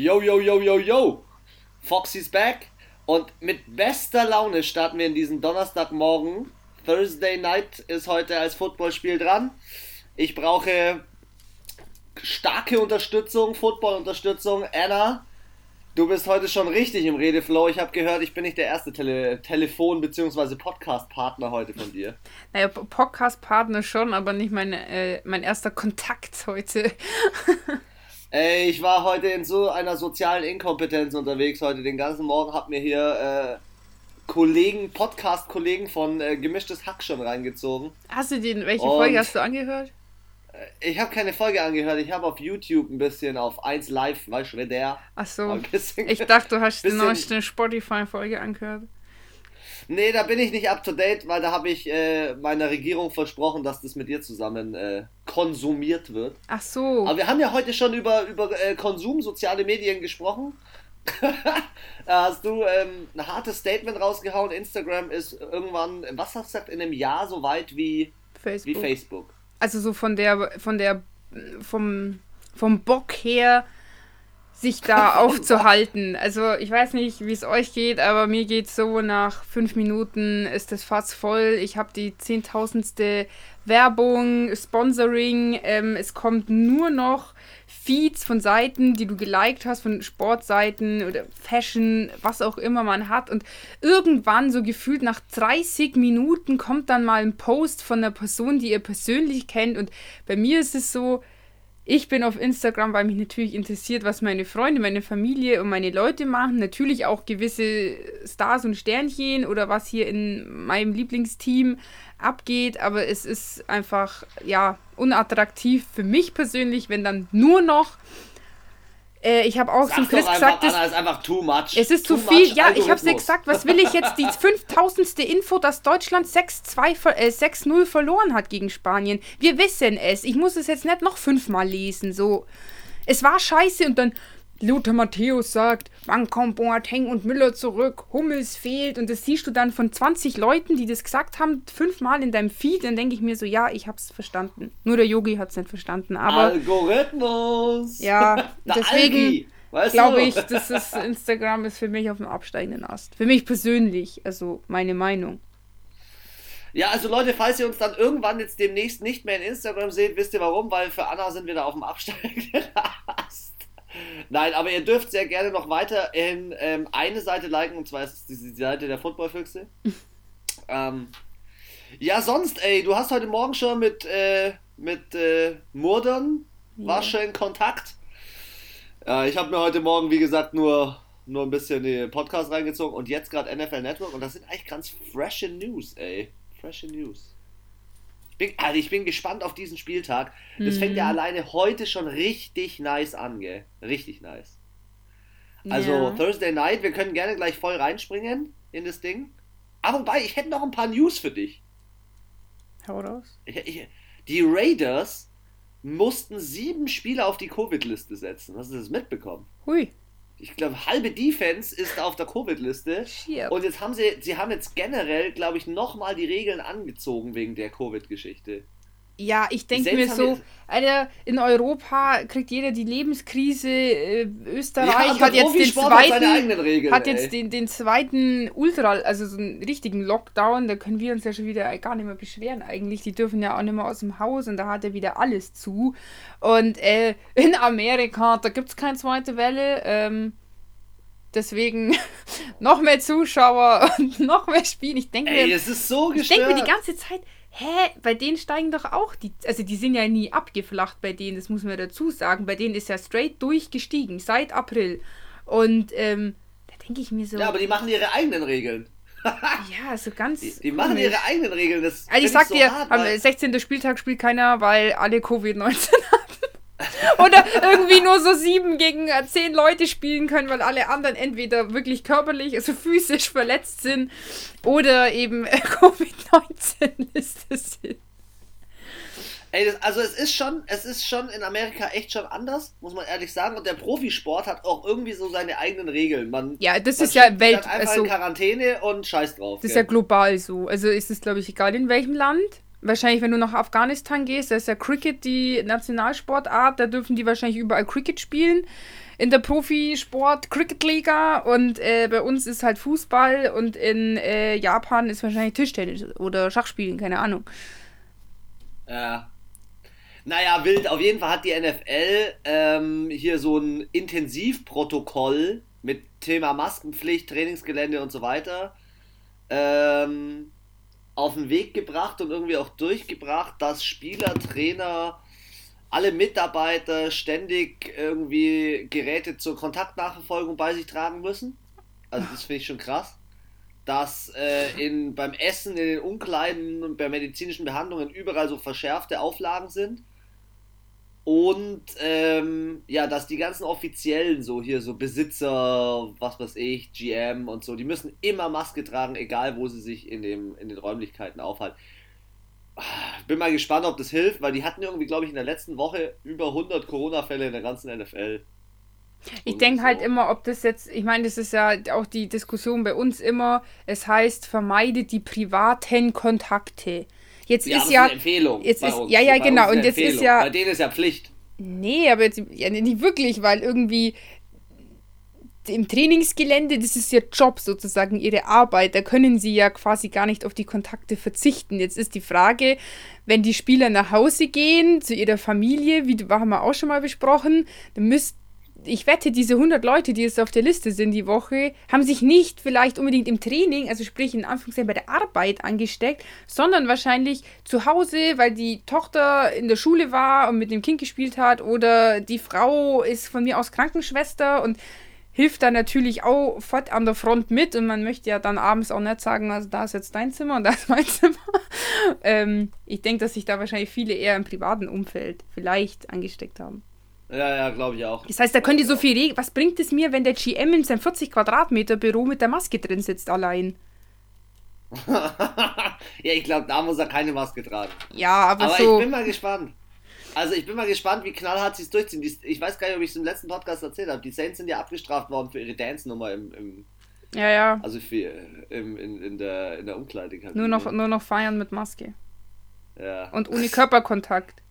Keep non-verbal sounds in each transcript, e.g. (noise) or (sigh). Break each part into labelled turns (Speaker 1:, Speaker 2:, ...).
Speaker 1: Yo, yo, yo, yo, yo. Foxy's back. Und mit bester Laune starten wir in diesen Donnerstagmorgen. Thursday Night ist heute als Footballspiel dran. Ich brauche starke Unterstützung, Football-Unterstützung. Anna, du bist heute schon richtig im Redeflow. Ich habe gehört, ich bin nicht der erste Tele Telefon- bzw. Podcast-Partner heute von dir.
Speaker 2: Naja, Podcast-Partner schon, aber nicht mein, äh, mein erster Kontakt heute. (laughs)
Speaker 1: Ey, ich war heute in so einer sozialen Inkompetenz unterwegs heute den ganzen Morgen, hab mir hier äh, Kollegen, Podcast-Kollegen von äh, Gemischtes Hack schon reingezogen.
Speaker 2: Hast du den, welche Und Folge hast du angehört?
Speaker 1: Ich habe keine Folge angehört, ich habe auf YouTube ein bisschen auf 1 Live, weißt du, wer der?
Speaker 2: Ach so. Ich dachte, du hast (laughs) die neueste Spotify-Folge angehört.
Speaker 1: Nee, da bin ich nicht up to date, weil da habe ich äh, meiner Regierung versprochen, dass das mit dir zusammen äh, konsumiert wird.
Speaker 2: Ach so.
Speaker 1: Aber wir haben ja heute schon über, über äh, Konsum, soziale Medien gesprochen. (laughs) da hast du ähm, ein hartes Statement rausgehauen. Instagram ist irgendwann, was hast du gesagt, in einem Jahr so weit wie Facebook. Wie Facebook.
Speaker 2: Also so von der, von der, vom, vom Bock her sich da (laughs) aufzuhalten. Also ich weiß nicht, wie es euch geht, aber mir geht so, nach fünf Minuten ist das Fass voll. Ich habe die zehntausendste Werbung, Sponsoring. Ähm, es kommt nur noch Feeds von Seiten, die du geliked hast, von Sportseiten oder Fashion, was auch immer man hat. Und irgendwann, so gefühlt nach 30 Minuten, kommt dann mal ein Post von einer Person, die ihr persönlich kennt. Und bei mir ist es so, ich bin auf Instagram, weil mich natürlich interessiert, was meine Freunde, meine Familie und meine Leute machen. Natürlich auch gewisse Stars und Sternchen oder was hier in meinem Lieblingsteam abgeht. Aber es ist einfach, ja, unattraktiv für mich persönlich, wenn dann nur noch äh, ich habe auch Sag zum Chris gesagt,
Speaker 1: Anna, ist einfach too much.
Speaker 2: Es ist too zu viel. Ja, ich habe es gesagt. Was will ich jetzt? Die (laughs) 5000. Info, dass Deutschland 6-0 äh, verloren hat gegen Spanien. Wir wissen es. Ich muss es jetzt nicht noch fünfmal lesen. So. Es war scheiße und dann, Lothar Matthäus sagt, wann kommt Boateng und Müller zurück? Hummels fehlt. Und das siehst du dann von 20 Leuten, die das gesagt haben, fünfmal in deinem Feed. Dann denke ich mir so, ja, ich hab's verstanden. Nur der Yogi hat's nicht verstanden. Aber
Speaker 1: Algorithmus!
Speaker 2: Ja, (laughs) deswegen glaube ich, das ist, Instagram ist für mich auf dem absteigenden Ast. Für mich persönlich, also meine Meinung.
Speaker 1: Ja, also Leute, falls ihr uns dann irgendwann jetzt demnächst nicht mehr in Instagram seht, wisst ihr warum? Weil für Anna sind wir da auf dem absteigenden (laughs) Ast. Nein, aber ihr dürft sehr gerne noch weiter in ähm, eine Seite liken, und zwar ist es die, die Seite der Footballfüchse. (laughs) ähm, ja, sonst, ey, du hast heute Morgen schon mit, äh, mit äh, Murdern, ja. war schon in Kontakt. Äh, ich habe mir heute Morgen, wie gesagt, nur, nur ein bisschen den Podcast reingezogen und jetzt gerade NFL Network und das sind eigentlich ganz frische News, ey. Frische News bin, also ich bin gespannt auf diesen Spieltag. Das mhm. fängt ja mhm. alleine heute schon richtig nice an, gell? Richtig nice. Also ja. Thursday Night, wir können gerne gleich voll reinspringen in das Ding. Aber wobei, ich hätte noch ein paar News für dich.
Speaker 2: Hau raus.
Speaker 1: Die Raiders mussten sieben Spieler auf die Covid-Liste setzen. Hast du das mitbekommen?
Speaker 2: Hui
Speaker 1: ich glaube, halbe Defense ist auf der Covid-Liste. Und jetzt haben sie, sie haben jetzt generell, glaube ich, nochmal die Regeln angezogen wegen der Covid-Geschichte.
Speaker 2: Ja, ich denke mir so, Alter, in Europa kriegt jeder die Lebenskrise. Äh, Österreich ja, hat jetzt den zweiten, Regeln, hat jetzt den, den zweiten Ultra, also so einen richtigen Lockdown. Da können wir uns ja schon wieder gar nicht mehr beschweren eigentlich. Die dürfen ja auch nicht mehr aus dem Haus und da hat er wieder alles zu. Und äh, in Amerika, da gibt es keine zweite Welle. Ähm, deswegen (laughs) noch mehr Zuschauer und (laughs) noch mehr Spielen. Ich denke mir,
Speaker 1: es ist so
Speaker 2: ich denke mir die ganze Zeit hä, bei denen steigen doch auch die, also die sind ja nie abgeflacht bei denen, das muss man dazu sagen. Bei denen ist ja straight durchgestiegen, seit April. Und ähm, da denke ich mir so.
Speaker 1: Ja, aber die machen ihre eigenen Regeln. (laughs)
Speaker 2: ja, so ganz.
Speaker 1: Die, die machen ihre eigenen Regeln. Das
Speaker 2: also ich sag so dir, hart, am 16. Spieltag spielt keiner, weil alle Covid-19 (laughs) haben. (laughs) Oder irgendwie nur so sieben gegen äh, zehn Leute spielen können, weil alle anderen entweder wirklich körperlich, also physisch verletzt sind oder eben (laughs) Covid-19-Liste sind.
Speaker 1: Ey, das, also es ist schon, es ist schon in Amerika echt schon anders, muss man ehrlich sagen. Und der Profisport hat auch irgendwie so seine eigenen Regeln. Man,
Speaker 2: ja, das man ist ja Welt.
Speaker 1: Einfach also, in Quarantäne und Scheiß drauf.
Speaker 2: Das gell? ist ja global so. Also ist es, glaube ich, egal in welchem Land. Wahrscheinlich, wenn du nach Afghanistan gehst, da ist ja Cricket die Nationalsportart, da dürfen die wahrscheinlich überall Cricket spielen. In der Profisport Cricket-Liga und äh, bei uns ist halt Fußball und in äh, Japan ist wahrscheinlich Tischtennis oder Schachspielen, keine Ahnung.
Speaker 1: Ja. Naja, wild. Auf jeden Fall hat die NFL ähm, hier so ein Intensivprotokoll mit Thema Maskenpflicht, Trainingsgelände und so weiter. Ähm, auf den Weg gebracht und irgendwie auch durchgebracht, dass Spieler, Trainer, alle Mitarbeiter ständig irgendwie Geräte zur Kontaktnachverfolgung bei sich tragen müssen. Also das finde ich schon krass. Dass äh, in, beim Essen, in den Umkleiden und bei medizinischen Behandlungen überall so verschärfte Auflagen sind. Und ähm, ja, dass die ganzen Offiziellen, so hier, so Besitzer, was weiß ich, GM und so, die müssen immer Maske tragen, egal wo sie sich in, dem, in den Räumlichkeiten aufhalten. Bin mal gespannt, ob das hilft, weil die hatten irgendwie, glaube ich, in der letzten Woche über 100 Corona-Fälle in der ganzen NFL.
Speaker 2: Ich denke halt so. halt immer, ob das jetzt, ich meine, das ist ja auch die Diskussion bei uns immer, es heißt, vermeide die privaten Kontakte. Jetzt ja, ist ja. Ist Empfehlung. Jetzt ist, uns. Ja, ja, bei genau. Und jetzt ist ja.
Speaker 1: Bei denen ist ja Pflicht.
Speaker 2: Nee, aber jetzt ja, nicht wirklich, weil irgendwie im Trainingsgelände, das ist ihr Job sozusagen, ihre Arbeit. Da können sie ja quasi gar nicht auf die Kontakte verzichten. Jetzt ist die Frage, wenn die Spieler nach Hause gehen, zu ihrer Familie, wie haben wir auch schon mal besprochen, dann müsst, ich wette, diese 100 Leute, die jetzt auf der Liste sind die Woche, haben sich nicht vielleicht unbedingt im Training, also sprich in Anführungszeichen bei der Arbeit angesteckt, sondern wahrscheinlich zu Hause, weil die Tochter in der Schule war und mit dem Kind gespielt hat oder die Frau ist von mir aus Krankenschwester und hilft dann natürlich auch fort an der Front mit und man möchte ja dann abends auch nicht sagen, also da ist jetzt dein Zimmer und da ist mein (laughs) Zimmer. ähm, ich denke, dass sich da wahrscheinlich viele eher im privaten Umfeld vielleicht angesteckt haben.
Speaker 1: Ja, ja, glaube ich auch.
Speaker 2: Das heißt, da könnt ihr so viel regeln. Was bringt es mir, wenn der GM in seinem 40 Quadratmeter Büro mit der Maske drin sitzt allein? (laughs)
Speaker 1: ja, ich glaube, da muss er keine Maske tragen.
Speaker 2: Ja, aber,
Speaker 1: aber
Speaker 2: so.
Speaker 1: ich bin mal gespannt. Also ich bin mal gespannt, wie knallhart sie es durchziehen. Ich weiß gar nicht, ob ich es im letzten Podcast erzählt habe. Die Saints sind ja abgestraft worden für ihre Dance-Nummer im, im,
Speaker 2: Ja, ja.
Speaker 1: Also für, im, in, in, der, in der Umkleidung.
Speaker 2: Nur noch, nur noch feiern mit Maske.
Speaker 1: Ja.
Speaker 2: Und ohne (laughs) Körperkontakt.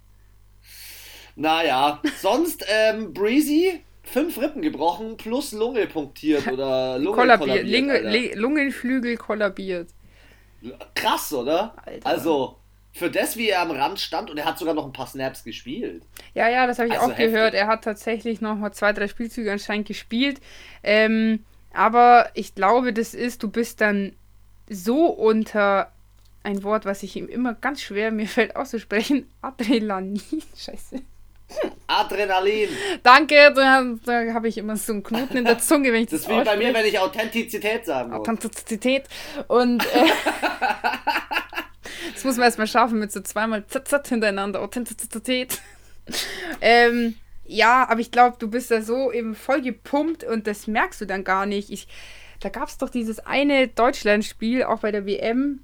Speaker 1: Naja, sonst ähm, Breezy, fünf Rippen gebrochen plus Lunge punktiert oder (laughs) Lunge kollabiert.
Speaker 2: kollabiert Lungenflügel kollabiert.
Speaker 1: Krass, oder? Alter. Also, für das, wie er am Rand stand und er hat sogar noch ein paar Snaps gespielt.
Speaker 2: Ja, ja, das habe ich also auch heftig. gehört. Er hat tatsächlich noch mal zwei, drei Spielzüge anscheinend gespielt. Ähm, aber ich glaube, das ist, du bist dann so unter ein Wort, was ich ihm immer ganz schwer mir (laughs) fällt auszusprechen, Adrenalin. (laughs) Scheiße.
Speaker 1: Adrenalin.
Speaker 2: Danke, da, da habe ich immer so einen Knoten in der (laughs) Zunge, wenn ich das
Speaker 1: Das ist wie bei mir, wenn ich Authentizität sagen muss.
Speaker 2: Authentizität. Und äh, (laughs) das muss man erstmal schaffen mit so zweimal ZZ hintereinander. Authentizität. ähm, ja, aber ich glaube, du bist da so eben voll gepumpt und das merkst du dann gar nicht. Ich, da gab es doch dieses eine Deutschlandspiel, auch bei der WM,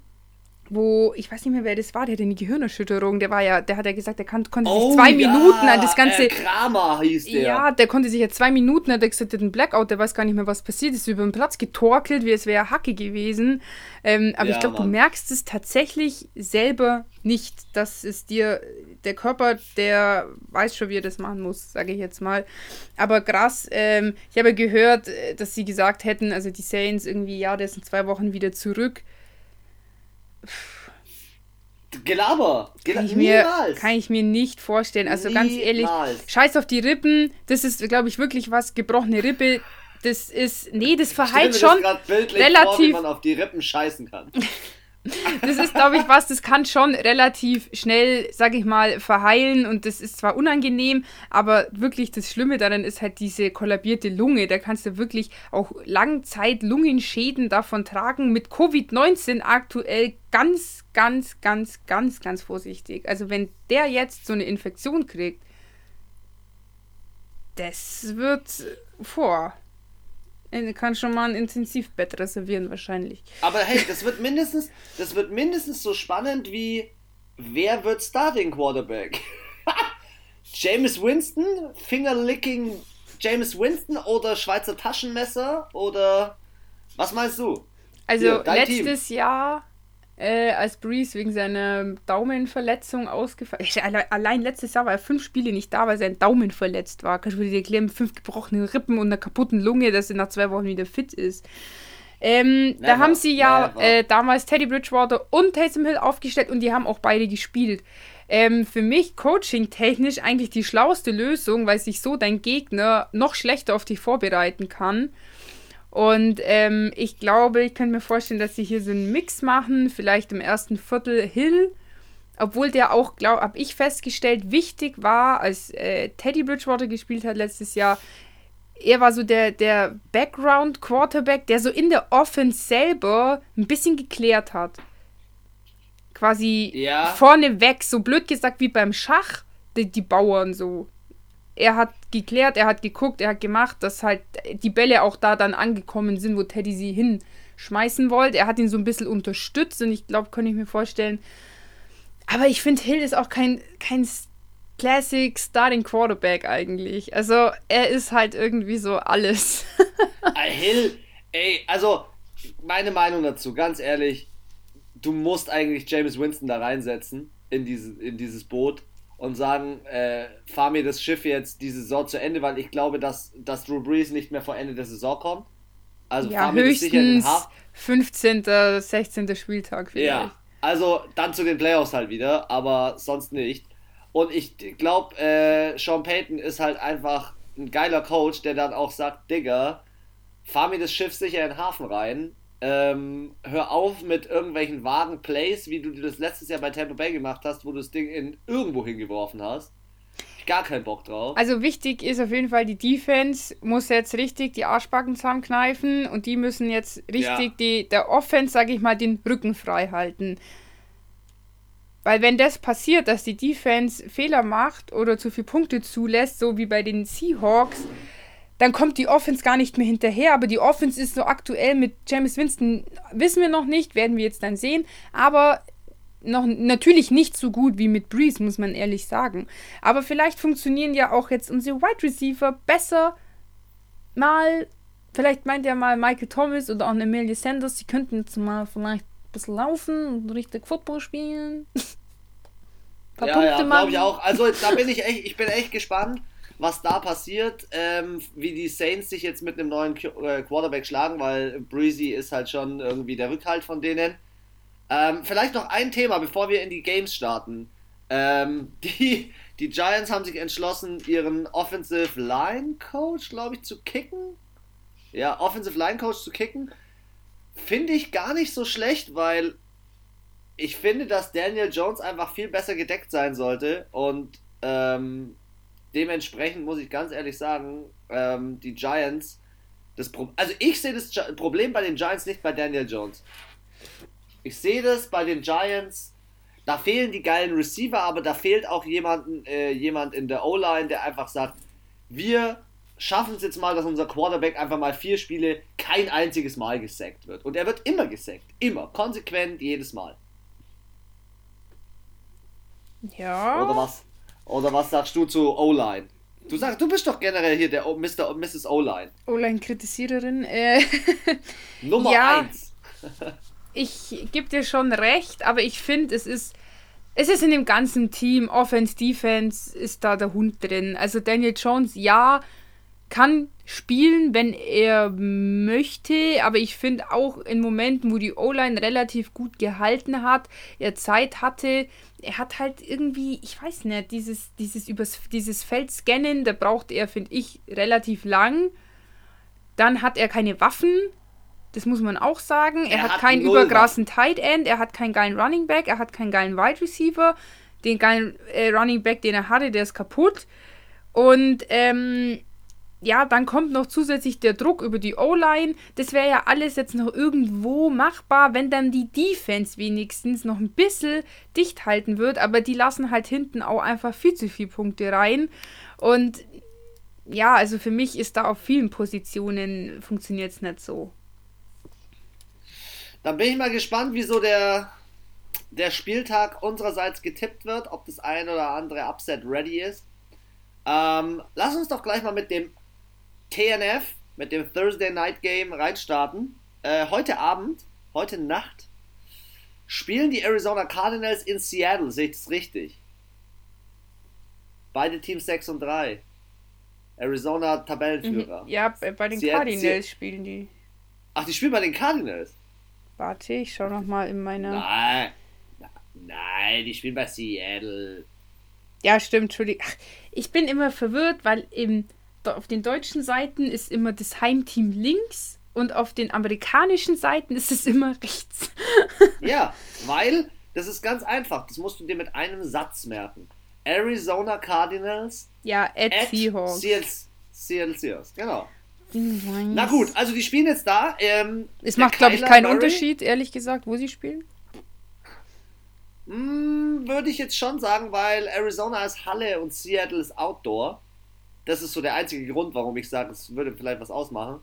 Speaker 2: wo, ich weiß nicht mehr, wer das war, der hatte eine Gehirnerschütterung, der war ja, der hat ja gesagt, der kann, konnte oh, sich zwei ja, Minuten an das ganze. Äh,
Speaker 1: Kramer hieß der.
Speaker 2: Ja, der konnte sich ja zwei Minuten, hat er gesagt, der hat einen Blackout, der weiß gar nicht mehr, was passiert ist, über den Platz getorkelt, wie es wäre Hacke gewesen. Ähm, aber ja, ich glaube, du merkst es tatsächlich selber nicht, dass es dir, der Körper, der weiß schon, wie er das machen muss, sage ich jetzt mal. Aber krass, ähm, ich habe gehört, äh, dass sie gesagt hätten, also die Saints irgendwie, ja, der ist in zwei Wochen wieder zurück.
Speaker 1: Gelaber. Gel
Speaker 2: kann, ich mir, kann ich mir nicht vorstellen. Also Niemals. ganz ehrlich, scheiß auf die Rippen. Das ist, glaube ich, wirklich was. Gebrochene Rippe. Das ist, nee, das verheilt schon relativ. Vor, wie
Speaker 1: man auf die Rippen scheißen kann.
Speaker 2: Das ist, glaube ich, was, das kann schon relativ schnell, sage ich mal, verheilen und das ist zwar unangenehm, aber wirklich das Schlimme daran ist halt diese kollabierte Lunge. Da kannst du wirklich auch Langzeit Lungenschäden davon tragen. Mit Covid-19 aktuell ganz, ganz, ganz, ganz, ganz vorsichtig. Also wenn der jetzt so eine Infektion kriegt, das wird vor. Er kann schon mal ein Intensivbett reservieren wahrscheinlich.
Speaker 1: Aber hey, (laughs) das wird mindestens, das wird mindestens so spannend wie wer wird Starting Quarterback? (laughs) James Winston, Fingerlicking James Winston oder Schweizer Taschenmesser oder was meinst du?
Speaker 2: Also Hier, letztes Team. Jahr äh, als Breeze wegen seiner Daumenverletzung ausgefallen ist. Allein letztes Jahr war er fünf Spiele nicht da, weil sein Daumen verletzt war. Kannst du dir erklären, fünf gebrochenen Rippen und einer kaputten Lunge, dass er nach zwei Wochen wieder fit ist. Ähm, da haben sie ja äh, damals Teddy Bridgewater und Taysom Hill aufgestellt und die haben auch beide gespielt. Ähm, für mich coaching-technisch eigentlich die schlauste Lösung, weil sich so dein Gegner noch schlechter auf dich vorbereiten kann. Und ähm, ich glaube, ich könnte mir vorstellen, dass sie hier so einen Mix machen, vielleicht im ersten Viertel Hill, obwohl der auch, glaube habe ich festgestellt, wichtig war, als äh, Teddy Bridgewater gespielt hat letztes Jahr. Er war so der, der Background-Quarterback, der so in der Offense selber ein bisschen geklärt hat. Quasi ja. vorne weg, so blöd gesagt wie beim Schach, die, die Bauern so er hat geklärt, er hat geguckt, er hat gemacht, dass halt die Bälle auch da dann angekommen sind, wo Teddy sie hinschmeißen wollte. Er hat ihn so ein bisschen unterstützt und ich glaube, könnte ich mir vorstellen. Aber ich finde, Hill ist auch kein, kein Classic Starting Quarterback eigentlich. Also er ist halt irgendwie so alles. (laughs)
Speaker 1: Hill, ey, also meine Meinung dazu, ganz ehrlich, du musst eigentlich James Winston da reinsetzen in, diese, in dieses Boot und sagen, äh, fahr mir das Schiff jetzt die Saison zu Ende, weil ich glaube, dass, dass Drew Brees nicht mehr vor Ende der Saison kommt. Also
Speaker 2: ja, fahr mir das sicher in den Hafen. 15., 16. Spieltag
Speaker 1: vielleicht. Ja, also dann zu den Playoffs halt wieder, aber sonst nicht. Und ich glaube, äh, Sean Payton ist halt einfach ein geiler Coach, der dann auch sagt, Digga, fahr mir das Schiff sicher in den Hafen rein ähm, hör auf mit irgendwelchen vagen Plays, wie du das letztes Jahr bei Tampa Bay gemacht hast, wo du das Ding in irgendwo hingeworfen hast. Gar keinen Bock drauf.
Speaker 2: Also wichtig ist auf jeden Fall, die Defense muss jetzt richtig die Arschbacken zusammenkneifen und die müssen jetzt richtig ja. die, der Offense, sage ich mal, den Rücken frei halten. Weil wenn das passiert, dass die Defense Fehler macht oder zu viele Punkte zulässt, so wie bei den Seahawks, dann kommt die Offense gar nicht mehr hinterher. Aber die Offense ist so aktuell mit James Winston, wissen wir noch nicht, werden wir jetzt dann sehen. Aber noch natürlich nicht so gut wie mit Breeze, muss man ehrlich sagen. Aber vielleicht funktionieren ja auch jetzt unsere Wide Receiver besser mal. Vielleicht meint ja mal Michael Thomas oder auch eine Amelia Sanders, sie könnten jetzt mal vielleicht ein bisschen laufen und richtig Football spielen. (laughs)
Speaker 1: ja, Punkte ja, glaube ich auch. Also da bin ich echt, ich bin echt gespannt was da passiert, ähm, wie die Saints sich jetzt mit einem neuen äh, Quarterback schlagen, weil Breezy ist halt schon irgendwie der Rückhalt von denen. Ähm, vielleicht noch ein Thema, bevor wir in die Games starten. Ähm, (laughs) die, die Giants haben sich entschlossen, ihren Offensive Line Coach, glaube ich, zu kicken. Ja, Offensive Line Coach zu kicken. Finde ich gar nicht so schlecht, weil ich finde, dass Daniel Jones einfach viel besser gedeckt sein sollte und ähm, dementsprechend muss ich ganz ehrlich sagen, ähm, die Giants, das Pro also ich sehe das Problem bei den Giants nicht bei Daniel Jones. Ich sehe das bei den Giants, da fehlen die geilen Receiver, aber da fehlt auch jemanden, äh, jemand in der O-Line, der einfach sagt, wir schaffen es jetzt mal, dass unser Quarterback einfach mal vier Spiele kein einziges Mal gesackt wird. Und er wird immer gesackt. Immer. Konsequent, jedes Mal.
Speaker 2: Ja.
Speaker 1: Oder was? Oder was sagst du zu O-Line? Du sagst, du bist doch generell hier der o Mr. und Mrs. O-Line.
Speaker 2: O-Line-Kritisiererin. Äh, (laughs)
Speaker 1: Nummer ja, eins. (laughs)
Speaker 2: ich gebe dir schon recht, aber ich finde, es ist, es ist in dem ganzen Team, Offense, Defense, ist da der Hund drin. Also Daniel Jones, ja, kann spielen, wenn er möchte, aber ich finde auch in Momenten, wo die O-Line relativ gut gehalten hat, er Zeit hatte, er hat halt irgendwie, ich weiß nicht, dieses, dieses, übers, dieses Feld scannen, da braucht er, finde ich, relativ lang. Dann hat er keine Waffen, das muss man auch sagen. Er, er hat, hat keinen übergrassen Tight End, er hat keinen geilen Running Back, er hat keinen geilen Wide Receiver. Den geilen äh, Running Back, den er hatte, der ist kaputt. Und ähm, ja, dann kommt noch zusätzlich der Druck über die O-Line. Das wäre ja alles jetzt noch irgendwo machbar, wenn dann die Defense wenigstens noch ein bisschen dicht halten wird. Aber die lassen halt hinten auch einfach viel zu viele Punkte rein. Und ja, also für mich ist da auf vielen Positionen funktioniert es nicht so.
Speaker 1: Dann bin ich mal gespannt, wieso der, der Spieltag unsererseits getippt wird, ob das ein oder andere Upset ready ist. Ähm, lass uns doch gleich mal mit dem TNF mit dem Thursday Night Game reinstarten. Äh, heute Abend, heute Nacht, spielen die Arizona Cardinals in Seattle, sehe ich das richtig? Beide Teams 6 und 3. Arizona Tabellenführer.
Speaker 2: Mhm. Ja, bei den
Speaker 1: Seattle-
Speaker 2: Cardinals spielen die.
Speaker 1: Ach, die spielen bei den Cardinals?
Speaker 2: Warte, ich schau noch mal in meine.
Speaker 1: Nein. Nein, die spielen bei Seattle.
Speaker 2: Ja, stimmt, Entschuldigung. Ich bin immer verwirrt, weil im, auf den deutschen Seiten ist immer das Heimteam links und auf den amerikanischen Seiten ist es immer rechts. (laughs)
Speaker 1: Ja, weil das ist ganz einfach. Das musst du dir mit einem Satz merken. Arizona Cardinals
Speaker 2: Ja, at,
Speaker 1: at
Speaker 2: Seahawks.
Speaker 1: Seattle, Seattle Seahawks. Genau. Na gut, also die spielen jetzt da. Ähm,
Speaker 2: Es macht, glaube ich, keinen
Speaker 1: Murray,
Speaker 2: Unterschied, ehrlich gesagt, wo sie spielen.
Speaker 1: Mm, Würde ich jetzt schon sagen, weil Arizona ist Halle und Seattle ist Outdoor. Das ist so der einzige Grund, warum ich sage, es würde vielleicht was ausmachen.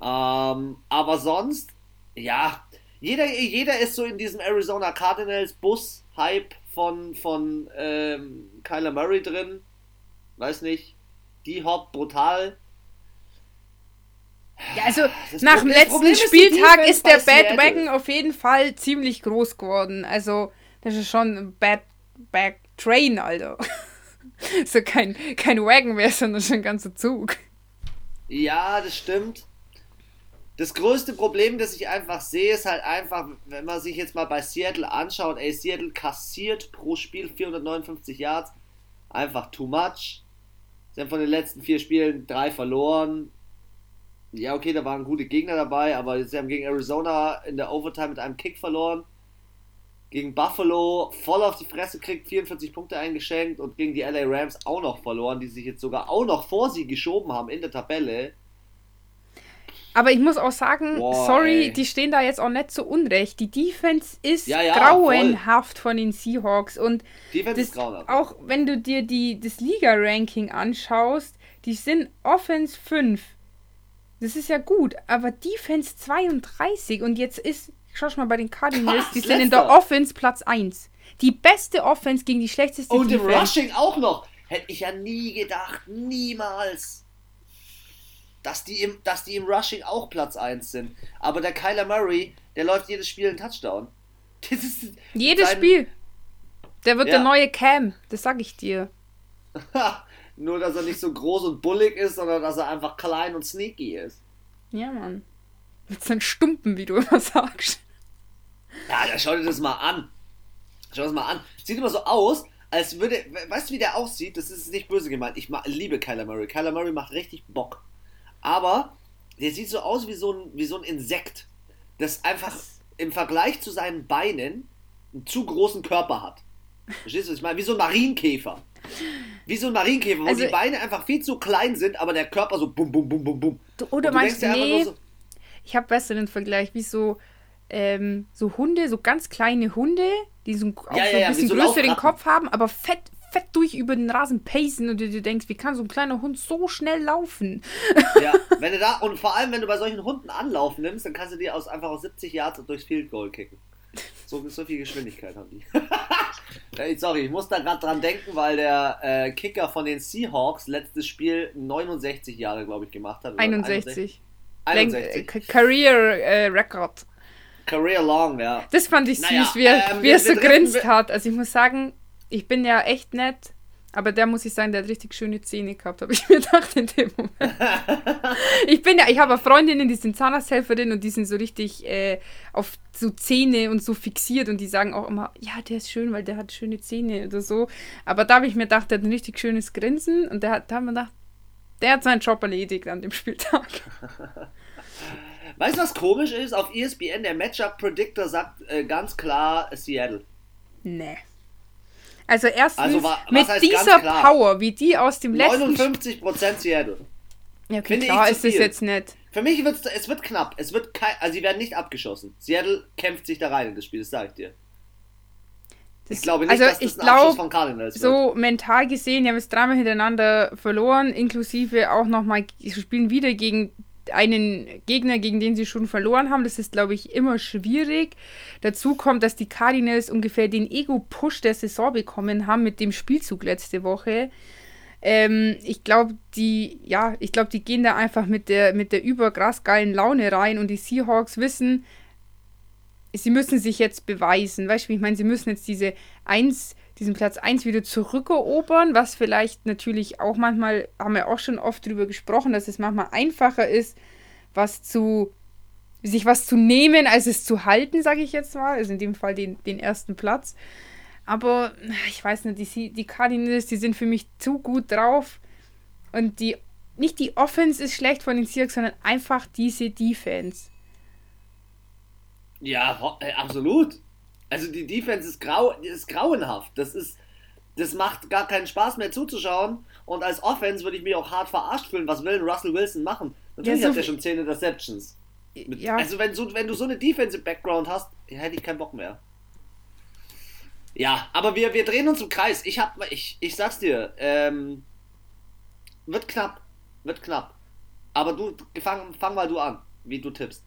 Speaker 1: Ähm, aber sonst, ja, jeder, jeder ist so in diesem Arizona Cardinals Bus-Hype von, von ähm, Kyler Murray drin. Weiß nicht. Die Hop brutal.
Speaker 2: Ja, also
Speaker 1: Das
Speaker 2: nach
Speaker 1: Pro-
Speaker 2: dem letzten
Speaker 1: Problem
Speaker 2: Spieltag ist der
Speaker 1: Seattle.
Speaker 2: Bandwagon auf jeden Fall ziemlich groß geworden. Also, das ist schon ein Bad Back Train, Alter. (laughs) (laughs) so kein, kein Wagon mehr, sondern schon ein ganzer Zug.
Speaker 1: Ja, das stimmt. Das größte Problem, das ich einfach sehe, ist halt einfach, wenn man sich jetzt mal bei Seattle anschaut, ey, Seattle kassiert pro Spiel 459 Yards. Einfach too much. Sie haben von den letzten vier Spielen drei verloren. Ja, okay, da waren gute Gegner dabei, aber sie haben gegen Arizona in der Overtime mit einem Kick verloren. Gegen Buffalo voll auf die Fresse kriegt, 44 Punkte eingeschenkt und gegen die LA Rams auch noch verloren, die sich jetzt sogar auch noch vor sie geschoben haben in der Tabelle.
Speaker 2: Aber ich muss auch sagen,
Speaker 1: Boah,
Speaker 2: sorry,
Speaker 1: ey.
Speaker 2: die stehen da jetzt auch nicht so unrecht. Die Defense ist
Speaker 1: Ja, ja,
Speaker 2: grauenhaft von den Seahawks und das, auch wenn du dir die, das Liga-Ranking anschaust, die sind Offense 5. Das ist ja gut, aber Defense 32 und jetzt ist, schau mal bei den Cardinals,
Speaker 1: Krass,
Speaker 2: die sind in der
Speaker 1: letzter.
Speaker 2: Offense Platz 1. Die beste Offense gegen die schlechteste
Speaker 1: Und im
Speaker 2: Defense.
Speaker 1: Rushing auch noch. Hätte ich ja nie gedacht, niemals. Dass die, im, dass die im Rushing auch Platz 1 sind. Aber der Kyler Murray, der läuft jedes Spiel einen Touchdown. (laughs) Das ist
Speaker 2: Jedes
Speaker 1: sein-
Speaker 2: Spiel. Der wird
Speaker 1: Ja.
Speaker 2: der neue Cam, das sag ich dir. (laughs)
Speaker 1: Nur, dass er nicht so groß und bullig ist, sondern dass er einfach klein und sneaky ist.
Speaker 2: Ja, Mann. Mit seinen Stumpen, wie du immer (laughs) sagst.
Speaker 1: Ja, da schau dir das mal an. Schau das mal an. Sieht immer so aus, als würde. Weißt du, wie der aussieht? Das ist nicht böse gemeint. Ich liebe Kyler Murray. Kyler Murray macht richtig Bock. Aber der sieht so aus wie so ein, wie so ein Insekt, das einfach im Vergleich zu seinen Beinen einen zu großen Körper hat. Verstehst du, was ich meine? Wie so ein Marienkäfer. Wie so ein Marienkäfer, wo
Speaker 2: Also-
Speaker 1: die Beine einfach viel zu klein sind, aber der Körper so bum, bum, bum, bum, bum.
Speaker 2: Oder meinst du, nee,
Speaker 1: so,
Speaker 2: ich habe besser den Vergleich, wie so, ähm, so Hunde, so ganz kleine Hunde, die so, auch
Speaker 1: Ja,
Speaker 2: so ein
Speaker 1: ja,
Speaker 2: bisschen
Speaker 1: so
Speaker 2: größeren. Kopf haben, aber fett, fett durch über den Rasen pacen und du dir denkst, wie kann so ein kleiner Hund so schnell laufen?
Speaker 1: Ja, (laughs) wenn du da, und vor allem, wenn du bei solchen Hunden Anlauf nimmst, dann kannst du die aus, einfach aus 70 Yards durchs Field Goal kicken. So, so viel Geschwindigkeit haben die. (laughs) Sorry, ich muss da gerade dran denken, weil der äh, Kicker von den Seahawks letztes Spiel 69 Jahre, glaube ich, gemacht hat. oder
Speaker 2: 61.
Speaker 1: 61.
Speaker 2: Lenk- äh, Career äh, Record.
Speaker 1: Career long, ja.
Speaker 2: Das fand ich
Speaker 1: Naja,
Speaker 2: süß, wie er,
Speaker 1: ähm,
Speaker 2: wie er so grinst hat. Also ich muss sagen, ich bin ja echt nett, aber der muss ich sagen, der hat richtig schöne Zähne gehabt, habe ich mir (laughs) gedacht in dem Moment. (laughs) ich bin ja, ich habe Freundinnen, die sind Zahnarzthelferin und die sind so richtig äh, auf so Zähne und so fixiert und die sagen auch immer, ja, der ist schön, weil der hat schöne Zähne oder so. Aber da habe ich mir gedacht, der hat ein richtig schönes Grinsen und der hat, da haben wir gedacht, der hat seinen Job erledigt an dem Spieltag. (laughs)
Speaker 1: Weißt du, was komisch ist? Auf ESPN, der Matchup Predictor sagt äh, ganz klar Seattle.
Speaker 2: Nee. Also erstens,
Speaker 1: Also wa-
Speaker 2: mit dieser? Power, wie die aus dem letzten
Speaker 1: 59% Seattle.
Speaker 2: Ja, okay,
Speaker 1: Finde
Speaker 2: klar ist es jetzt nicht.
Speaker 1: Für mich wird es wird knapp. Es wird kein, also sie werden nicht abgeschossen. Seattle kämpft sich da rein in das Spiel, das sage ich dir.
Speaker 2: Das,
Speaker 1: Ich glaube nicht,
Speaker 2: also
Speaker 1: dass das
Speaker 2: ich
Speaker 1: ein Abschluss
Speaker 2: glaube,
Speaker 1: von Cardinals wird.
Speaker 2: so mental gesehen, die haben jetzt dreimal hintereinander verloren, inklusive auch nochmal, sie spielen wieder gegen einen Gegner, gegen den sie schon verloren haben. Das ist, glaube ich, immer schwierig. Dazu kommt, dass die Cardinals ungefähr den Ego-Push der Saison bekommen haben mit dem Spielzug letzte Woche. Ähm, ich glaube, die, ja, ich glaube, die gehen da einfach mit der, mit der überkrass geilen Laune rein und die Seahawks wissen, sie müssen sich jetzt beweisen. Weißt du, ich meine, sie müssen jetzt diese eins, diesen Platz 1 wieder zurückerobern, was vielleicht natürlich auch manchmal, haben wir auch schon oft drüber gesprochen, dass es manchmal einfacher ist, was zu, sich was zu nehmen, als es zu halten, sage ich jetzt mal. Also in dem Fall den, den ersten Platz. Aber ich weiß nicht, die, die Cardinals, die sind für mich zu gut drauf. Und die, nicht die Offense ist schlecht von den Seahawks, sondern einfach diese Defense.
Speaker 1: Ja, äh, absolut. Also die Defense ist, grau, ist grauenhaft. Das ist, das macht gar keinen Spaß mehr zuzuschauen. Und als Offense würde ich mich auch hart verarscht fühlen. Was will Russell Wilson machen? Natürlich ja, so hat er schon 10 Interceptions. Mit, ja. Also wenn, so, wenn du so eine Defensive Background hast, hätte ich keinen Bock mehr. Ja, aber wir, wir drehen uns im Kreis. Ich hab, ich, ich sag's dir, ähm, wird knapp, wird knapp. Aber du, fang, fang mal du an, wie du tippst.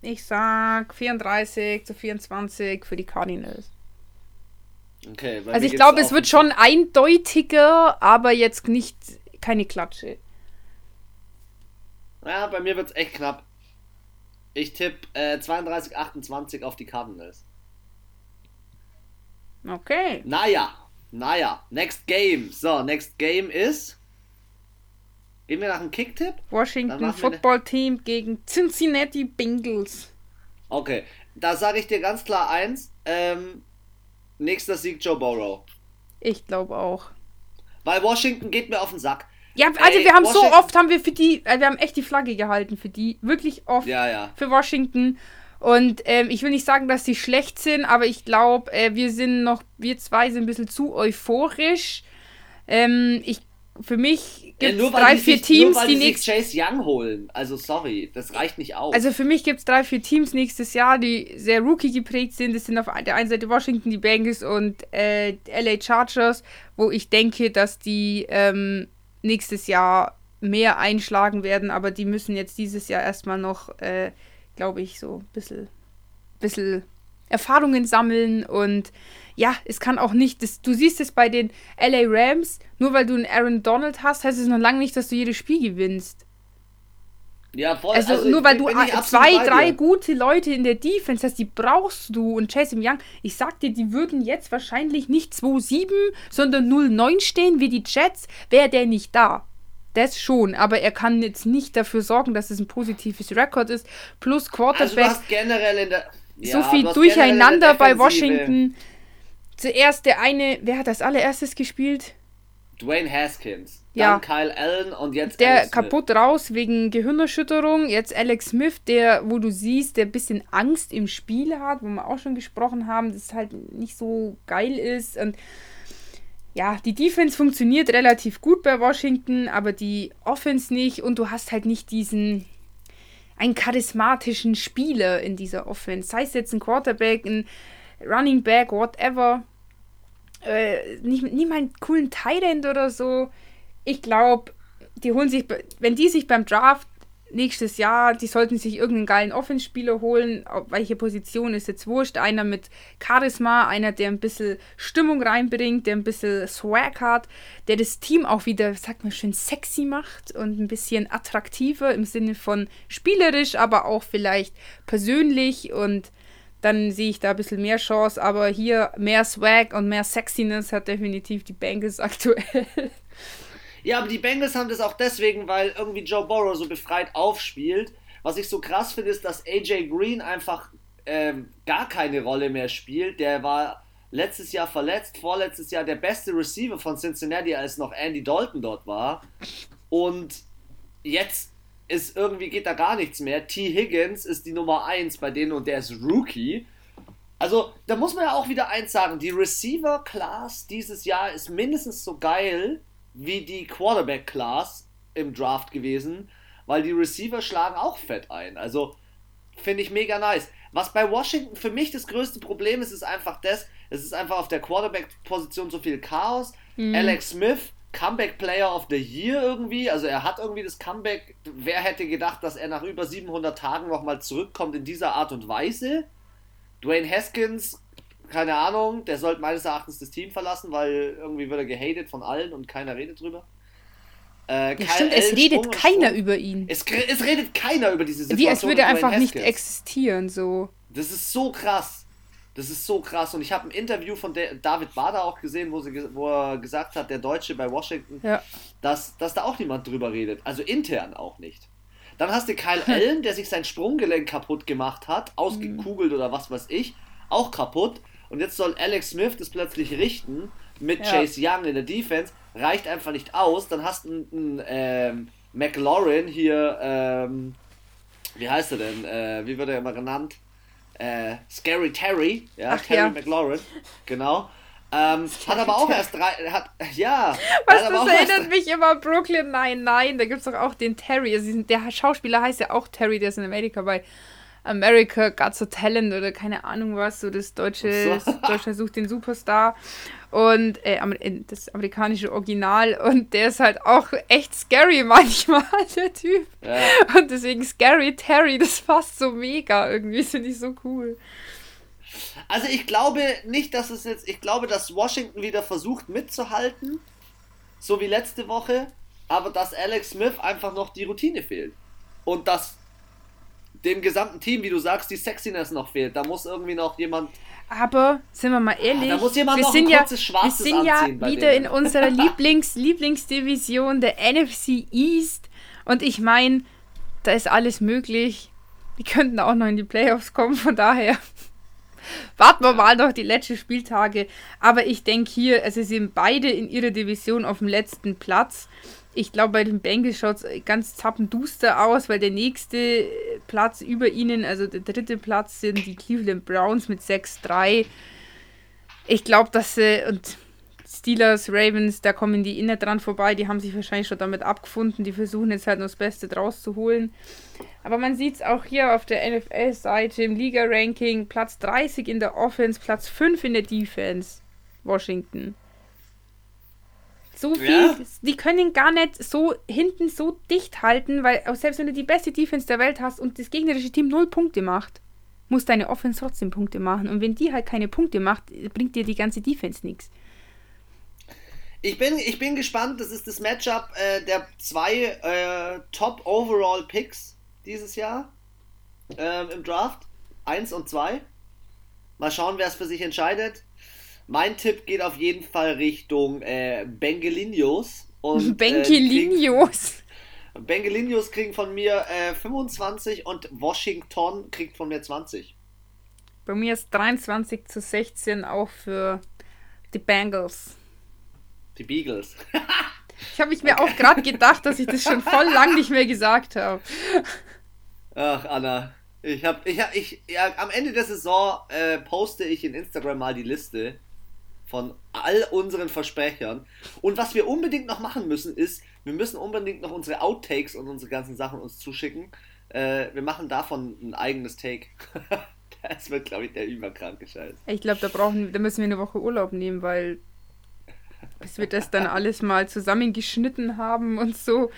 Speaker 2: Ich sag 34 zu 24 für die Cardinals. Okay, also ich glaube, es wird schon eindeutiger, aber jetzt nicht keine Klatsche.
Speaker 1: Ja, bei mir wird es echt knapp. Ich tippe äh, 32, 28 auf die Cardinals.
Speaker 2: Okay.
Speaker 1: Naja, naja. Next Game. So, next Game ist. Gehen wir nach einem Kicktipp?
Speaker 2: Washington Football Team gegen Cincinnati Bengals.
Speaker 1: Okay, da sage ich dir ganz klar eins. Ähm, nächster Sieg Joe Burrow.
Speaker 2: Ich glaube auch.
Speaker 1: Weil Washington geht mir auf den Sack.
Speaker 2: Ja, also Ey, wir haben Washington so oft haben wir für die, äh, wir haben echt die Flagge gehalten für die, wirklich oft
Speaker 1: ja, ja.
Speaker 2: für Washington. Und ähm, ich will nicht sagen, dass sie schlecht sind, aber ich glaube, äh, wir sind noch, wir zwei sind ein bisschen zu euphorisch. Ähm, ich für mich gibt es ja, drei, vier sich, Teams,
Speaker 1: die, die nächstes Chase Young holen. Also sorry, das reicht nicht aus.
Speaker 2: Also für mich gibt es drei, vier Teams nächstes Jahr, die sehr Rookie geprägt sind. Das sind auf der einen Seite Washington, die Bengals und äh, LA Chargers, wo ich denke, dass die ähm, nächstes Jahr mehr einschlagen werden, aber die müssen jetzt dieses Jahr erstmal noch, äh, glaube ich, so ein bisschen, bisschen Erfahrungen sammeln und ja, es kann auch nicht, das, du siehst es bei den LA Rams, nur weil du einen Aaron Donald hast, heißt es noch lange nicht, dass du jedes Spiel gewinnst.
Speaker 1: Ja, voll.
Speaker 2: Also, also nur weil du zwei, drei gute Leute in der Defense hast, die brauchst du. Und Chase Young, ich sag dir, die würden jetzt wahrscheinlich nicht 2-7, sondern 0-9 stehen wie die Jets, wäre der nicht da. Das schon, aber er kann jetzt nicht dafür sorgen, dass es ein positives Rekord ist. Plus Quarterback. Also du
Speaker 1: hast generell in der
Speaker 2: so viel Durcheinander bei Washington. Zuerst der eine, wer hat als allererstes gespielt?
Speaker 1: Dwayne Haskins. Dann Kyle Allen und jetzt
Speaker 2: Der Alex kaputt raus wegen Gehirnerschütterung. Jetzt Alex Smith, der, wo du siehst, der ein bisschen Angst im Spiel hat, wo wir auch schon gesprochen haben, dass es halt nicht so geil ist. Und ja, die Defense funktioniert relativ gut bei Washington, aber die Offense nicht. Und du hast halt nicht diesen, einen charismatischen Spieler in dieser Offense. Sei es jetzt ein Quarterback, ein Running Back, whatever. Äh, nicht, nicht mal einen coolen Tight oder so. Ich glaube, die holen sich, wenn die sich beim Draft nächstes Jahr, die sollten sich irgendeinen geilen Offenspieler holen. Welche Position ist jetzt wurscht. Einer mit Charisma, einer, der ein bisschen Stimmung reinbringt, der ein bisschen Swag hat, der das Team auch wieder, sagt man schön, sexy macht und ein bisschen attraktiver im Sinne von spielerisch, aber auch vielleicht persönlich und dann sehe ich da ein bisschen mehr Chance, aber hier mehr Swag und mehr Sexiness hat definitiv die Bengals (laughs) aktuell.
Speaker 1: Ja, aber die Bengals haben das auch deswegen, weil irgendwie Joe Burrow so befreit aufspielt. Was ich so krass finde, ist, dass AJ Green einfach ähm, gar keine Rolle mehr spielt. Der war letztes Jahr verletzt, vorletztes Jahr der beste Receiver von Cincinnati, als noch Andy Dalton dort war. Und jetzt ist irgendwie geht da gar nichts mehr. T. Higgins ist die Nummer 1 bei denen und der ist Rookie. Also, da muss man ja auch wieder eins sagen: Die Receiver-Class dieses Jahr ist mindestens so geil wie die Quarterback-Class im Draft gewesen, weil die Receiver schlagen auch fett ein. Also finde ich mega nice. Was bei Washington für mich das größte Problem ist, ist einfach das, es ist einfach auf der Quarterback-Position so viel Chaos. Mhm. Alex Smith, Comeback Player of the Year irgendwie, also er hat irgendwie das Comeback, wer hätte gedacht, dass er nach über 700 Tagen nochmal zurückkommt in dieser Art und Weise? Dwayne Haskins keine Ahnung, der sollte meines Erachtens das Team verlassen, weil irgendwie wird er gehatet von allen und keiner redet drüber. Äh,
Speaker 2: ja, stimmt, es redet keiner über ihn.
Speaker 1: Es, es, redet keiner über diese Situation.
Speaker 2: Wie als würde er einfach nicht existieren, so.
Speaker 1: Das ist so krass. Das ist so krass. Und ich habe ein Interview von David Bader auch gesehen, wo, sie, wo er gesagt hat, der Deutsche bei Washington,
Speaker 2: ja.
Speaker 1: dass, dass da auch niemand drüber redet. Also intern auch nicht. Dann hast du Kyle Allen, der sich sein Sprunggelenk kaputt gemacht hat, ausgekugelt oder was weiß ich, auch kaputt. Und jetzt soll Alex Smith das plötzlich richten mit ja. Chase Young in der Defense. Reicht einfach nicht aus. Dann hast du einen, ähm, McLaurin hier, ähm, wie heißt er denn? Äh, wie wird er immer genannt? Äh, Scary Terry, ja, Ach, Terry ja. McLaurin, genau. Ähm, (laughs) hat aber auch erst drei, hat, ja.
Speaker 2: Was, das erinnert mich immer an Brooklyn nein, nein, da gibt es doch auch den Terry, also der Schauspieler heißt ja auch Terry, der ist in Amerika bei America Got So Talent oder keine Ahnung was, so das deutsche, so. Deutscher sucht den Superstar (laughs) und äh, das amerikanische Original und der ist halt auch echt scary (laughs) manchmal, der Typ. Ja. Und deswegen Scary Terry, das passt so mega irgendwie, finde ich so cool.
Speaker 1: Also ich glaube nicht, dass es jetzt, ich glaube, dass Washington wieder versucht mitzuhalten, so wie letzte Woche, aber dass Alex Smith einfach noch die Routine fehlt. Und dass dem gesamten Team, wie du sagst, die Sexiness noch fehlt. Da muss irgendwie noch jemand.
Speaker 2: Aber sind wir mal ehrlich,
Speaker 1: ah, muss jemand
Speaker 2: wir sind ja,
Speaker 1: kurzes Schwarzes
Speaker 2: wir sind ja wieder in unserer (laughs) Lieblings Lieblingsdivision der NFC East und ich meine, da ist alles möglich. Die könnten auch noch in die Playoffs kommen, von daher. (laughs) Warten wir mal noch die letzten Spieltage. Aber ich denke hier, also sie sind beide in ihrer Division auf dem letzten Platz. Ich glaube, bei den Bengals schaut es ganz zappenduster aus, weil der nächste Platz über ihnen, also der dritte Platz, sind die Cleveland Browns mit 6-3. Ich glaube, dass sie, und Steelers, Ravens, da kommen die inner dran vorbei, die haben sich wahrscheinlich schon damit abgefunden, die versuchen jetzt halt noch das Beste draus zu holen. Aber man sieht es auch hier auf der NFL-Seite im Liga-Ranking, Platz 30 in der Offense, Platz 5 in der Defense, Washington. So viel, ja. die können gar nicht so hinten so dicht halten, weil selbst wenn du die beste Defense der Welt hast und das gegnerische Team null Punkte macht, muss deine Offense trotzdem Punkte machen. Und wenn die halt keine Punkte macht, bringt dir die ganze Defense nichts.
Speaker 1: Ich bin, ich bin gespannt. Das ist das Matchup äh, der zwei äh, Top Overall Picks dieses Jahr äh, im Draft. Eins und zwei. Mal schauen, wer es für sich entscheidet. Mein Tipp geht auf jeden Fall Richtung äh, Bengelinios. Und,
Speaker 2: Bengelinios?
Speaker 1: Äh, Bengelinios kriegen von mir äh, 25 und Washington kriegt von mir 20.
Speaker 2: Bei mir ist 23 zu 16 auch für die Bengals.
Speaker 1: Die Beagles. (laughs)
Speaker 2: ich habe ich mir auch gerade gedacht, dass ich das schon voll lang nicht mehr gesagt habe.
Speaker 1: Ach, Anna. Ich habe, ich, hab, ich, ja, am Ende der Saison äh, poste ich in Instagram mal die Liste von all unseren Versprechern. Und was wir unbedingt noch machen müssen, ist, wir müssen unbedingt noch unsere Outtakes und unsere ganzen Sachen uns zuschicken. Äh, wir machen davon ein eigenes Take. (laughs) das wird, glaube ich, der überkranke Scheiß.
Speaker 2: Ich glaube, da brauchen, da müssen wir eine Woche Urlaub nehmen, weil bis wir das dann alles mal zusammengeschnitten haben und so.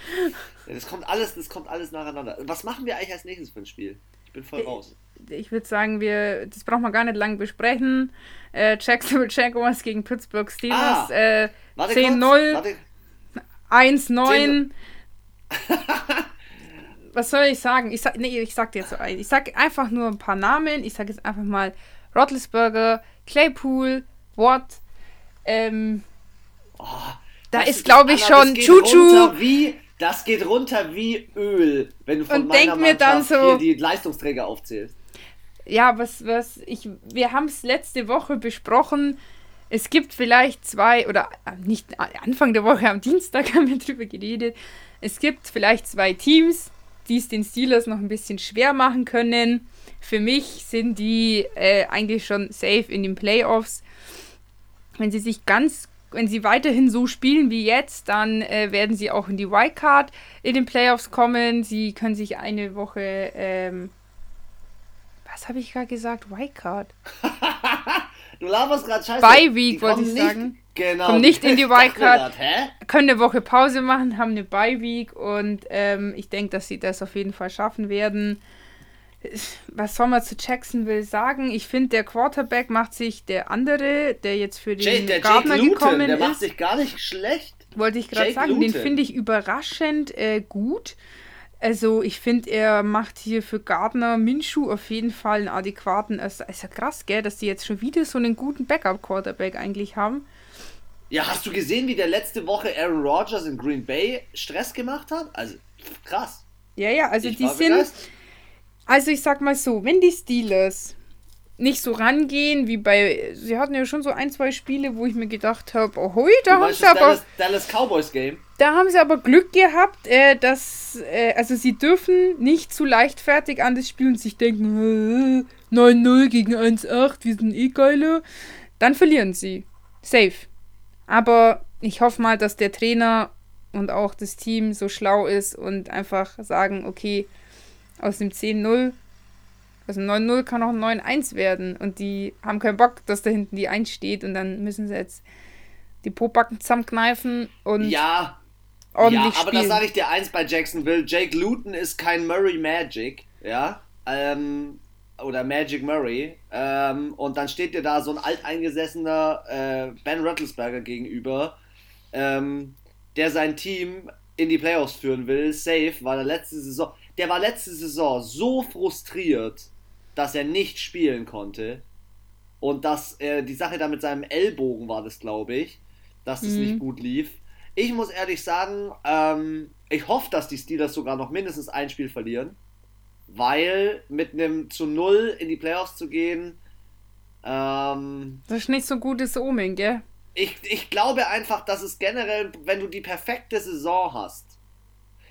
Speaker 1: Ja, das kommt alles, das kommt alles nacheinander. Was machen wir eigentlich als nächstes für ein Spiel? Ich bin voll raus.
Speaker 2: Ich würde sagen, wir, das braucht man gar nicht lang besprechen. Äh, Jacksonville (laughs) Jaguars gegen Pittsburgh Steelers. Ah, äh, 10-0. 1-9. (laughs) (laughs) Was soll ich sagen? Ich sag, nee, ich sag dir jetzt so ein. Ich sag einfach nur ein paar Namen. Ich sag jetzt einfach mal Roethlisberger, Claypool, Watt, ähm,
Speaker 1: Oh,
Speaker 2: da ist, glaube ich, schon Chuchu.
Speaker 1: Wie, das geht runter wie Öl, wenn du von
Speaker 2: und
Speaker 1: meiner
Speaker 2: denk mir dann so,
Speaker 1: die Leistungsträger aufzählst.
Speaker 2: Ja, was, was, ich, wir haben es letzte Woche besprochen. Es gibt vielleicht zwei, oder äh, nicht äh, Anfang der Woche, am Dienstag (laughs) haben wir drüber geredet. Es gibt vielleicht zwei Teams, die es den Steelers noch ein bisschen schwer machen können. Für mich sind die äh, eigentlich schon safe in den Playoffs. Wenn sie sich ganz wenn sie weiterhin so spielen wie jetzt, dann äh, werden sie auch in die Wildcard in den Playoffs kommen. Sie können sich eine Woche, ähm, was habe ich gerade gesagt? Wildcard. (laughs)
Speaker 1: du laberst gerade scheiße.
Speaker 2: Bye Week, wollte ich sagen.
Speaker 1: Genau.
Speaker 2: Kommen nicht in die (laughs) Wildcard. können eine Woche Pause machen, haben eine Bye Week und ähm, ich denke, dass sie das auf jeden Fall schaffen werden was soll man zu Jacksonville sagen? Ich finde, der Quarterback macht sich der andere, der jetzt für den
Speaker 1: Jay, der
Speaker 2: Gardner
Speaker 1: Jake Luton,
Speaker 2: gekommen
Speaker 1: der
Speaker 2: ist.
Speaker 1: macht sich gar nicht schlecht.
Speaker 2: Wollte ich gerade sagen, Luton. den finde ich überraschend äh, gut. Also ich finde, er macht hier für Gardner Minshu auf jeden Fall einen adäquaten. Es ist ja krass, gell, dass die jetzt schon wieder so einen guten Backup-Quarterback eigentlich haben.
Speaker 1: Ja, hast du gesehen, wie der letzte Woche Aaron Rodgers in Green Bay Stress gemacht hat? Also krass.
Speaker 2: Ja, ja, also ich die sind. Also ich sag mal so, wenn die Steelers nicht so rangehen wie bei. Sie hatten ja schon so ein, zwei Spiele, wo ich mir gedacht habe, oh hui, da haben sie aber.
Speaker 1: Dallas, Dallas Cowboys Game.
Speaker 2: Da haben sie aber Glück gehabt, äh, dass. Äh, also sie dürfen nicht zu leichtfertig an das Spiel und sich denken, äh, 9-0 gegen 1-8, wir sind eh geile. Dann verlieren sie. Safe. Aber ich hoffe mal, dass der Trainer und auch das Team so schlau ist und einfach sagen, okay, aus dem 10-0 also 9-0 kann auch ein 9-1 werden. Und die haben keinen Bock, dass da hinten die 1 steht. Und dann müssen sie jetzt die Pobacken zusammenkneifen und
Speaker 1: ja, ordentlich Ja, aber spielen. das sage ich dir eins bei Jacksonville. Jake Luton ist kein Murray Magic, ja. Ähm, oder Magic Murray. Ähm, und dann steht dir da so ein alteingesessener äh, Ben Rattlesberger gegenüber, ähm, der sein Team in die Playoffs führen will, safe, weil er letzte Saison, der war letzte Saison so frustriert dass er nicht spielen konnte und dass äh, die Sache da mit seinem Ellbogen war das, glaube ich, dass es mhm. nicht gut lief. Ich muss ehrlich sagen, ähm, ich hoffe, dass die Steelers sogar noch mindestens ein Spiel verlieren, weil mit einem zu Null in die Playoffs zu gehen, ähm,
Speaker 2: das ist nicht so gutes Omen, gell?
Speaker 1: Ich, ich glaube einfach, dass es generell, wenn du die perfekte Saison hast,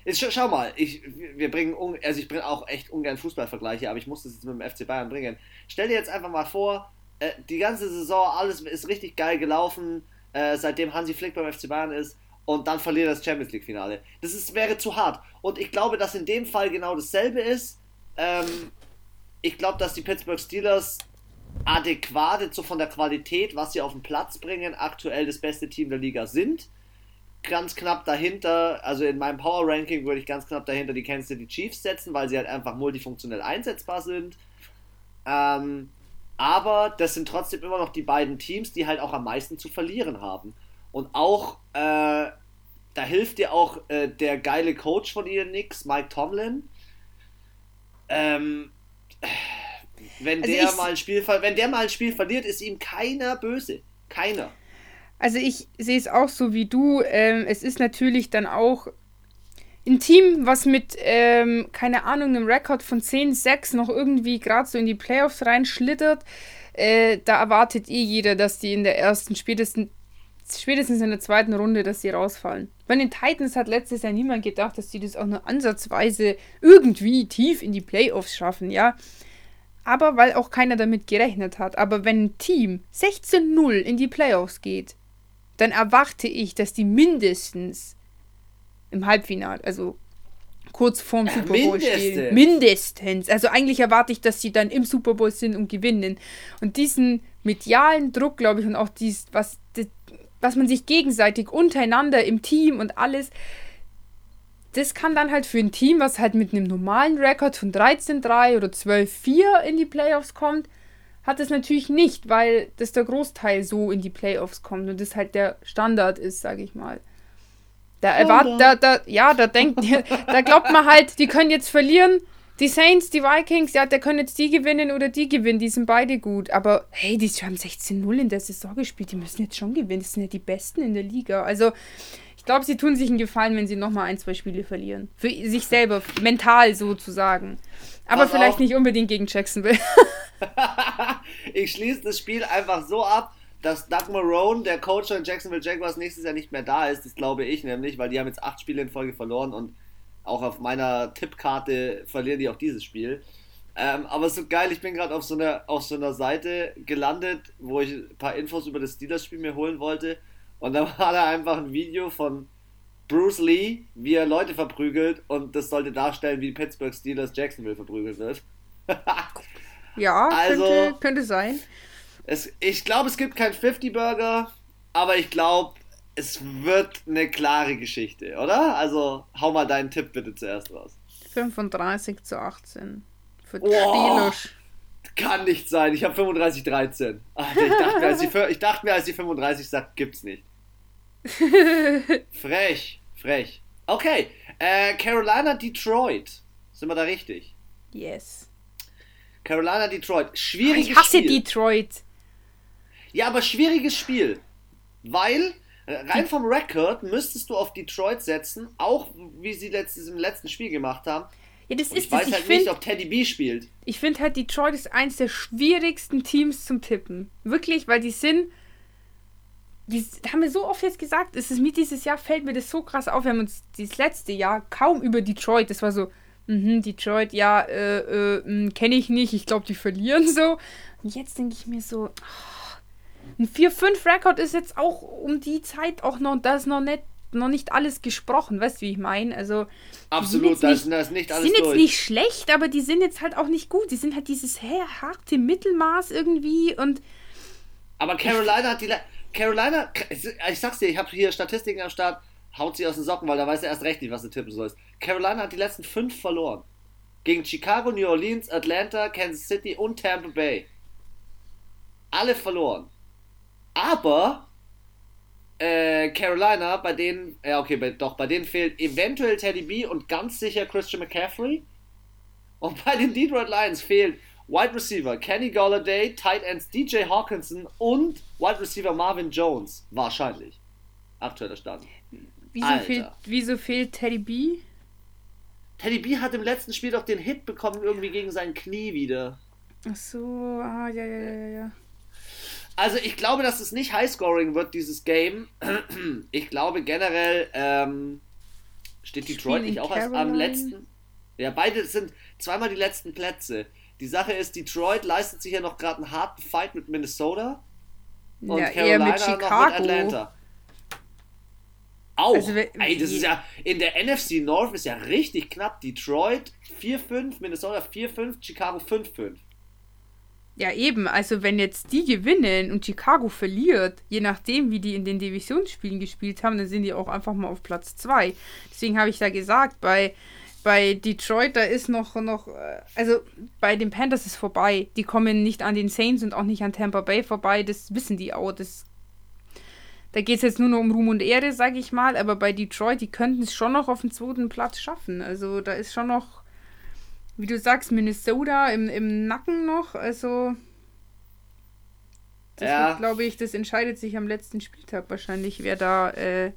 Speaker 1: Jetzt, schau mal, ich, wir bringen, also ich bringe auch echt ungern Fußballvergleiche, aber ich muss das jetzt mit dem FC Bayern bringen. Stell dir jetzt einfach mal vor, äh, die ganze Saison, alles ist richtig geil gelaufen, äh, seitdem Hansi Flick beim FC Bayern ist und dann verliert das Champions League Finale. Das ist, wäre zu hart. Und ich glaube, dass in dem Fall genau dasselbe ist. Ähm, ich glaube, dass die Pittsburgh Steelers adäquat so von der Qualität, was sie auf den Platz bringen, aktuell das beste Team der Liga sind ganz knapp dahinter, also in meinem Power Ranking würde ich ganz knapp dahinter die Kansas City Chiefs setzen, weil sie halt einfach multifunktionell einsetzbar sind. Ähm, aber das sind trotzdem immer noch die beiden Teams, die halt auch am meisten zu verlieren haben. Und auch, äh, da hilft dir auch äh, der geile Coach von ihren Knicks, Mike Tomlin. Ähm, wenn, also der mal ein Spiel, wenn der mal ein Spiel verliert, ist ihm keiner böse. Keiner.
Speaker 2: Also ich sehe es auch so wie du. Ähm, es ist natürlich dann auch ein Team, was mit, ähm, keine Ahnung, einem Rekord von 10-6 noch irgendwie gerade so in die Playoffs reinschlittert. Äh, da erwartet eh jeder, dass die in der ersten, spätestens, spätestens in der zweiten Runde, dass sie rausfallen. Bei den Titans hat letztes Jahr niemand gedacht, dass die das auch nur ansatzweise irgendwie tief in die Playoffs schaffen, ja. Aber weil auch keiner damit gerechnet hat. Aber wenn ein Team 16-0 in die Playoffs geht, dann erwarte ich, dass die mindestens im Halbfinale, also kurz vorm Super Bowl Mindestens. stehen. Mindestens. Also eigentlich erwarte ich, dass sie dann im Super Bowl sind und gewinnen. Und diesen medialen Druck, glaube ich, und auch dies, was, was man sich gegenseitig untereinander im Team und alles, das kann dann halt für ein Team, was halt mit einem normalen Rekord von 13-3 oder 12-4 in die Playoffs kommt, hat es natürlich nicht, weil das der Großteil so in die Playoffs kommt und das halt der Standard ist, sage ich mal. Da erwartet, da, da, ja, da denkt, da glaubt man halt, die können jetzt verlieren. Die Saints, die Vikings, ja, der können jetzt die gewinnen oder die gewinnen, die sind beide gut. Aber hey, die haben 16-0 in der Saison gespielt, die müssen jetzt schon gewinnen. Das sind ja die Besten in der Liga. Also, ich glaube, sie tun sich einen Gefallen, wenn sie nochmal ein, zwei Spiele verlieren. Für sich selber, mental sozusagen. Aber Pass vielleicht auf. nicht unbedingt gegen Jacksonville. (laughs) (laughs)
Speaker 1: ich schließe das Spiel einfach so ab, dass Doug Marone, der Coach von Jacksonville Jaguars, nächstes Jahr nicht mehr da ist. Das glaube ich nämlich, weil die haben jetzt acht Spiele in Folge verloren und auch auf meiner Tippkarte verlieren die auch dieses Spiel. Ähm, aber so geil, ich bin gerade auf, so einer, auf so einer Seite gelandet, wo ich ein paar Infos über das Steelers-Spiel mir holen wollte. Und da (laughs) war da einfach ein Video von Bruce Lee, wie er Leute verprügelt und das sollte darstellen, wie Pittsburgh Steelers Jacksonville verprügelt wird. (laughs)
Speaker 2: Ja, also, könnte, könnte sein.
Speaker 1: Es, ich glaube, es gibt keinen 50-Burger, aber ich glaube, es wird eine klare Geschichte, oder? Also, hau mal deinen Tipp bitte zuerst raus.
Speaker 2: 35 zu 18. Für oh,
Speaker 1: Kann nicht sein. Ich habe 35 13. Alter, ich, dachte mir, als die, ich dachte mir, als die 35 sagt, gibt's nicht. (laughs) frech, frech. Okay, äh, Carolina, Detroit. Sind wir da richtig?
Speaker 2: Yes.
Speaker 1: Carolina, Detroit. Schwieriges
Speaker 2: Ich hasse
Speaker 1: Spiel.
Speaker 2: Detroit.
Speaker 1: Ja, aber schwieriges Spiel. Weil, rein vom Record müsstest du auf Detroit setzen, auch wie sie letztes, im letzten Spiel gemacht haben.
Speaker 2: Ja, das
Speaker 1: Und
Speaker 2: ist
Speaker 1: ich
Speaker 2: es.
Speaker 1: weiß
Speaker 2: Ich
Speaker 1: halt nicht,
Speaker 2: finde
Speaker 1: ob Teddy B spielt.
Speaker 2: ich find halt, Detroit ist eins der schwierigsten Teams zum Tippen. Wirklich, weil die sind. Die haben wir so oft jetzt gesagt, es ist mir dieses Jahr fällt mir das so krass auf. Wir haben uns dieses letzte Jahr kaum über Detroit, das war so, mhm, Detroit, ja, äh, äh, kenne ich nicht, ich glaube, die verlieren so. Und jetzt denke ich mir so, ah, ein 4-5-Rekord ist jetzt auch um die Zeit auch noch, da ist noch nicht, noch nicht alles gesprochen, weißt du, wie ich meine? Also,
Speaker 1: Absolut, da
Speaker 2: nicht-
Speaker 1: ist, nicht
Speaker 2: die
Speaker 1: alles
Speaker 2: sind jetzt
Speaker 1: durch.
Speaker 2: nicht schlecht, aber die sind jetzt halt auch nicht gut. Die sind halt dieses hä, harte Mittelmaß irgendwie und
Speaker 1: Aber Carolina hat die. Carolina, ich sag's dir, ich habe hier Statistiken am Start, haut sie aus den Socken, weil da weiß er erst recht nicht, was du tippen sollst. Carolina hat die letzten fünf verloren. Gegen Chicago, New Orleans, Atlanta, Kansas City und Tampa Bay. Alle verloren. Aber äh, Carolina, bei denen, ja okay, bei, doch, bei denen fehlt eventuell Teddy B und ganz sicher Christian McCaffrey. Und bei den Detroit Lions fehlt Wide Receiver Kenny Galladay, Tight Ends DJ Hawkinson und Wide Receiver Marvin Jones. Wahrscheinlich. Aktueller Stand.
Speaker 2: wieso fehlt, wieso fehlt Teddy B?
Speaker 1: Teddy B hat im letzten Spiel doch den Hit bekommen, irgendwie gegen sein Knie wieder.
Speaker 2: Ach so, ah, ja, ja, ja, ja.
Speaker 1: Also ich glaube, dass es nicht Highscoring wird, dieses Game. (clears throat) Ich glaube generell ähm, steht Detroit
Speaker 2: Spielen
Speaker 1: nicht auch erst am letzten. Ja, beide sind zweimal die letzten Plätze. Die Sache ist, Detroit leistet sich ja noch gerade einen harten Fight mit Minnesota und
Speaker 2: ja,
Speaker 1: Carolina
Speaker 2: mit
Speaker 1: noch mit. Atlanta. Auch.
Speaker 2: Also,
Speaker 1: Ey, das ist ja in der NFC North ist ja richtig knapp. Detroit 4-5, Minnesota 4-5, Chicago 5-5.
Speaker 2: Ja, eben. Also, wenn jetzt die gewinnen und Chicago verliert, je nachdem, wie die in den Divisionsspielen gespielt haben, dann sind die auch einfach mal auf Platz 2. Deswegen habe ich da gesagt, bei, bei Detroit, da ist noch, noch, äh, also bei den Panthers ist vorbei. Die kommen nicht an den Saints und auch nicht an Tampa Bay vorbei. Das wissen die auch. Das, da geht es jetzt nur noch um Ruhm und Ehre, sage ich mal. Aber bei Detroit, die könnten es schon noch auf den zweiten Platz schaffen. Also, da ist schon noch wie du sagst, Minnesota im, im Nacken noch. Also, das
Speaker 1: Ja.
Speaker 2: glaube ich, das entscheidet sich am letzten Spieltag wahrscheinlich, wer da. Äh,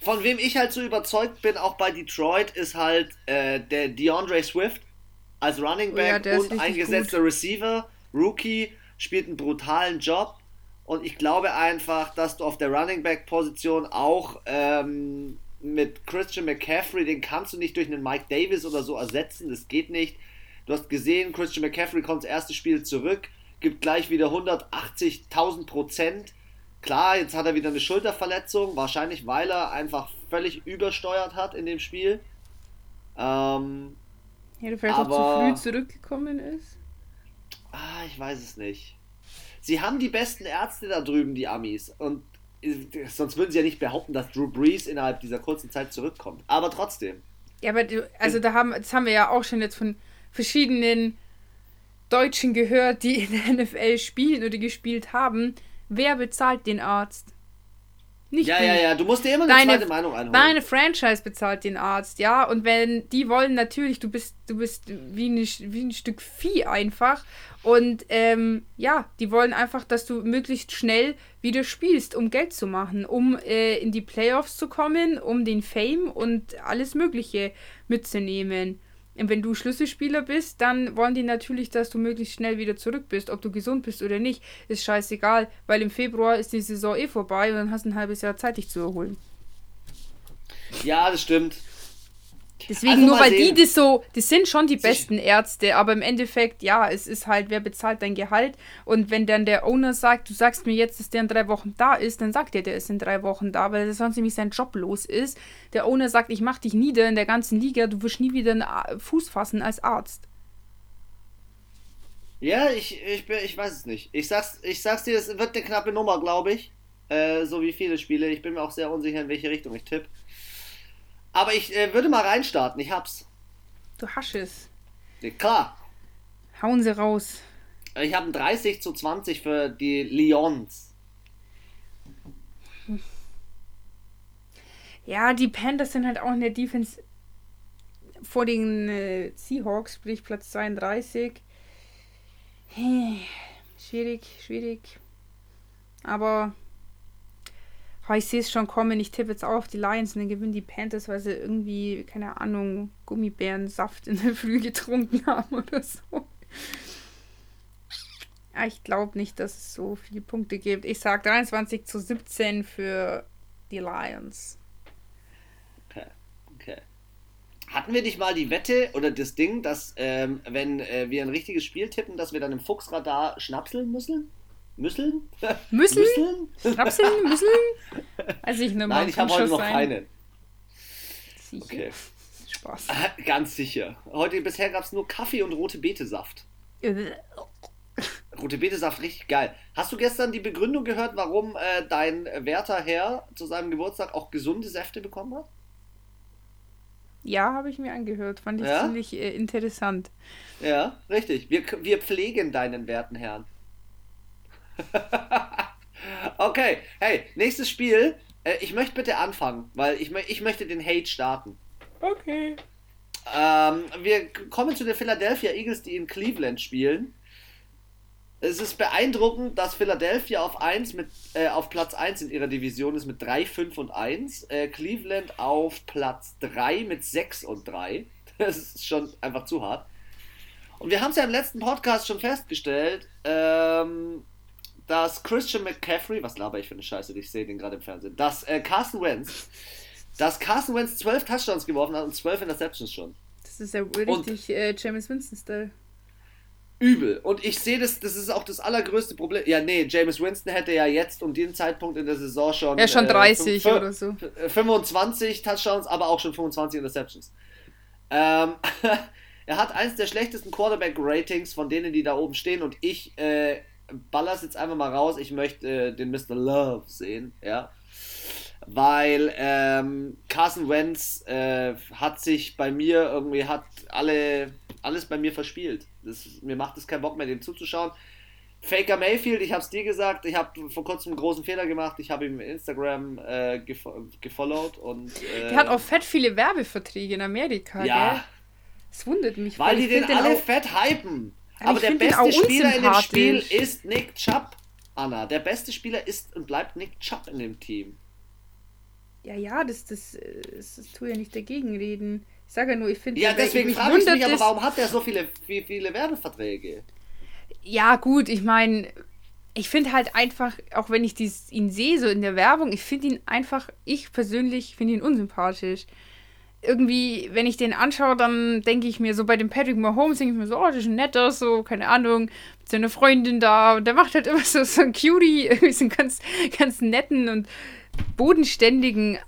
Speaker 1: Von wem ich halt so überzeugt bin, auch bei Detroit, ist halt äh, der DeAndre Swift als Running
Speaker 2: Oh ja,
Speaker 1: Back
Speaker 2: der ist
Speaker 1: und eingesetzter Receiver. Rookie, spielt einen brutalen Job. Und ich glaube einfach, dass du auf der Running Back Position auch ähm, mit Christian McCaffrey, den kannst du nicht durch einen Mike Davis oder so ersetzen. Das geht nicht. Du hast gesehen, Christian McCaffrey kommt das erste Spiel zurück, gibt gleich wieder 180.000 Prozent. Klar, jetzt hat er wieder eine Schulterverletzung, wahrscheinlich weil er einfach völlig übersteuert hat in dem Spiel. Ähm,
Speaker 2: ja, der vielleicht
Speaker 1: Aber-
Speaker 2: auch zu früh zurückgekommen ist.
Speaker 1: ah, ich weiß es nicht. Sie haben die besten Ärzte da drüben, die Amis. Und sonst würden sie ja nicht behaupten, dass Drew Brees innerhalb dieser kurzen Zeit zurückkommt. Aber trotzdem.
Speaker 2: Ja, aber du, also da haben, das haben wir ja auch schon jetzt von verschiedenen Deutschen gehört, die in der NFL spielen oder gespielt haben. Wer bezahlt den Arzt? Nicht
Speaker 1: Ja, ja, ja, du musst dir immer eine
Speaker 2: Deine-
Speaker 1: zweite Meinung einholen.
Speaker 2: Deine Franchise bezahlt den Arzt, ja. Und wenn die wollen natürlich, du bist, du bist wie, eine, wie ein Stück Vieh einfach. Und ähm, ja, die wollen einfach, dass du möglichst schnell wieder spielst, um Geld zu machen, um äh, in die Playoffs zu kommen, um den Fame und alles Mögliche mitzunehmen. Wenn du Schlüsselspieler bist, dann wollen die natürlich, dass du möglichst schnell wieder zurück bist. Ob du gesund bist oder nicht, ist scheißegal, weil im Februar ist die Saison eh vorbei und dann hast du ein halbes Jahr Zeit, dich zu erholen.
Speaker 1: Ja, das stimmt.
Speaker 2: Deswegen
Speaker 1: Also
Speaker 2: nur weil
Speaker 1: sehen.
Speaker 2: die das so, das sind schon die besten Ärzte, aber im Endeffekt, ja, es ist halt, wer bezahlt dein Gehalt und wenn dann der Owner sagt, du sagst mir jetzt, dass der in drei Wochen da ist, dann sagt er, der ist in drei Wochen da, weil das sonst nämlich sein Job los ist. Der Owner sagt, ich mach dich nieder in der ganzen Liga, du wirst nie wieder einen A- Fuß fassen als Arzt.
Speaker 1: Ja, ich, ich, bin- ich weiß es nicht. Ich sag's, ich sag's dir, es wird eine knappe Nummer, glaube ich. Äh, so wie viele Spiele. Ich bin mir auch sehr unsicher, in welche Richtung ich tippe. Aber ich äh, würde mal reinstarten. Ich hab's.
Speaker 2: Du hast es.
Speaker 1: Ja, klar.
Speaker 2: Hauen sie raus.
Speaker 1: Ich habe ein 30 zu 20 für die Lions.
Speaker 2: Ja, die Panthers sind halt auch in der Defense vor den äh, Seahawks, sprich Platz 32. Hey, schwierig, schwierig. Aber oh, ich sehe es schon kommen. Ich tippe jetzt auf die Lions und dann gewinnen die Panthers, weil sie irgendwie, keine Ahnung, Gummibärensaft in der Früh getrunken haben oder so. Ja, ich glaube nicht, dass es so viele Punkte gibt. Ich sage 23 zu 17 für die Lions.
Speaker 1: Okay, okay. Hatten wir nicht mal die Wette oder das Ding, dass ähm, wenn äh, wir ein richtiges Spiel tippen, dass wir dann im Fuchsradar schnapseln müssen? Müsseln?
Speaker 2: Müsseln? Schnapseln? Müsseln? Also ich nehme
Speaker 1: Nein, ich habe heute noch sein. keinen.
Speaker 2: Sicher? Okay. Spaß. (laughs)
Speaker 1: Ganz sicher. Heute bisher gab es nur Kaffee und rote Betesaft. Rote Betesaft, richtig geil. Hast du gestern die Begründung gehört, warum äh, dein werter Herr zu seinem Geburtstag auch gesunde Säfte bekommen hat?
Speaker 2: Ja, habe ich mir angehört. Fand ich ja? ziemlich äh, interessant.
Speaker 1: Ja, richtig. Wir, wir pflegen deinen werten Herrn. (laughs) okay, hey, nächstes Spiel. Äh, ich möchte bitte anfangen, weil ich, ich möchte den Hate starten.
Speaker 2: Okay.
Speaker 1: Ähm, wir kommen zu den Philadelphia Eagles, die in Cleveland spielen es ist beeindruckend, dass Philadelphia auf 1 mit, äh, auf Platz 1 in ihrer Division ist mit 3, 5 und 1. Äh, Cleveland auf Platz 3 mit 6 und 3. (laughs) Das ist schon einfach zu hart. Und wir haben es ja im letzten Podcast schon festgestellt, ähm, dass Christian McCaffrey, was laber ich für eine Scheiße, ich sehe den gerade im Fernsehen, dass äh, Carson Wentz, dass Carson Wentz 12 Touchdowns geworfen hat und 12 Interceptions schon.
Speaker 2: Das ist ja richtig äh, James Winston-Style
Speaker 1: übel. Und ich sehe das, das ist auch das allergrößte Problem. Ja, nee, James Winston hätte ja jetzt um den Zeitpunkt in der Saison schon.
Speaker 2: Ja, schon 30 äh, oder so.
Speaker 1: 25 Touchdowns, aber auch schon 25 Interceptions. Ähm, (laughs) er hat eins der schlechtesten Quarterback-Ratings von denen, die da oben stehen. Und ich äh, baller's jetzt einfach mal raus. Ich möchte äh, den Mr. Love sehen, ja. Weil ähm, Carson Wentz äh, hat sich bei mir irgendwie, hat alle, alles bei mir verspielt. Das, mir macht es keinen Bock mehr, dem zuzuschauen. Faker Mayfield, ich habe es dir gesagt, ich habe vor kurzem einen großen Fehler gemacht. Ich habe ihm Instagram äh, gefo gefollowt und.
Speaker 2: Äh, Der hat auch fett viele Werbeverträge in Amerika, ja. gell? Das wundert mich.
Speaker 1: Weil die den alle auch, fett hypen. Aber der beste Spieler in dem Spiel ist Nick Chubb, Anna. Der beste Spieler ist und bleibt Nick Chubb in dem Team.
Speaker 2: Ja, ja, das, das, das, das tue ja nicht dagegen reden. Ich sage ja nur, ich finde.
Speaker 1: Ja, deswegen frage ich mich, aber warum hat er so viele, viele, viele Werbeverträge?
Speaker 2: Ja, gut, ich meine, ich finde halt einfach, auch wenn ich dies, ihn sehe, so in der Werbung, ich finde ihn einfach, ich persönlich finde ihn unsympathisch. Irgendwie, wenn ich den anschaue, dann denke ich mir so bei dem Patrick Mahomes, denke ich mir so, oh, das ist ein netter, so, keine Ahnung, mit seiner Freundin da und der macht halt (laughs) immer so, so ein Cutie, irgendwie so einen ganz, ganz netten und bodenständigen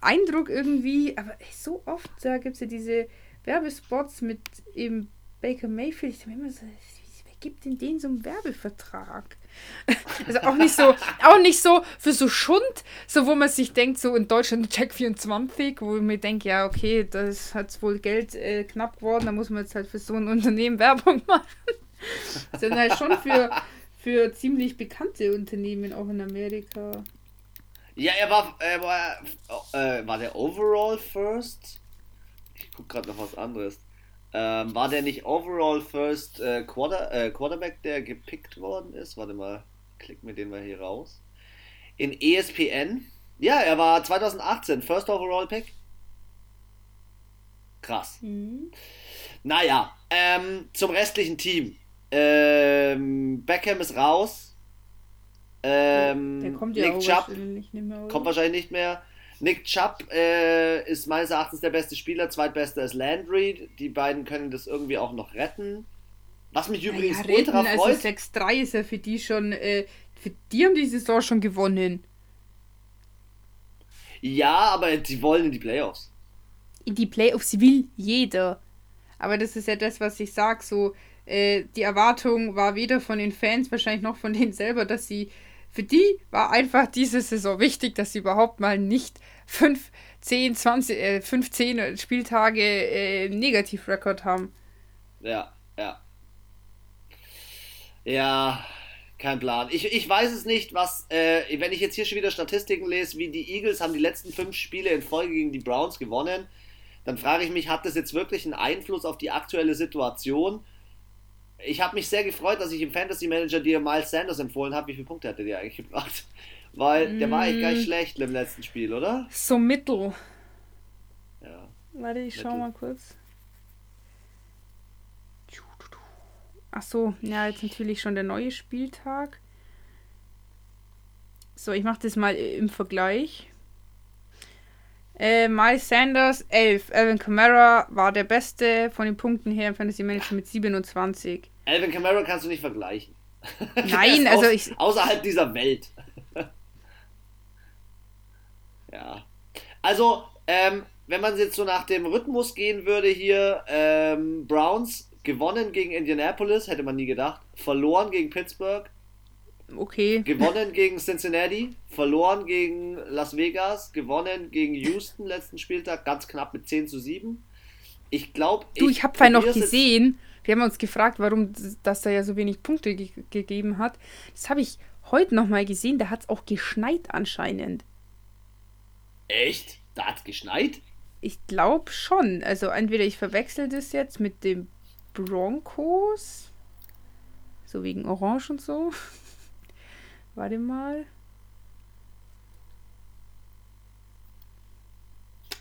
Speaker 2: Eindruck irgendwie, aber so oft, da gibt es ja diese Werbespots mit eben Baker Mayfield. Ich denke immer so, wer gibt denn den so einen Werbevertrag? (laughs) Also auch nicht so, auch nicht so für so Schund, so wo man sich denkt, so in Deutschland Check 24, wo ich mir denke, ja, okay, das hat wohl Geld äh, knapp geworden, da muss man jetzt halt für so ein Unternehmen (laughs) Werbung machen. Sondern halt schon für, für ziemlich bekannte Unternehmen auch in Amerika.
Speaker 1: Ja, er war, er war, äh, war der Overall First? Ich guck gerade noch was anderes. Ähm, war der nicht Overall First äh, Quarter, äh, Quarterback, der gepickt worden ist? Warte mal, klick mir den mal hier raus. In ESPN? Ja, er war 2018 First Overall Pick. Krass. Mhm. Naja, ähm, zum restlichen Team. Ähm, Beckham ist raus. Ähm, der kommt ja Nick Chubb wahrscheinlich nicht mehr, kommt wahrscheinlich nicht mehr. Nick Chubb äh, ist meines Erachtens der beste Spieler, zweitbester ist Landry. Die beiden können das irgendwie auch noch retten. Was mich übrigens
Speaker 2: ja, ultra retten, freut. Also 6-3 ist ja für die schon, äh, für die haben die Saison schon gewonnen.
Speaker 1: Ja, aber die wollen in die Playoffs.
Speaker 2: In die Playoffs will jeder. Aber das ist ja das, was ich sage, so äh, die Erwartung war weder von den Fans, wahrscheinlich noch von denen selber, dass sie für die war einfach diese Saison wichtig, dass sie überhaupt mal nicht 5, 10, 20, äh, 15 Spieltage äh, Negativrekord haben.
Speaker 1: Ja, ja. Ja, Kein Plan. Ich, ich weiß es nicht, was, äh, wenn ich jetzt hier schon wieder Statistiken lese, wie die Eagles haben die letzten fünf Spiele in Folge gegen die Browns gewonnen, dann frage ich mich, hat das jetzt wirklich einen Einfluss auf die aktuelle Situation? Ich habe mich sehr gefreut, dass ich im Fantasy Manager dir Miles Sanders empfohlen habe. Wie viele Punkte hat er dir eigentlich gebracht? (laughs) Weil mm. der war eigentlich gar nicht mm. schlecht im letzten Spiel, oder?
Speaker 2: So mittel. Ja. Warte, ich mittel. schau mal kurz. Ach so, ja, jetzt natürlich schon der neue Spieltag. So, ich mache das mal im Vergleich. Äh, Miles Sanders 11. Alvin Kamara war der Beste von den Punkten her im Fantasy Manager mit 27.
Speaker 1: Alvin Kamara kannst du nicht vergleichen. (laughs)
Speaker 2: Nein, also aus, ich.
Speaker 1: Außerhalb dieser Welt. (laughs) ja. Also, ähm, wenn man jetzt so nach dem Rhythmus gehen würde hier, ähm, Browns gewonnen gegen Indianapolis, hätte man nie gedacht. Verloren gegen Pittsburgh.
Speaker 2: Okay.
Speaker 1: Gewonnen gegen Cincinnati, verloren gegen Las Vegas, gewonnen gegen Houston letzten Spieltag, ganz knapp mit 10 zu 7. Ich glaube.
Speaker 2: Du, ich, ich habe vorhin noch gesehen, wir haben uns gefragt, warum das da ja so wenig Punkte ge gegeben hat. Das habe ich heute nochmal gesehen, da hat es auch geschneit anscheinend.
Speaker 1: Echt? Da hat es geschneit?
Speaker 2: Ich glaube schon. Also entweder ich verwechsel das jetzt mit dem Broncos. So wegen Orange und so. Warte mal.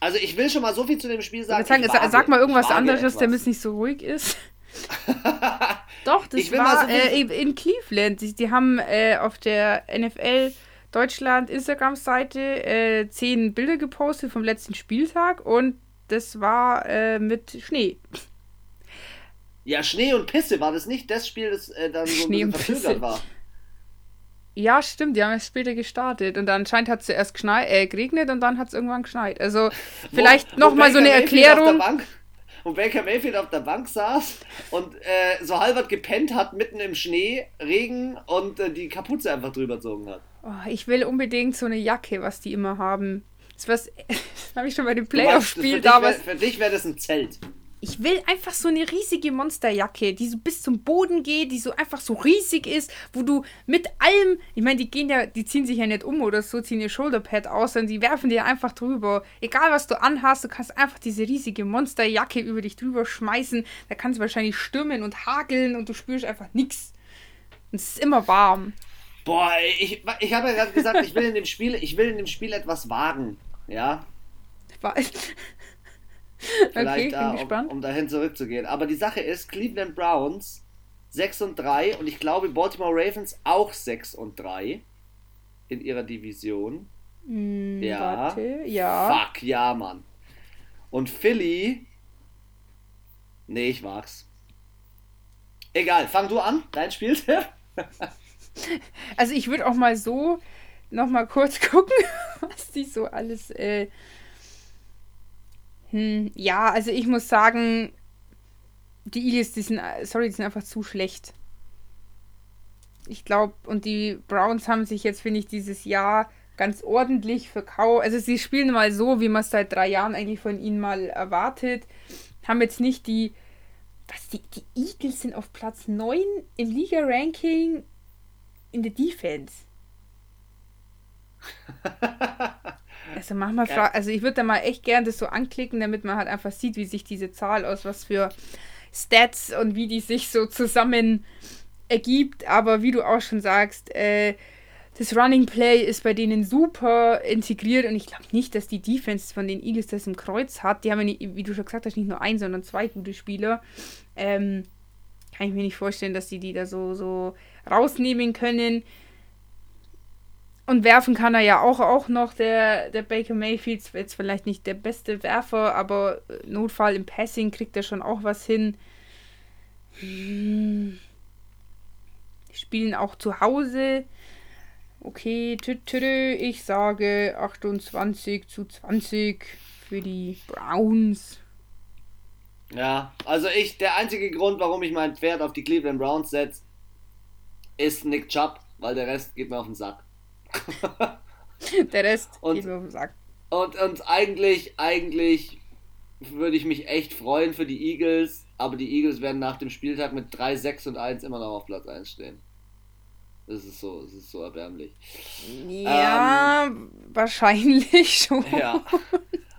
Speaker 1: Also ich will schon mal so viel zu dem Spiel sagen.
Speaker 2: sagen wage, sag mal irgendwas anderes, damit es nicht so ruhig ist. (laughs) Doch, das war so äh, in Cleveland. Die, die haben äh, auf der NFL Deutschland Instagram-Seite äh, zehn Bilder gepostet vom letzten Spieltag und das war äh, mit Schnee.
Speaker 1: Ja, Schnee und Pisse war das nicht das Spiel, das äh, dann so Schnee ein bisschen verzögert war.
Speaker 2: Ja, stimmt, die haben es später gestartet. Und anscheinend hat es zuerst geschneit, äh, geregnet und dann hat es irgendwann geschneit. Also vielleicht nochmal so eine Erklärung.
Speaker 1: Wo Baker Mayfield auf der Bank saß und äh, so halbert gepennt hat, mitten im Schnee, Regen und äh, die Kapuze einfach drüber gezogen hat.
Speaker 2: Oh, ich will unbedingt so eine Jacke, was die immer haben. Das, (laughs) das habe ich schon bei dem Playoff-Spiel damals.
Speaker 1: Für dich wäre wär das ein Zelt.
Speaker 2: Ich will einfach so eine riesige Monsterjacke, die so bis zum Boden geht, die so einfach so riesig ist, wo du mit allem, ich meine, die gehen ja, die ziehen sich ja nicht um oder so, ziehen ihr Shoulderpad aus, sondern die werfen dir einfach drüber. Egal was du anhast, du kannst einfach diese riesige Monsterjacke über dich drüber schmeißen. Da kannst du wahrscheinlich stürmen und hageln und du spürst einfach nichts. Und es ist immer warm.
Speaker 1: Boah, ich, ich habe ja gerade gesagt, ich will in dem Spiel, ich will in dem Spiel etwas wagen. Ja. (laughs) (laughs) Vielleicht okay, da, um, um, dahin zurückzugehen. Aber die Sache ist, Cleveland Browns 6 und 3 und ich glaube Baltimore Ravens auch 6 und 3 in ihrer Division.
Speaker 2: Mm, ja. Warte, ja.
Speaker 1: Fuck, ja, Mann. Und Philly. Nee, ich mag's. Egal, fang du an, dein Spiel. (laughs)
Speaker 2: also ich würde auch mal so noch mal kurz (laughs) gucken, was die so alles äh, hm, ja, also ich muss sagen, die Eagles, die sind, sorry, die sind einfach zu schlecht. Ich glaube, und die Browns haben sich jetzt, finde ich, dieses Jahr ganz ordentlich verkauft. Also sie spielen mal so, wie man es seit drei Jahren eigentlich von ihnen mal erwartet. Haben jetzt nicht die. Was, die, die Eagles sind auf Platz 9 im Liga-Ranking in der Defense. (laughs) Also manchmal ja. also ich würde da mal echt gern das so anklicken, damit man halt einfach sieht, wie sich diese Zahl aus was für Stats und wie die sich so zusammen ergibt. Aber wie du auch schon sagst, äh, das Running Play ist bei denen super integriert und ich glaube nicht, dass die Defense von den Eagles das im Kreuz hat. Die haben ja, wie du schon gesagt hast, nicht nur ein, sondern zwei gute Spieler. Ähm, kann ich mir nicht vorstellen, dass die die da so, so rausnehmen können. Und werfen kann er ja auch, auch noch, der, der Baker Mayfield. Ist jetzt vielleicht nicht der beste Werfer, aber Notfall im Passing kriegt er schon auch was hin. Hm. Spielen auch zu Hause. Okay, ich sage 28 zu 20 für die Browns.
Speaker 1: Ja, also ich, der einzige Grund, warum ich mein Pferd auf die Cleveland Browns setze, ist Nick Chubb, weil der Rest geht mir auf den Sack. (laughs)
Speaker 2: Der Rest
Speaker 1: und,
Speaker 2: geht mir auf den Sack.
Speaker 1: Und, und eigentlich, eigentlich würde ich mich echt freuen für die Eagles, aber die Eagles werden nach dem Spieltag mit 3, 6 und 1 immer noch auf Platz 1 stehen. Es ist so, es ist so erbärmlich.
Speaker 2: Ja, ähm, wahrscheinlich (laughs) schon.
Speaker 1: Ja.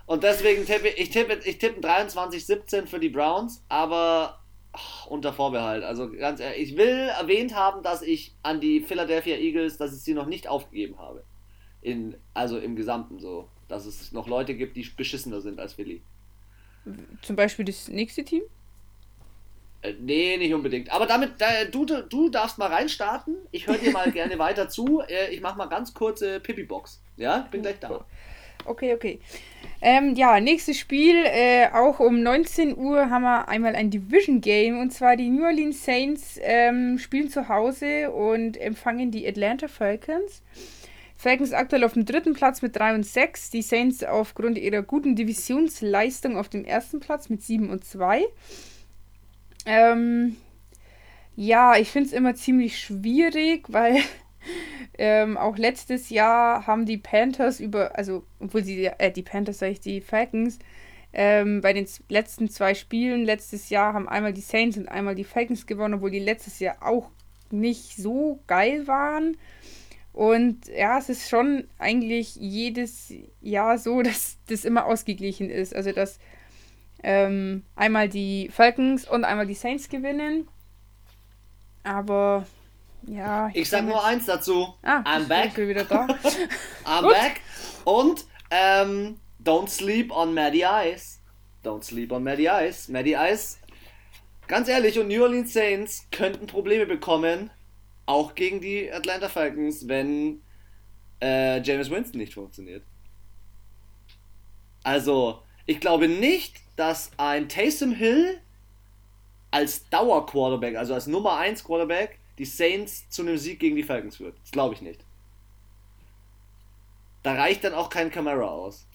Speaker 1: Und deswegen tippe ich tippe, ich tippe 23-17 für die Browns, aber unter Vorbehalt. Also ganz ehrlich, ich will erwähnt haben, dass ich an die Philadelphia Eagles, dass ich sie noch nicht aufgegeben habe. In, also im Gesamten so. Dass es noch Leute gibt, die beschissener sind als Philly.
Speaker 2: Zum Beispiel das nächste Team?
Speaker 1: Äh, nee, nicht unbedingt. Aber damit, da, du, du darfst mal reinstarten. Ich höre dir mal (laughs) gerne weiter zu. Äh, ich mache mal ganz kurze Pippi-Box. Ja, ich bin gleich da.
Speaker 2: Okay, okay. Ähm, ja, nächstes Spiel, äh, auch um 19 Uhr haben wir einmal ein Division Game und zwar die New Orleans Saints ähm, spielen zu Hause und empfangen die Atlanta Falcons. Falcons aktuell auf dem dritten Platz mit 3 und 6, die Saints aufgrund ihrer guten Divisionsleistung auf dem ersten Platz mit 7 und 2. Ähm, ja, ich finde es immer ziemlich schwierig, (laughs) weil ähm, auch letztes Jahr haben die Panthers über, also obwohl sie, äh, die Panthers, sag ich, die Falcons, ähm, bei den letzten zwei Spielen letztes Jahr haben einmal die Saints und einmal die Falcons gewonnen, obwohl die letztes Jahr auch nicht so geil waren. Und ja, es ist schon eigentlich jedes Jahr so, (laughs) dass das immer ausgeglichen ist. Also, dass ähm, einmal die Falcons und einmal die Saints gewinnen. Aber ja.
Speaker 1: Ich, ich sag nur eins dazu.
Speaker 2: Ah, I'm back. Ich bin wieder da. (laughs) (laughs)
Speaker 1: I'm back. Und ähm, don't sleep on Maddie Ice. Don't sleep on Maddie Ice. Maddie Ice, ganz ehrlich, und New Orleans Saints könnten Probleme bekommen, auch gegen die Atlanta Falcons, wenn äh, James Winston nicht funktioniert. Also, ich glaube nicht, dass ein Taysom Hill als Dauer-Quarterback, also als Nummer 1 Quarterback, die Saints zu einem Sieg gegen die Falcons führt. Das glaube ich nicht. Da reicht dann auch kein Camara aus.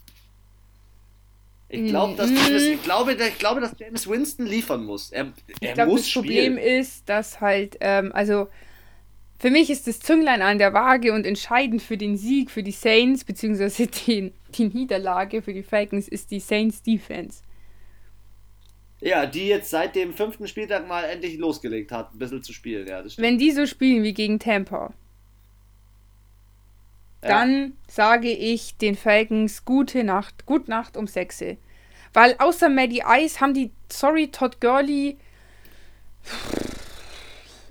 Speaker 1: Ich, glaub, dass James, ich, glaube, ich glaube, dass James Winston liefern muss. Er, er ich glaube,
Speaker 2: das spielen. Problem ist, dass halt, ähm, also für mich ist das Zünglein an der Waage und entscheidend für den Sieg für die Saints, beziehungsweise (laughs) den, die Niederlage für die Falcons, ist die Saints Defense.
Speaker 1: Ja, die jetzt seit dem fünften Spieltag mal endlich losgelegt hat, ein bisschen zu spielen. Ja,
Speaker 2: Wenn die so spielen wie gegen Tampa, ja. dann sage ich den Falcons gute Nacht, gute Nacht um 6. Weil außer Maddie Ice haben die, sorry, Todd Gurley,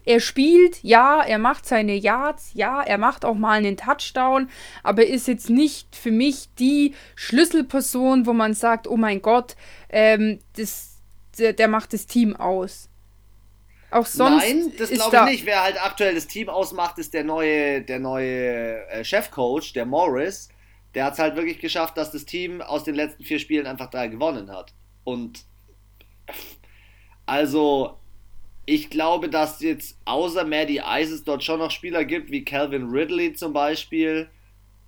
Speaker 2: er spielt, ja, er macht seine Yards, ja, er macht auch mal einen Touchdown, aber ist jetzt nicht für mich die Schlüsselperson, wo man sagt, oh mein Gott, ähm, das der, der macht das Team aus.
Speaker 1: Auch sonst. Nein, das glaube ich nicht. Wer halt aktuell das Team ausmacht, ist der neue, der neue äh, Chefcoach, der Morris. Der hat es halt wirklich geschafft, dass das Team aus den letzten vier Spielen einfach drei gewonnen hat. Und also, ich glaube, dass jetzt außer Maddie Isis dort schon noch Spieler gibt, wie Calvin Ridley zum Beispiel.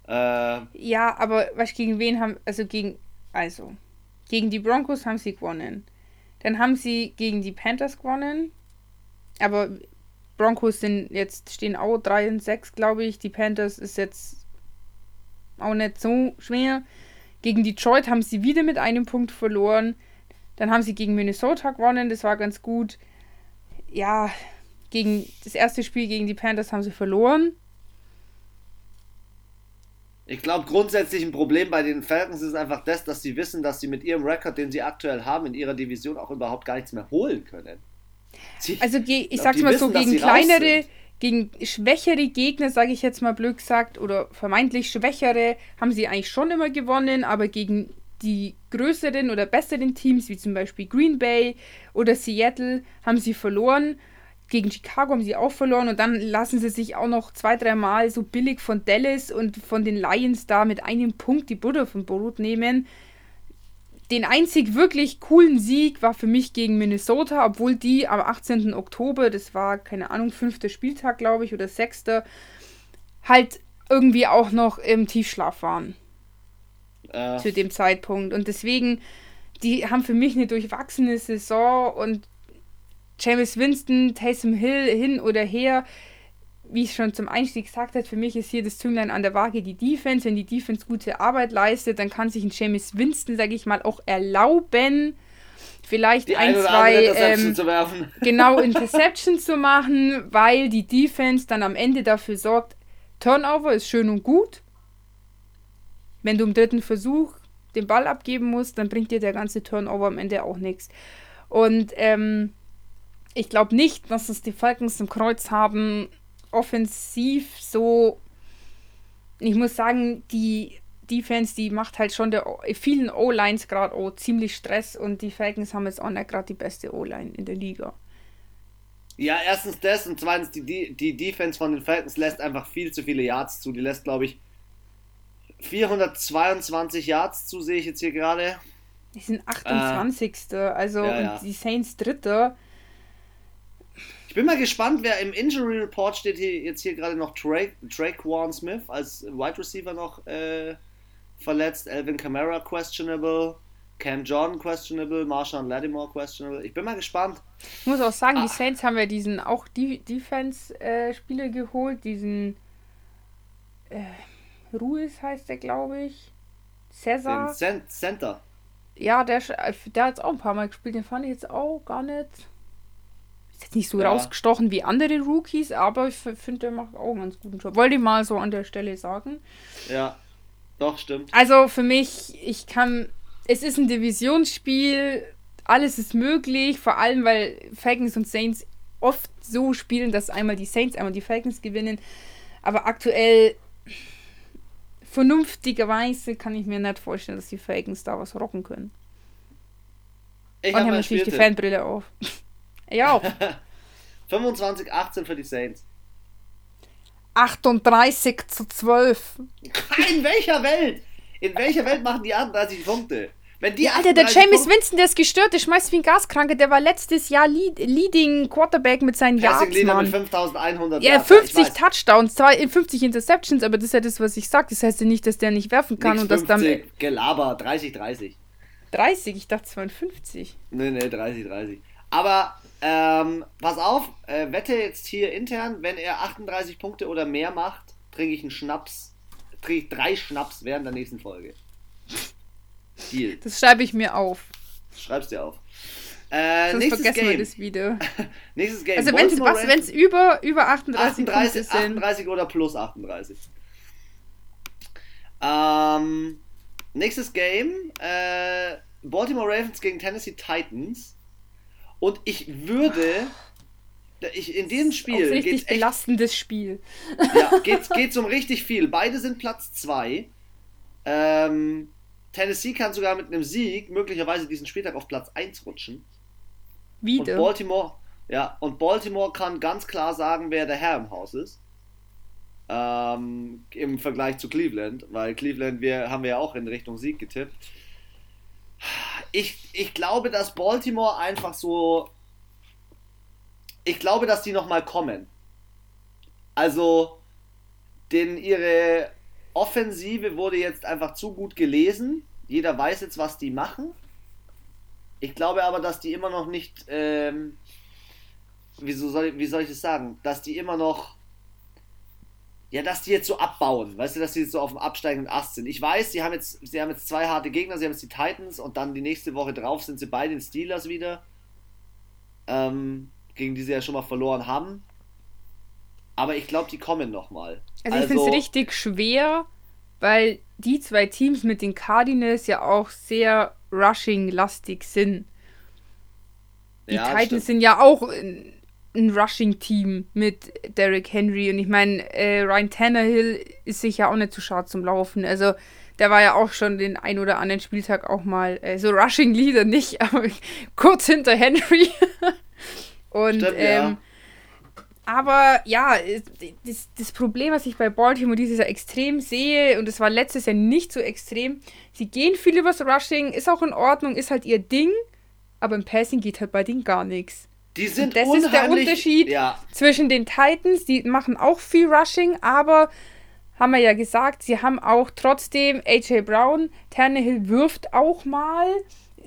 Speaker 1: Äh,
Speaker 2: ja, aber was gegen wen haben, also gegen, also, gegen die Broncos haben sie gewonnen. Dann haben sie gegen die Panthers gewonnen. Aber Broncos sind jetzt, stehen auch 3 und 6, glaube ich. Die Panthers ist jetzt auch nicht so schwer. Gegen Detroit haben sie wieder mit einem Punkt verloren. Dann haben sie gegen Minnesota gewonnen, das war ganz gut. Ja, gegen das erste Spiel gegen die Panthers haben sie verloren.
Speaker 1: Ich glaube, grundsätzlich ein Problem bei den Falcons ist einfach das, dass sie wissen, dass sie mit ihrem Rekord, den sie aktuell haben, in ihrer Division auch überhaupt gar nichts mehr holen können.
Speaker 2: Sie, also, ich, ich sag's mal so, gegen kleinere, gegen schwächere Gegner, sage ich jetzt mal blöd gesagt, oder vermeintlich schwächere, haben sie eigentlich schon immer gewonnen, aber gegen die größeren oder besseren Teams, wie zum Beispiel Green Bay oder Seattle, haben sie verloren gegen Chicago haben sie auch verloren und dann lassen sie sich auch noch zwei, dreimal so billig von Dallas und von den Lions da mit einem Punkt die Butter vom Brot nehmen. Den einzig wirklich coolen Sieg war für mich gegen Minnesota, obwohl die am 18. Oktober, das war keine Ahnung, fünfter Spieltag, glaube ich, oder sechster, halt irgendwie auch noch im Tiefschlaf waren. Äh. Zu dem Zeitpunkt. Und deswegen, die haben für mich eine durchwachsene Saison und James Winston, Taysom Hill hin oder her. Wie ich schon zum Einstieg gesagt habe, für mich ist hier das Zünglein an der Waage die Defense. Wenn die Defense gute Arbeit leistet, dann kann sich ein James Winston, sage ich mal, auch erlauben, vielleicht
Speaker 1: Die
Speaker 2: ein, zwei ähm,
Speaker 1: zu werfen. (laughs)
Speaker 2: genau Interception zu machen, weil die Defense dann am Ende dafür sorgt, Turnover ist schön und gut. Wenn du im dritten Versuch den Ball abgeben musst, dann bringt dir der ganze Turnover am Ende auch nichts. Und ähm, ich glaube nicht, dass es die Falcons im Kreuz haben, offensiv so. Ich muss sagen, die Defense, die macht halt schon der vielen O-Lines gerade auch ziemlich Stress und die Falcons haben jetzt auch nicht gerade die beste O-Line in der Liga.
Speaker 1: Ja, erstens das und zweitens die, die, Defense von den Falcons lässt einfach viel zu viele Yards zu. Die lässt, glaube ich, 422 Yards zu, sehe ich jetzt hier gerade.
Speaker 2: Die sind 28. also
Speaker 1: ja,
Speaker 2: und
Speaker 1: ja.
Speaker 2: die Saints Dritte.
Speaker 1: Ich bin mal gespannt, wer im Injury Report steht hier jetzt hier gerade noch Drake, Warren Smith als Wide Receiver noch äh, verletzt, Alvin Kamara questionable, Cam John questionable, Marshawn Lattimore questionable. Ich bin mal gespannt.
Speaker 2: Ich muss auch sagen,
Speaker 1: Ah.
Speaker 2: die Saints haben ja diesen auch die Defense-Spieler geholt, diesen äh, Ruiz heißt der, glaube ich.
Speaker 1: Den
Speaker 2: Cesar.
Speaker 1: Cent Center.
Speaker 2: Ja, der, sch- der hat jetzt auch ein paar Mal gespielt, den fand ich jetzt auch gar nicht. Ist jetzt nicht so
Speaker 1: Ja.
Speaker 2: rausgestochen wie andere Rookies, aber ich finde, der macht auch einen ganz guten Job. Wollte ich mal so an der Stelle sagen.
Speaker 1: Ja, doch, stimmt.
Speaker 2: Also für mich, ich kann. Es ist ein Divisionsspiel, alles ist möglich, vor allem weil Falcons und Saints oft so spielen, dass einmal die Saints, einmal die Falcons gewinnen. Aber aktuell, vernünftigerweise, kann ich mir nicht vorstellen, dass die Falcons da was rocken können.
Speaker 1: Ich
Speaker 2: und
Speaker 1: habe
Speaker 2: haben natürlich die. Fanbrille auf. Ja, (laughs) auch.
Speaker 1: 25-18 für die Saints.
Speaker 2: 38 zu 12.
Speaker 1: In welcher Welt? In welcher Welt machen die 38 Punkte? Wenn die
Speaker 2: Ja, Alter, der
Speaker 1: 38
Speaker 2: James Winston, der ist gestört, der schmeißt wie ein Gaskranke. Der war letztes Jahr Lead Leading Quarterback mit seinen
Speaker 1: Passing
Speaker 2: Yards, Mann.
Speaker 1: mit 5100
Speaker 2: Ja,
Speaker 1: Yards, ich
Speaker 2: 50
Speaker 1: weiß.
Speaker 2: Touchdowns, zwei- 50 Interceptions, aber das ist ja das, was ich sage. Das heißt ja nicht, dass der nicht werfen kann
Speaker 1: Nix
Speaker 2: und dass dann
Speaker 1: 50, Gelaber, 30, 30.
Speaker 2: 30, ich dachte 52.
Speaker 1: Nee, nee, 30, 30. Aber, ähm, pass auf, äh, wette jetzt hier intern, wenn er 38 Punkte oder mehr macht, trinke ich einen Schnaps, trinke ich drei Schnaps während der nächsten Folge. Deal.
Speaker 2: Das schreibe ich mir auf.
Speaker 1: Schreib's dir auf. Äh,
Speaker 2: Sonst
Speaker 1: nächstes
Speaker 2: vergessen wir
Speaker 1: Game.
Speaker 2: das wieder. (laughs)
Speaker 1: Nächstes Game.
Speaker 2: Also wenn es über, über 38,
Speaker 1: 38,
Speaker 2: Punkte sind.
Speaker 1: 38 oder plus 38. Ähm, nächstes Game, äh, Baltimore Ravens gegen Tennessee Titans. Und ich würde, ich, in diesem Spiel
Speaker 2: richtig
Speaker 1: geht's echt,
Speaker 2: belastendes Spiel.
Speaker 1: ja, geht's, (laughs) geht's um richtig viel. Beide sind Platz 2. Ähm, Tennessee kann sogar mit einem Sieg möglicherweise diesen Spieltag auf Platz 1 rutschen. Und
Speaker 2: Wieder.
Speaker 1: Baltimore, ja, und Baltimore kann ganz klar sagen, wer der Herr im Haus ist. Ähm, Im Vergleich zu Cleveland, weil Cleveland, wir haben wir ja auch in Richtung Sieg getippt. Ich, ich glaube, dass Baltimore einfach so. Ich glaube, dass die nochmal kommen. Also, denn ihre Offensive wurde jetzt einfach zu gut gelesen. Jeder weiß jetzt, was die machen. Ich glaube aber, dass die immer noch nicht, ähm, wieso soll, wie soll ich das sagen, dass die immer noch, ja, dass die jetzt so abbauen, weißt du, dass die jetzt so auf dem absteigenden Ast sind. Ich weiß, sie haben jetzt, sie haben jetzt zwei harte Gegner, sie haben jetzt die Titans und dann die nächste Woche drauf sind sie bei den Steelers wieder, ähm, gegen die sie ja schon mal verloren haben. Aber ich glaube, die kommen nochmal.
Speaker 2: Also ich finde es richtig schwer, weil die zwei Teams mit den Cardinals ja auch sehr rushing-lastig sind. Die
Speaker 1: Ja,
Speaker 2: Titans
Speaker 1: stimmt.
Speaker 2: sind ja auch ein Rushing-Team mit Derrick Henry und ich meine, äh, Ryan Tannehill ist sich ja auch nicht zu schade zum Laufen. Also der war ja auch schon den ein oder anderen Spieltag auch mal, äh, so Rushing-Leader nicht, (laughs) aber kurz hinter Henry. (laughs) und
Speaker 1: Stimmt, ja.
Speaker 2: ähm, aber ja, das, das Problem, was ich bei Baltimore dieses Jahr extrem sehe, und es war letztes Jahr nicht so extrem, sie gehen viel übers Rushing, ist auch in Ordnung, ist halt ihr Ding, aber im Passing geht halt bei denen gar nichts.
Speaker 1: Die sind
Speaker 2: das ist der
Speaker 1: unheimlich-
Speaker 2: Unterschied
Speaker 1: Ja,
Speaker 2: zwischen den Titans, die machen auch viel Rushing, aber haben wir ja gesagt, sie haben auch trotzdem AJ Brown, Tannehill wirft auch mal.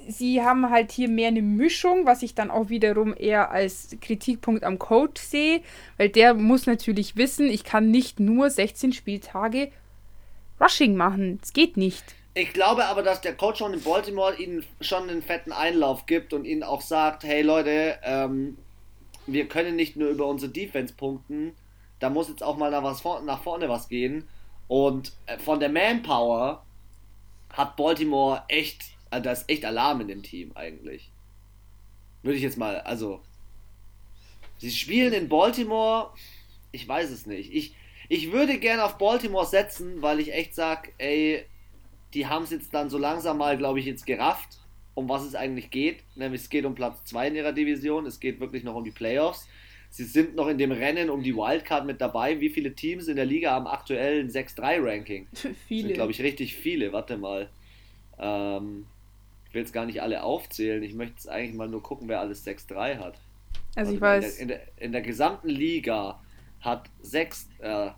Speaker 2: Sie haben halt hier mehr eine Mischung, was ich dann auch wiederum eher als Kritikpunkt am Coach sehe, weil der muss natürlich wissen, ich kann nicht nur 16 Spieltage Rushing machen. Es geht nicht.
Speaker 1: Ich glaube aber, dass der Coach schon in Baltimore ihnen schon einen fetten Einlauf gibt und ihnen auch sagt, hey Leute, ähm, wir können nicht nur über unsere Defense punkten, da muss jetzt auch mal nach, was nach vorne was gehen. Und äh, von der Manpower hat Baltimore echt, also da ist echt Alarm in dem Team eigentlich. Würde ich jetzt mal, also. Sie spielen in Baltimore, ich weiß es nicht. Ich, ich würde gerne auf Baltimore setzen, weil ich echt sage, ey, die haben es jetzt dann so langsam mal, glaube ich, jetzt gerafft, um was es eigentlich geht. Nämlich es geht um Platz 2 in ihrer Division, es geht wirklich noch um die Playoffs. Sie sind noch in dem Rennen um die Wildcard mit dabei. Wie viele Teams in der Liga haben aktuell ein 6-3-Ranking? (laughs)
Speaker 2: Viele.
Speaker 1: Sind, glaube ich, richtig viele. Warte mal. Ähm, ich will jetzt gar nicht alle aufzählen. Ich möchte jetzt eigentlich mal nur gucken, wer alles 6-3 hat.
Speaker 2: Also ich
Speaker 1: Warte mal,
Speaker 2: weiß.
Speaker 1: In der, in, der, in der gesamten Liga hat 6, äh,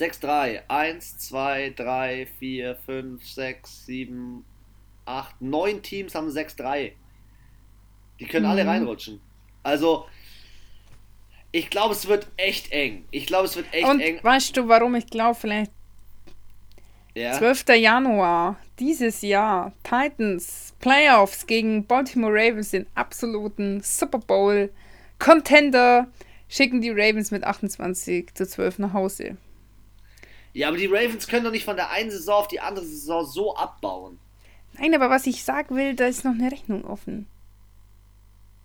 Speaker 1: 6, 3, 1, 2, 3, 4, 5, 6, 7, 8, 9 Teams haben 6, 3. Die können alle
Speaker 2: Mhm.
Speaker 1: reinrutschen. Also, ich glaube, es wird echt eng. Ich glaube, es wird echt
Speaker 2: Und
Speaker 1: eng.
Speaker 2: weißt du, warum ich glaube, vielleicht
Speaker 1: Ja?
Speaker 2: 12. Januar dieses Jahr Titans Playoffs gegen Baltimore Ravens, den absoluten Super Bowl Contender, schicken die Ravens mit 28 zu 12 nach Hause.
Speaker 1: Ja, aber die Ravens können doch nicht von der einen Saison auf die andere Saison so abbauen.
Speaker 2: Nein, aber was ich sagen will, da ist noch eine Rechnung offen.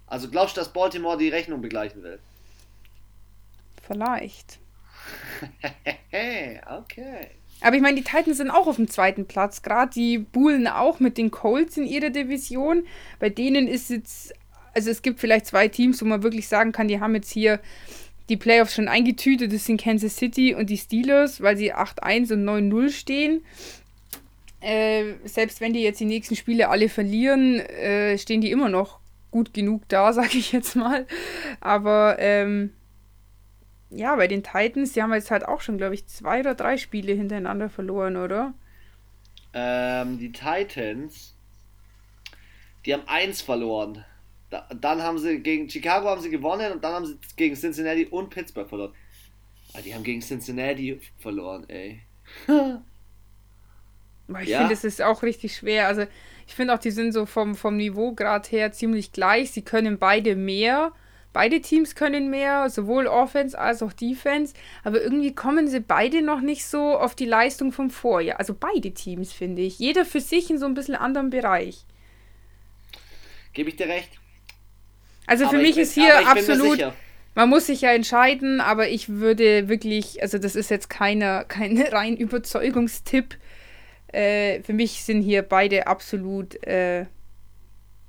Speaker 1: Also glaubst du, dass Baltimore die Rechnung begleichen will?
Speaker 2: Vielleicht. (laughs)
Speaker 1: okay.
Speaker 2: Aber ich meine, die Titans sind auch auf dem zweiten Platz. Gerade die Bullen auch mit den Colts in ihrer Division. Bei denen ist jetzt, also es gibt vielleicht zwei Teams, wo man wirklich sagen kann, die haben jetzt hier die Playoffs schon eingetütet. Das sind Kansas City und die Steelers, weil sie 8-1 und 9-0 stehen. Äh, selbst wenn die jetzt die nächsten Spiele alle verlieren, äh, stehen die immer noch gut genug da, (laughs) sage ich jetzt mal. Aber ähm, ja, bei den Titans, die haben jetzt halt auch schon, glaube ich, zwei oder drei Spiele hintereinander verloren, oder?
Speaker 1: Ähm, die Titans, die haben eins verloren. Da, dann haben sie gegen Chicago haben sie gewonnen und dann haben sie gegen Cincinnati und Pittsburgh verloren. Aber die haben gegen Cincinnati verloren, ey. (laughs)
Speaker 2: Ich
Speaker 1: Ja.
Speaker 2: finde, es ist auch richtig schwer. Also, ich finde auch, die sind so vom, vom Niveaugrad her ziemlich gleich. Sie können beide mehr. Beide Teams können mehr, sowohl Offense als auch Defense. Aber irgendwie kommen sie beide noch nicht so auf die Leistung vom Vorjahr. Also beide Teams, finde ich. Jeder für sich in so ein bisschen anderen Bereich.
Speaker 1: Gebe ich dir recht.
Speaker 2: Also für
Speaker 1: Aber
Speaker 2: mich
Speaker 1: ich bin,
Speaker 2: ist hier absolut. Man muss sich ja entscheiden, aber ich würde wirklich, also das ist jetzt keine, (laughs) kein rein Überzeugungstipp. Äh, für mich sind hier beide absolut, äh,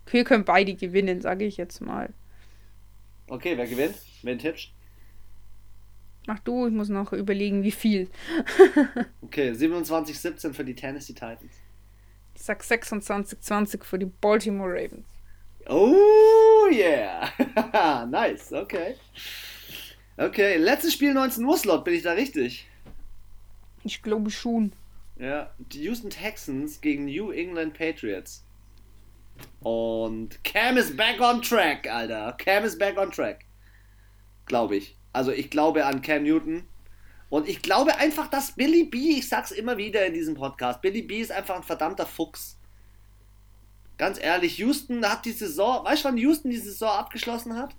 Speaker 2: hier können beide gewinnen, sage ich jetzt mal.
Speaker 1: Okay, wer gewinnt? Wen tippst?
Speaker 2: Mach du, ich muss noch überlegen, wie viel. (laughs)
Speaker 1: Okay, 27-17 für die Tennessee Titans.
Speaker 2: Ich sag 26-20 für die Baltimore Ravens.
Speaker 1: Oh yeah! (laughs) nice, okay. Okay, letztes Spiel 19 Uhr Slot, bin ich da richtig?
Speaker 2: Ich glaube schon.
Speaker 1: Ja, die Houston Texans gegen New England Patriots. Und Cam is back on track, Alter. Cam is back on track. Glaube ich. Also ich glaube an Cam Newton. Und ich glaube einfach, dass Billy B, ich sag's immer wieder in diesem Podcast, Billy B ist einfach ein verdammter Fuchs. Ganz ehrlich, Houston hat die Saison, weißt du, wann Houston die Saison abgeschlossen hat?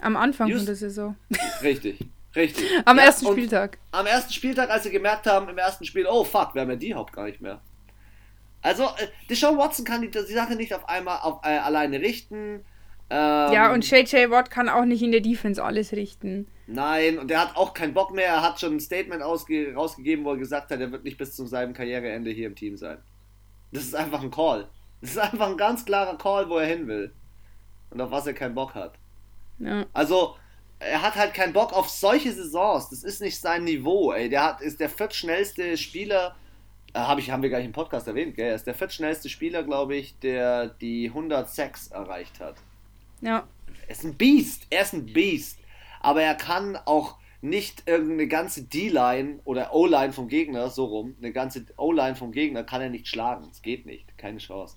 Speaker 2: Am Anfang
Speaker 1: Just-
Speaker 2: von der Saison. (laughs)
Speaker 1: Richtig, richtig. (laughs)
Speaker 2: Am
Speaker 1: Ja,
Speaker 2: ersten Spieltag.
Speaker 1: am ersten Spieltag, als sie gemerkt haben, im ersten Spiel, oh fuck, wir haben ja die Haupt gar nicht mehr. Also, äh, Deshaun Watson kann die, die Sache nicht auf einmal auf, äh, alleine richten. Ähm,
Speaker 2: Ja, und JJ Watt kann auch nicht in der Defense alles richten.
Speaker 1: Nein, und er hat auch keinen Bock mehr. Er hat schon ein Statement ausge rausgegeben, wo er gesagt hat, er wird nicht bis zu seinem Karriereende hier im Team sein. Das ist einfach ein Call. Das ist einfach ein ganz klarer Call, wo er hin will. Und auf was er keinen Bock hat.
Speaker 2: Ja.
Speaker 1: Also, er hat halt keinen Bock auf solche Saisons. Das ist nicht sein Niveau, ey. Der hat, ist der viertschnellste Spieler, äh, hab ich, haben wir gar nicht im Podcast erwähnt, gell? Er ist der viertschnellste Spieler, glaube ich, der die 100 Sacks erreicht hat.
Speaker 2: Ja.
Speaker 1: Er ist ein Beast, er ist ein Beast. Aber er kann auch nicht irgendeine ganze D-Line oder O-Line vom Gegner, so rum, eine ganze O-Line vom Gegner kann er nicht schlagen. Es geht nicht, keine Chance.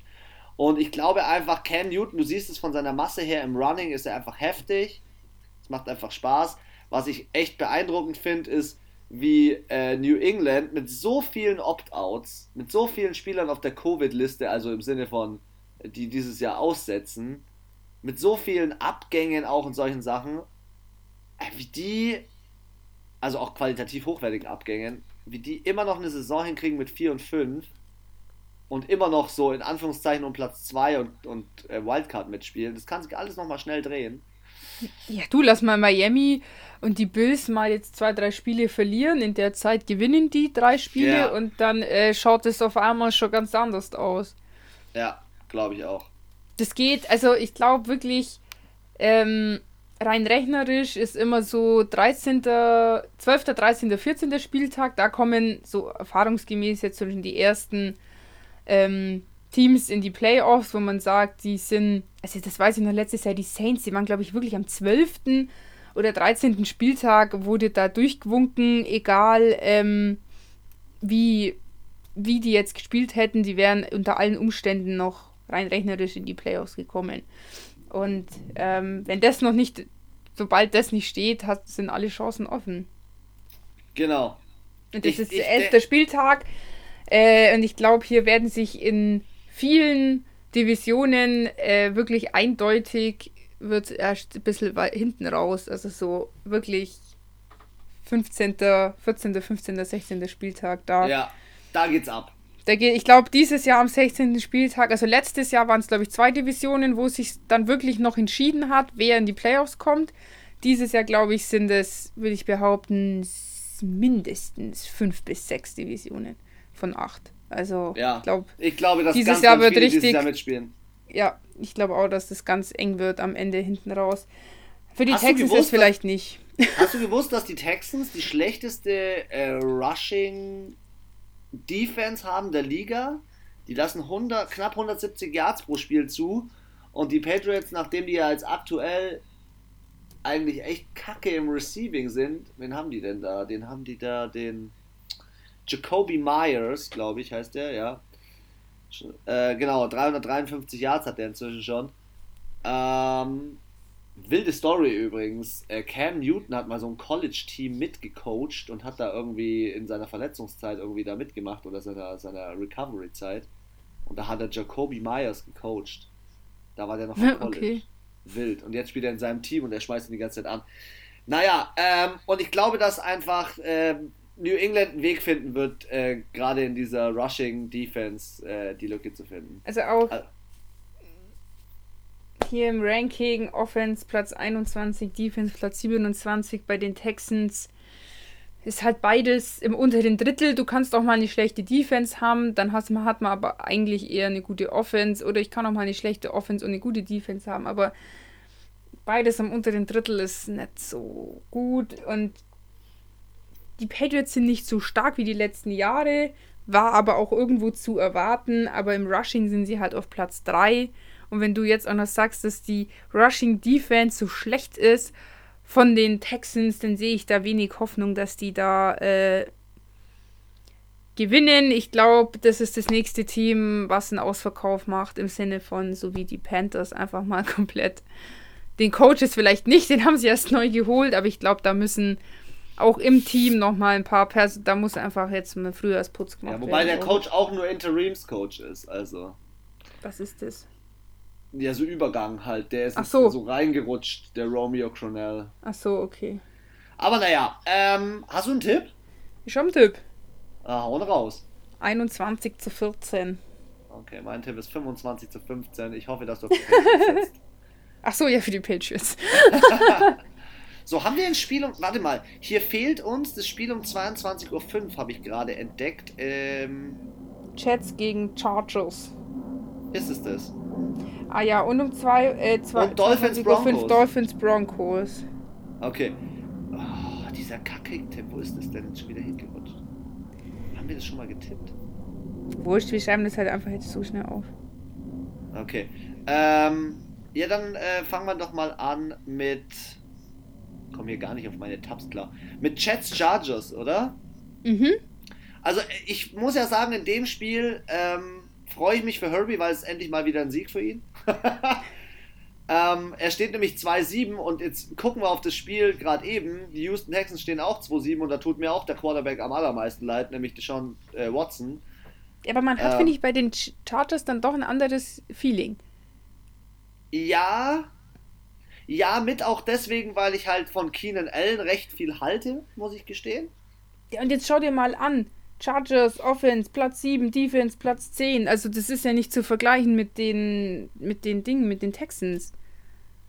Speaker 1: Und ich glaube einfach, Cam Newton, du siehst es von seiner Masse her im Running, ist er einfach heftig. Es macht einfach Spaß. Was ich echt beeindruckend finde, ist, wie äh, New England mit so vielen Opt-outs, mit so vielen Spielern auf der Covid-Liste, also im Sinne von, die dieses Jahr aussetzen, mit so vielen Abgängen auch und solchen Sachen, äh, wie die, also auch qualitativ hochwertigen Abgängen, wie die immer noch eine Saison hinkriegen mit 4 und 5 und immer noch so in Anführungszeichen um Platz 2 und, und äh, Wildcard mitspielen, das kann sich alles nochmal schnell drehen.
Speaker 2: Ja, du lass mal Miami und die Bills mal jetzt zwei, drei Spiele verlieren. In der Zeit gewinnen die drei Spiele
Speaker 1: Ja.
Speaker 2: und dann äh, schaut es auf einmal schon ganz anders aus.
Speaker 1: Ja, glaube ich auch.
Speaker 2: Das geht, also ich glaube wirklich, ähm, rein rechnerisch ist immer so 13., 12., 13., 14. Spieltag, da kommen so erfahrungsgemäß jetzt schon die ersten ähm, Teams in die Playoffs, wo man sagt, die sind, also das weiß ich noch letztes Jahr, die Saints, die waren glaube ich wirklich am 12. oder 13. Spieltag, wurde da durchgewunken, egal ähm, wie, wie die jetzt gespielt hätten, die wären unter allen Umständen noch rein rechnerisch in die Playoffs gekommen. Und ähm, wenn das noch nicht, sobald das nicht steht, hat, sind alle Chancen offen.
Speaker 1: Genau.
Speaker 2: Und das
Speaker 1: Ich-
Speaker 2: ist der
Speaker 1: de-
Speaker 2: Spieltag. Äh, und ich glaube, hier werden sich in vielen Divisionen äh, wirklich eindeutig wird erst ein bisschen hinten raus. Also so wirklich 15., 14., 15., 16. Spieltag da.
Speaker 1: Ja, da geht's ab.
Speaker 2: Da geht, ich glaube, dieses Jahr am 16. Spieltag, also letztes Jahr waren es, glaube ich, zwei Divisionen, wo es sich dann wirklich noch entschieden hat, wer in die Playoffs kommt. Dieses Jahr, glaube ich, sind es, würde ich behaupten, mindestens fünf bis sechs Divisionen von acht. Also,
Speaker 1: Ja.
Speaker 2: ich glaube,
Speaker 1: Ich glaube, dass
Speaker 2: Dieses
Speaker 1: ganz,
Speaker 2: Jahr
Speaker 1: ganz
Speaker 2: wird
Speaker 1: viele dieses
Speaker 2: richtig-
Speaker 1: Jahr mitspielen.
Speaker 2: ja, ich glaube auch, dass das ganz eng wird am Ende hinten raus. Für die
Speaker 1: Hast
Speaker 2: Texans
Speaker 1: gewusst,
Speaker 2: ist vielleicht nicht.
Speaker 1: Hast du gewusst, dass die Texans die schlechteste äh, Rushing Defense haben der Liga? Die lassen 100, knapp 170 Yards pro Spiel zu. Und die Patriots, nachdem die ja jetzt aktuell eigentlich echt kacke im Receiving sind, wen haben die denn da? Den haben die da, den Jacoby Myers, glaube ich, heißt der, ja. Äh, genau, 353 Yards hat der inzwischen schon. Ähm, wilde Story übrigens. Äh, Cam Newton hat mal so ein College-Team mitgecoacht und hat da irgendwie in seiner Verletzungszeit irgendwie da mitgemacht oder seiner, seiner Recovery-Zeit. Und da hat er Jacoby Myers gecoacht. Da war der noch am (laughs) College.
Speaker 2: Okay.
Speaker 1: Wild. Und jetzt spielt er in seinem Team und er schmeißt ihn die ganze Zeit an. Naja, ähm, und ich glaube, dass einfach ähm, New England einen Weg finden wird, äh, gerade in dieser Rushing Defense äh, die Lücke zu finden.
Speaker 2: Also auch
Speaker 1: Al-
Speaker 2: hier im Ranking Offense Platz 21, Defense Platz 27 bei den Texans. Ist halt beides im unteren Drittel. Du kannst auch mal eine schlechte Defense haben, dann hast, hat man aber eigentlich eher eine gute Offense. Oder ich kann auch mal eine schlechte Offense und eine gute Defense haben. Aber beides am unteren Drittel ist nicht so gut. Und die Patriots sind nicht so stark wie die letzten Jahre, war aber auch irgendwo zu erwarten. Aber im Rushing sind sie halt auf Platz 3. Und wenn du jetzt auch noch sagst, dass die Rushing Defense so schlecht ist von den Texans, dann sehe ich da wenig Hoffnung, dass die da äh, gewinnen. Ich glaube, das ist das nächste Team, was einen Ausverkauf macht, im Sinne von, so wie die Panthers, einfach mal (laughs) komplett. Den Coaches vielleicht nicht, den haben sie erst neu geholt, aber ich glaube, da müssen auch im Team nochmal ein paar Personen, da muss einfach jetzt mal Frühjahrsputz gemacht
Speaker 1: Ja, wobei der
Speaker 2: werden.
Speaker 1: Coach auch nur Interimscoach ist, also.
Speaker 2: Was ist das?
Speaker 1: Ja, so Übergang halt. Der ist
Speaker 2: so.
Speaker 1: so reingerutscht, der Romeo Cronell.
Speaker 2: Ach so, okay.
Speaker 1: Aber naja, ähm, hast du einen Tipp?
Speaker 2: Ich habe einen Tipp.
Speaker 1: Ah, hauen raus.
Speaker 2: 21 zu 14.
Speaker 1: Okay, mein Tipp ist 25 zu 15. Ich hoffe, dass du auf die (laughs) Patriots.
Speaker 2: Ach so, ja, für die Patriots. (laughs)
Speaker 1: So, haben wir ein Spiel um. Warte mal, hier fehlt uns das Spiel um 22.05 Uhr, habe ich gerade entdeckt. Ähm,
Speaker 2: Jets gegen Chargers.
Speaker 1: ist es das?
Speaker 2: Ah ja, und um zwei, äh, zwei,
Speaker 1: Und Dolphins
Speaker 2: 22 Uhr fünf
Speaker 1: Broncos.
Speaker 2: Dolphins Broncos.
Speaker 1: Okay. Oh, dieser Kacke-Tipp, wo ist das denn jetzt schon wieder hingerutscht? Haben wir das schon mal getippt?
Speaker 2: Wurscht, wir schreiben das halt einfach jetzt so schnell auf.
Speaker 1: Okay. Ähm, ja, dann äh, fangen wir doch mal an mit. Komm hier gar nicht auf meine Tabs klar. Mit Jets Chargers, oder?
Speaker 2: Mhm.
Speaker 1: Also, ich muss ja sagen, in dem Spiel ähm, freue ich mich für Herbie, weil es endlich mal wieder ein Sieg für ihn. (laughs) Ähm, er steht nämlich 2-7 und jetzt gucken wir auf das Spiel gerade eben. Die Houston Texans stehen auch 2-7 und da tut mir auch der Quarterback am allermeisten leid, nämlich Deshaun äh, Watson.
Speaker 2: Ja, aber man hat,
Speaker 1: Ähm.
Speaker 2: finde ich, bei den Ch- Chargers dann doch ein anderes Feeling.
Speaker 1: Ja, ja, mit auch deswegen, weil ich halt von Keenan Allen recht viel halte, muss ich gestehen.
Speaker 2: Ja, und jetzt schau dir mal an. Chargers, Offense, Platz 7, Defense, Platz 10. Also das ist ja nicht zu vergleichen mit den, mit den Dingen, mit den Texans.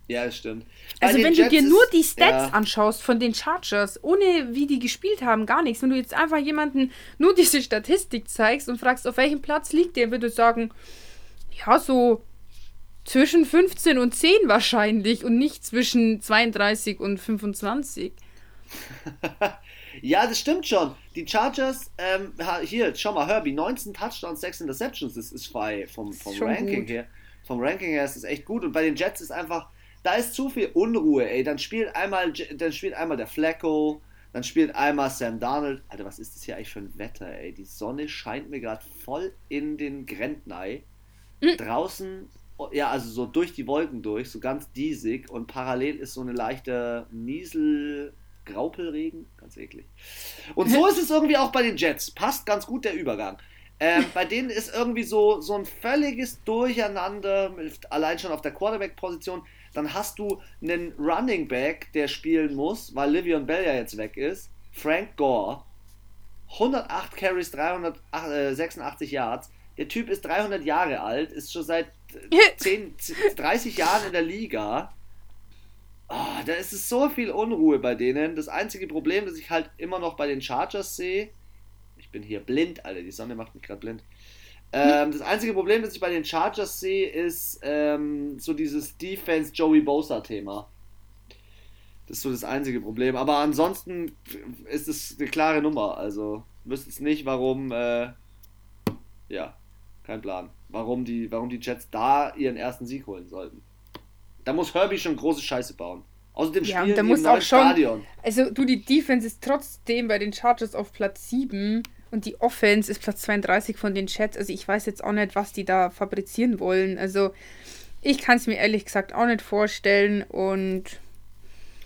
Speaker 1: Ja, das stimmt. Bei
Speaker 2: Also wenn du
Speaker 1: Jets
Speaker 2: dir
Speaker 1: ist-
Speaker 2: nur die Stats
Speaker 1: ja.
Speaker 2: anschaust von den Chargers, ohne wie die gespielt haben, gar nichts. Wenn du jetzt einfach jemanden nur diese Statistik zeigst und fragst, auf welchem Platz liegt der, würde sagen, ja, so zwischen 15 und 10 wahrscheinlich und nicht zwischen 32 und 25. (laughs)
Speaker 1: Ja, das stimmt schon. Die Chargers, ähm, hier, schau mal, Herbie, 19 Touchdowns, 6 Interceptions, das ist frei vom, vom
Speaker 2: Ist
Speaker 1: Ranking
Speaker 2: gut.
Speaker 1: her. Vom Ranking her ist es echt gut. Und bei den Jets ist einfach, da ist zu viel Unruhe, ey. Dann spielt einmal, dann spielt einmal der Flacco, dann spielt einmal Sam Darnold. Alter, was ist das hier eigentlich für ein Wetter, ey? Die Sonne scheint mir gerade voll in den Grentnei.
Speaker 2: Mhm.
Speaker 1: Draußen, oh, ja, also so durch die Wolken durch, so ganz diesig. Und parallel ist so eine leichte Niesel. Graupelregen, ganz eklig. Und so (laughs) ist es irgendwie auch bei den Jets. Passt ganz gut der Übergang. Ähm, bei denen ist irgendwie so, so ein völliges Durcheinander, mit, allein schon auf der Quarterback-Position. Dann hast du einen Running Back, der spielen muss, weil Livion Bell ja jetzt weg ist. Frank Gore. 108 Carries, 386 Yards. Der Typ ist 300 Jahre alt, ist schon seit äh, (laughs) 10, 30 Jahren in der Liga. Ah, da ist es so viel Unruhe bei denen. Das einzige Problem, das ich halt immer noch bei den Chargers sehe, ich bin hier blind, Alter, die Sonne macht mich gerade blind. Ähm, das einzige Problem, das ich bei den Chargers sehe, ist ähm, so dieses Defense Joey Bosa Thema. Das ist so das einzige Problem. Aber ansonsten ist es eine klare Nummer. Also wüsste es nicht, warum. Äh, ja, kein Plan. Warum die, warum die Jets da ihren ersten Sieg holen sollten. Da muss Herbie schon große Scheiße bauen. Außerdem
Speaker 2: Ja,
Speaker 1: spielen die
Speaker 2: muss
Speaker 1: im neuen
Speaker 2: schon-
Speaker 1: Stadion.
Speaker 2: Also du, die Defense ist trotzdem bei den Chargers auf Platz 7 und die Offense ist Platz 32 von den Chats. Also ich weiß jetzt auch nicht, was die da fabrizieren wollen. Also ich kann es mir ehrlich gesagt auch nicht vorstellen und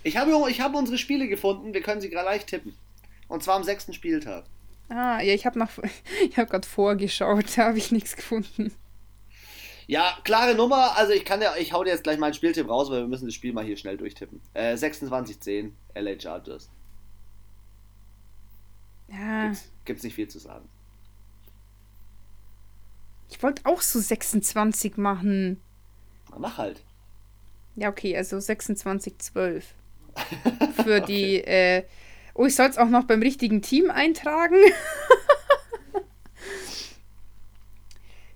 Speaker 1: Ich habe, ich habe unsere Spiele gefunden, wir können sie gleich tippen. Und zwar am sechsten Spieltag.
Speaker 2: Ah, ja, ich habe nach (laughs) ich habe gerade vorgeschaut, (laughs) da habe ich nichts gefunden.
Speaker 1: Ja, klare Nummer. Also ich kann ja, ich hau dir jetzt gleich meinen Spieltipp raus, weil wir müssen das Spiel mal hier schnell durchtippen. Äh, 26-10, LA Chargers.
Speaker 2: Ja,
Speaker 1: Gibt's, gibt's nicht viel zu sagen.
Speaker 2: ich wollte auch so 26 machen.
Speaker 1: Na, mach halt.
Speaker 2: Ja, okay, also 26 12. (laughs) Für die äh Oh, ich soll es auch noch beim richtigen Team eintragen. (laughs)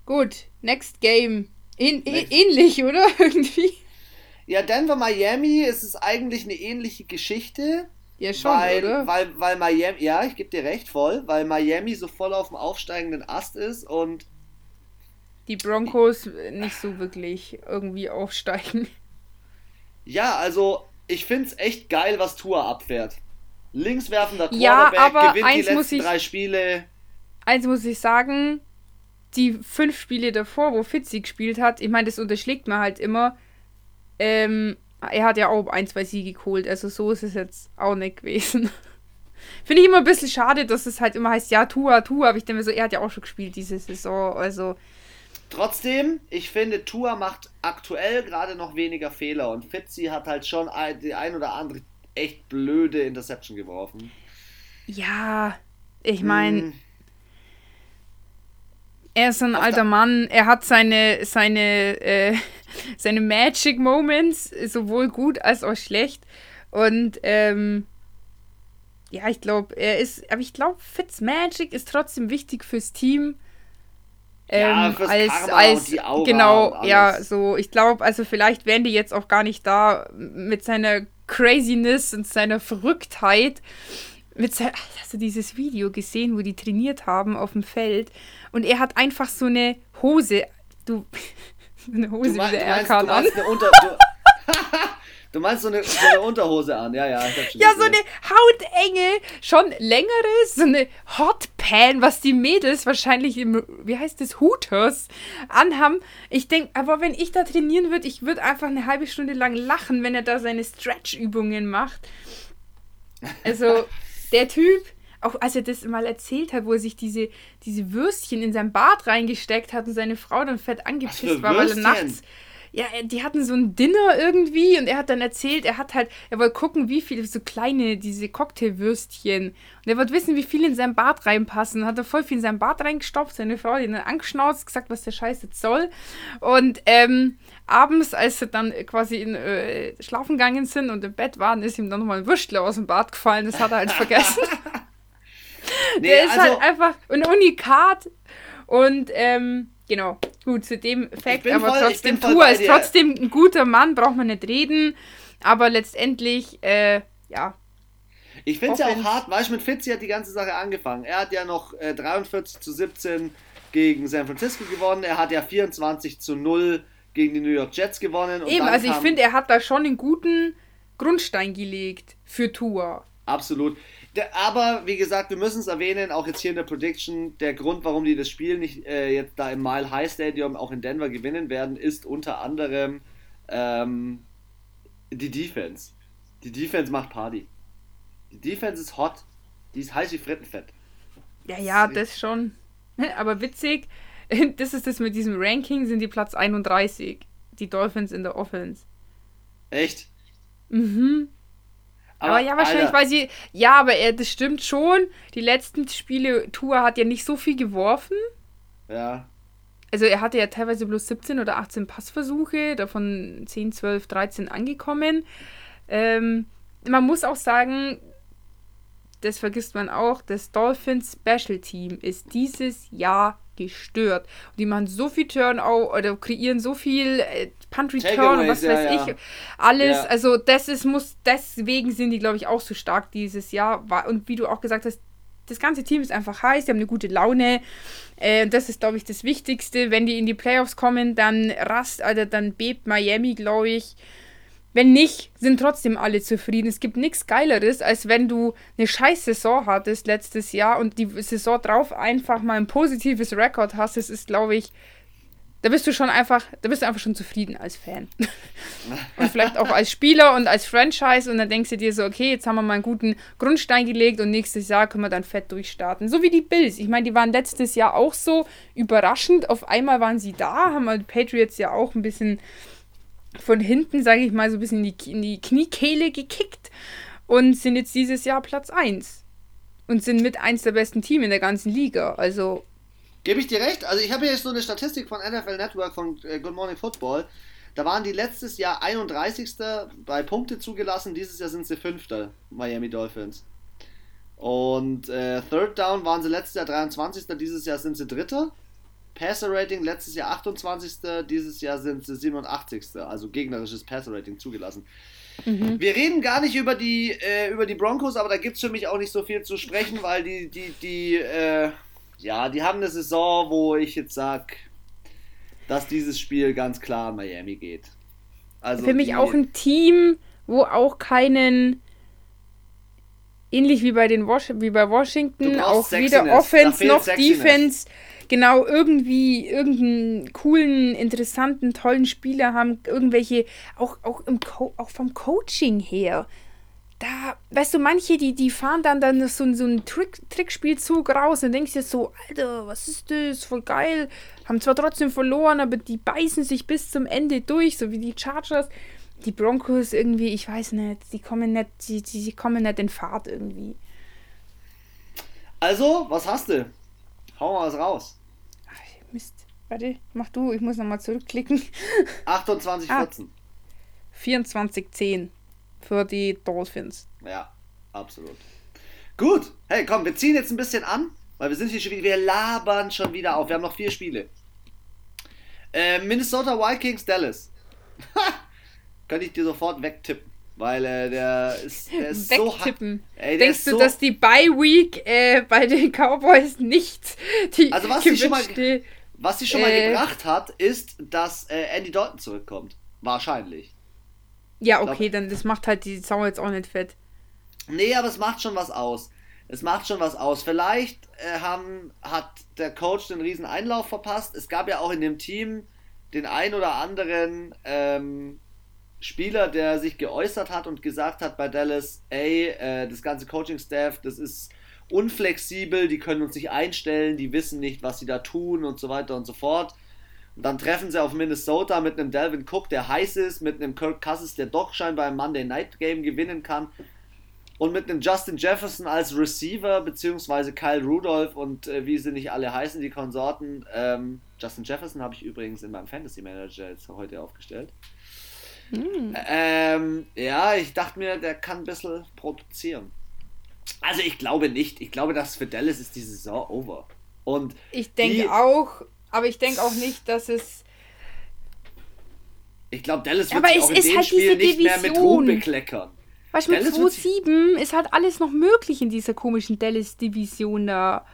Speaker 2: Gut, next game. Ähn
Speaker 1: Next.
Speaker 2: Ähnlich, oder? (laughs) Irgendwie.
Speaker 1: Ja, Denver, Miami, es ist eigentlich eine ähnliche Geschichte.
Speaker 2: Ja, schon,
Speaker 1: weil,
Speaker 2: oder?
Speaker 1: weil, weil Miami, ja, ich gebe dir recht, voll, weil Miami so voll auf dem aufsteigenden Ast ist und
Speaker 2: Die Broncos nicht so wirklich irgendwie aufsteigen.
Speaker 1: ja, also ich find's echt geil, was Tour abfährt. Linkswerfender
Speaker 2: Ja,
Speaker 1: Quarterback,
Speaker 2: aber
Speaker 1: gewinnt die
Speaker 2: eins muss
Speaker 1: letzten
Speaker 2: ich-
Speaker 1: drei Spiele.
Speaker 2: Eins muss ich sagen, die fünf Spiele davor, wo Fitzy gespielt hat, ich meine, das unterschlägt man halt immer. Ähm, er hat ja auch ein, zwei Siege geholt, also so ist es jetzt auch nicht gewesen. (laughs) Finde ich immer ein bisschen schade, dass es halt immer heißt, ja, Tua, Tua, aber ich denke mir so, er hat ja auch schon gespielt diese Saison, also
Speaker 1: Trotzdem, ich finde, Tour macht aktuell gerade noch weniger Fehler und Fitzy hat halt schon die ein oder andere echt blöde Interception geworfen.
Speaker 2: ja, ich meine,
Speaker 1: Hm,
Speaker 2: er ist ein
Speaker 1: Auf
Speaker 2: alter Mann, er hat seine, seine, äh, (laughs) seine Magic Moments, sowohl gut als auch schlecht. Und ähm, ja, ich glaube, er ist, aber ich glaube, Fitzmagic ist trotzdem wichtig fürs Team.
Speaker 1: Ja,
Speaker 2: Ähm,
Speaker 1: fürs
Speaker 2: als,
Speaker 1: Karma
Speaker 2: als
Speaker 1: und die Aura
Speaker 2: genau, ja, so, ich glaube, also vielleicht wären die jetzt auch gar nicht da mit seiner Craziness und seiner Verrücktheit. Mit se- hast du dieses Video gesehen, wo die trainiert haben auf dem Feld und er hat einfach so eine Hose, du, (laughs) eine
Speaker 1: du,
Speaker 2: Hose
Speaker 1: mein,
Speaker 2: wie
Speaker 1: du,
Speaker 2: der
Speaker 1: meinst,
Speaker 2: Erkan
Speaker 1: du,
Speaker 2: an.
Speaker 1: meinst eine Unter, (laughs) du, meinst so eine, so eine Unterhose an, ja, ja.
Speaker 2: ja, so eine hautenge, schon längere, so eine Hotpan, was die Mädels wahrscheinlich im, wie heißt das, Hooters anhaben. Ich denke, aber wenn ich da trainieren würde, ich würde einfach eine halbe Stunde lang lachen, wenn er da seine Stretch-Übungen macht. Also, (laughs) der Typ, auch als er das mal erzählt hat, wo er sich diese, diese Würstchen in sein Bart reingesteckt hat und seine Frau dann fett angepisst war, weil er nachts ja, die hatten so ein Dinner irgendwie und er hat dann erzählt, er hat halt, er wollte gucken, wie viele so kleine, diese Cocktailwürstchen. Und er wollte wissen, wie viel in sein Bart reinpassen. Hat er voll viel in sein Bart reingestopft, seine Frau hat ihn dann angeschnauzt, gesagt, was der Scheiß jetzt soll. Und ähm, abends, als sie dann quasi in äh, schlafen gegangen sind und im Bett waren, ist ihm dann nochmal ein Würstler aus dem Bart gefallen. Das hat er halt vergessen. (laughs) (laughs) nee, der ist halt also halt einfach ein Unikat und ähm, genau, gut, zu dem Fakt, aber voll, trotzdem, Tour ist trotzdem ein guter Mann, braucht man nicht reden, aber letztendlich, äh, ja.
Speaker 1: Ich finde es ja auch hart, weißt du, mit Fitzy hat die ganze Sache angefangen. Er hat ja noch äh, 43 zu 17 gegen San Francisco gewonnen, er hat ja 24 zu 0 gegen die New York Jets gewonnen.
Speaker 2: Eben, also ich finde, er hat da schon einen guten Grundstein gelegt für Tour.
Speaker 1: Absolut. Der, aber wie gesagt, wir müssen es erwähnen, auch jetzt hier in der Prediction, der Grund, warum die das Spiel nicht äh, jetzt da im Mile High Stadium auch in Denver gewinnen werden, ist unter anderem ähm, die Defense. Die Defense macht Party. Die Defense ist hot. Die ist heiß wie Frittenfett.
Speaker 2: Ja, ja, das schon. (laughs) Aber witzig, (laughs) das ist das mit diesem Ranking, sind die Platz 31. Die Dolphins in der Offense.
Speaker 1: Echt?
Speaker 2: Mhm. Aber, aber ja, wahrscheinlich, Alter. weil sie. Ja, aber er, das stimmt schon. Die letzten Spiele, Tour hat ja nicht so viel geworfen.
Speaker 1: Ja.
Speaker 2: Also er hatte ja teilweise bloß 17 oder 18 Passversuche, davon 10, 12, 13 angekommen. Ähm, man muss auch sagen, das vergisst man auch, das Dolphins Special Team ist dieses Jahr gestört. Und die machen so viel Turnout oder kreieren so viel äh, Punt Return und was ja, weiß ja. ich. Alles, ja. also das ist, muss, deswegen sind die, glaube ich, auch so stark dieses Jahr. Und wie du auch gesagt hast, das ganze Team ist einfach heiß, die haben eine gute Laune. Äh, das ist, glaube ich, das Wichtigste. Wenn die in die Playoffs kommen, dann rast, also dann bebt Miami, glaube ich. Wenn nicht, sind trotzdem alle zufrieden. Es gibt nichts Geileres, als wenn du eine scheiß Saison hattest letztes Jahr und die Saison drauf einfach mal ein positives Rekord hast. Das ist, glaube ich, da bist du schon einfach, da bist du einfach schon zufrieden als Fan. (laughs) und vielleicht auch als Spieler und als Franchise und dann denkst du dir so, okay, jetzt haben wir mal einen guten Grundstein gelegt und nächstes Jahr können wir dann fett durchstarten. So wie die Bills. Ich meine, die waren letztes Jahr auch so überraschend. Auf einmal waren sie da, haben die Patriots ja auch ein bisschen von hinten, sage ich mal, so ein bisschen in die, in die Kniekehle gekickt und sind jetzt dieses Jahr Platz 1. Und sind mit eins der besten Teams in der ganzen Liga. Also.
Speaker 1: Gebe ich dir recht. Also ich habe hier jetzt so eine Statistik von NFL Network von äh, Good Morning Football. Da waren die letztes Jahr 31. bei Punkte zugelassen. Dieses Jahr sind sie 5. Miami Dolphins. Und äh, Third Down waren sie letztes Jahr 23. Dieses Jahr sind sie Dritter. Passer Rating letztes Jahr 28. Dieses Jahr sind sie 87. Also gegnerisches Passer Rating zugelassen. Mhm. Wir reden gar nicht über die, äh, über die Broncos, aber da gibt es für mich auch nicht so viel zu sprechen, weil die, die, die, äh, ja, die haben eine Saison, wo ich jetzt sage, dass dieses Spiel ganz klar an Miami geht.
Speaker 2: Also für mich auch ein Team, wo auch keinen ähnlich wie bei den Was wie bei Washington auch weder Offense noch Defense genau irgendwie irgendeinen coolen, interessanten, tollen Spieler haben, irgendwelche, auch, auch, im Co auch vom Coaching her. Da, weißt du, manche, die, die fahren dann, dann so, so einen Trick, Trickspielzug raus und denkst dir so, Alter, was ist das? Voll geil. Haben zwar trotzdem verloren, aber die beißen sich bis zum Ende durch, so wie die Chargers. Die Broncos irgendwie, ich weiß nicht, die kommen nicht, die, die, die kommen nicht in Fahrt irgendwie.
Speaker 1: Also, was hast du? Hau mal was raus.
Speaker 2: Mist. Warte, mach du, ich muss nochmal zurückklicken. (laughs)
Speaker 1: 28, 14. Ah,
Speaker 2: 24, 10 für die Dolphins.
Speaker 1: Ja, absolut. Gut, hey, komm, wir ziehen jetzt ein bisschen an, weil wir sind hier schon wieder, wir labern schon wieder auf. Wir haben noch vier Spiele. Äh, Minnesota Vikings, Dallas. Könnte ich dir sofort wegtippen. Weil äh, der ist, der ist
Speaker 2: Wegtippen. so. Ey, Denkst du, so dass die Bye Week äh, bei den Cowboys nicht die
Speaker 1: Also was sie schon mal was sie schon mal äh, gebracht hat, ist, dass äh, Andy Dalton zurückkommt. Wahrscheinlich.
Speaker 2: Ja, okay, glaub, dann das macht halt die Sau jetzt auch nicht fett.
Speaker 1: Nee, aber es macht schon was aus. Es macht schon was aus. Vielleicht äh, haben, hat der Coach den riesen Einlauf verpasst. Es gab ja auch in dem Team den ein oder anderen ähm, Spieler, der sich geäußert hat und gesagt hat bei Dallas, ey, äh, das ganze Coaching-Staff, das ist unflexibel, die können uns nicht einstellen, die wissen nicht, was sie da tun und so weiter und so fort. Und dann treffen sie auf Minnesota mit einem Delvin Cook, der heiß ist, mit einem Kirk Cousins, der doch scheinbar im Monday Night Game gewinnen kann. Und mit einem Justin Jefferson als Receiver, beziehungsweise Kyle Rudolph und äh, wie sie nicht alle heißen, die Konsorten. Ähm, Justin Jefferson habe ich übrigens in meinem Fantasy Manager jetzt heute aufgestellt. Mm. Ähm, ja, ich dachte mir, der kann ein bisschen produzieren. Also ich glaube nicht. Ich glaube, dass für Dallas ist die Saison over. Und
Speaker 2: ich denke auch, aber ich denke auch nicht, dass es.
Speaker 1: Ich glaube, Dallas wird aber sich auch in dem halt Spiel nicht mehr mit Ruhm bekleckern.
Speaker 2: Weißt du, mit 2-7 ist halt alles noch möglich in dieser komischen Dallas-Division da.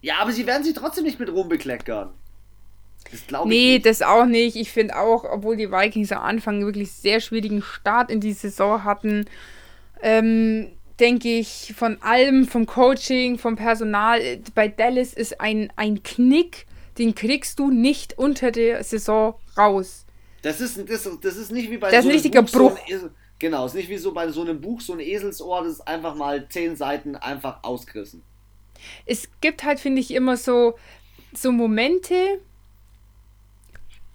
Speaker 1: Ja, aber sie werden sich trotzdem nicht mit Ruhm bekleckern.
Speaker 2: Das glaube ich. Nee, nicht. das auch nicht. Ich finde auch, obwohl die Vikings am Anfang wirklich sehr schwierigen Start in die Saison hatten, ähm, denke ich, von allem, vom Coaching, vom Personal, bei Dallas ist ein, ein Knick, den kriegst du nicht unter der Saison raus.
Speaker 1: Das ist, das, das ist nicht wie bei
Speaker 2: das so einem richtiger Bruch.
Speaker 1: So Genau, ist nicht wie so bei so einem Buch, so ein Eselsohr, das ist einfach mal zehn Seiten einfach ausgerissen.
Speaker 2: Es gibt halt, finde ich, immer so, so Momente,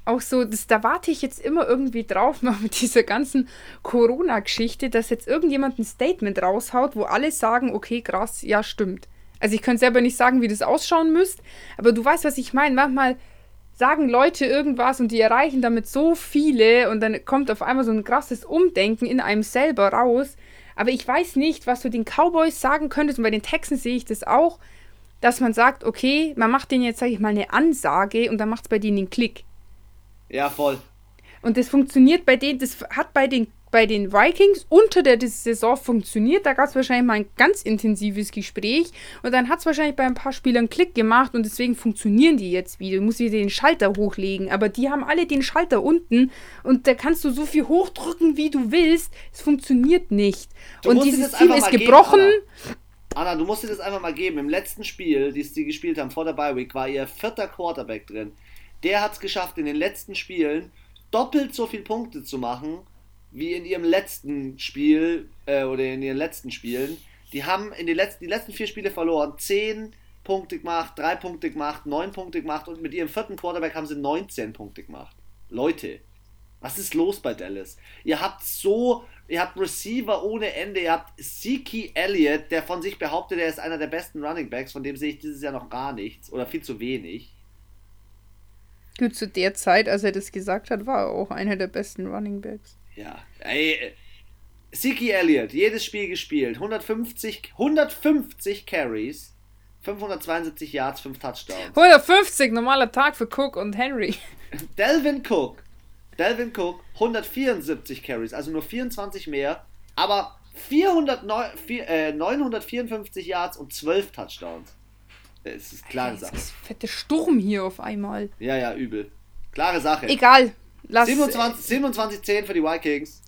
Speaker 2: auch so, das, da warte ich jetzt immer irgendwie drauf, (laughs) mal mit dieser ganzen Corona-Geschichte, dass jetzt irgendjemand ein Statement raushaut, wo alle sagen, okay, krass, ja, stimmt. Also ich könnte selber nicht sagen, wie das ausschauen müsste, aber du weißt, was ich meine. Manchmal sagen Leute irgendwas und die erreichen damit so viele und dann kommt auf einmal so ein krasses Umdenken in einem selber raus. Aber ich weiß nicht, was du den Cowboys sagen könntest und bei den Texans sehe ich das auch, dass man sagt, okay, man macht denen jetzt, sage ich mal, eine Ansage und dann macht es bei denen den Klick.
Speaker 1: Ja, voll.
Speaker 2: Und das funktioniert bei denen, das hat bei den bei den Vikings unter der Saison funktioniert. Da gab es wahrscheinlich mal ein ganz intensives Gespräch und dann hat es wahrscheinlich bei ein paar Spielern Klick gemacht und deswegen funktionieren die jetzt wieder. Du musst wieder den Schalter hochlegen, aber die haben alle den Schalter unten und da kannst du so viel hochdrücken, wie du willst. Es funktioniert nicht. Du und dieses Team ist gebrochen.
Speaker 1: Geben, Anna. Anna, du musst dir das einfach mal geben. Im letzten Spiel, das sie gespielt haben vor der Bye Week, war ihr vierter Quarterback drin. Der hat es geschafft, in den letzten Spielen doppelt so viele Punkte zu machen wie in ihrem letzten Spiel äh, oder in ihren letzten Spielen. Die haben in den letzten, die letzten vier Spiele verloren. Zehn Punkte gemacht, drei Punkte gemacht, neun Punkte gemacht und mit ihrem vierten Quarterback haben sie 19 Punkte gemacht. Leute, was ist los bei Dallas? Ihr habt so, ihr habt Receiver ohne Ende, ihr habt Siki Elliott, der von sich behauptet, er ist einer der besten Running Backs, von dem sehe ich dieses Jahr noch gar nichts oder viel zu wenig.
Speaker 2: Gut, zu der Zeit, als er das gesagt hat, war er auch einer der besten Running Backs.
Speaker 1: Ja, ey, Siki Elliott, jedes Spiel gespielt, 150, 150 Carries, 572 Yards, 5 Touchdowns.
Speaker 2: 150, normaler Tag für Cook und Henry. (laughs)
Speaker 1: Delvin Cook, Delvin Cook, 174 Carries, also nur 24 mehr, aber 400, äh, 954 Yards und 12 Touchdowns. Das ist klare Sache. Das ist
Speaker 2: fette Sturm hier auf einmal.
Speaker 1: Ja, ja, übel. Klare Sache.
Speaker 2: Egal,
Speaker 1: Lass, 27, 27 10 für die Vikings.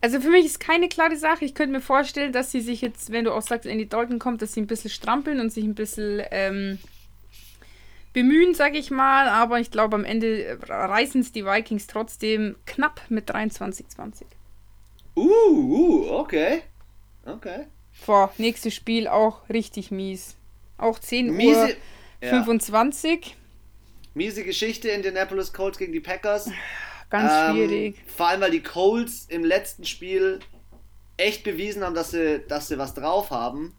Speaker 2: Also für mich ist keine klare Sache. Ich könnte mir vorstellen, dass sie sich jetzt, wenn du auch sagst, in die Dalton kommt, dass sie ein bisschen strampeln und sich ein bisschen ähm, bemühen, sage ich mal. Aber ich glaube, am Ende reißen es die Vikings trotzdem knapp mit 23-20.
Speaker 1: Uh, uh, okay. Okay.
Speaker 2: Vor, nächstes Spiel auch richtig mies. Auch 10 Miese, Uhr ja. 25
Speaker 1: miese Geschichte, Indianapolis Colts gegen die Packers.
Speaker 2: Ganz ähm, schwierig.
Speaker 1: Vor allem, weil die Colts im letzten Spiel echt bewiesen haben, dass sie, dass sie was drauf haben.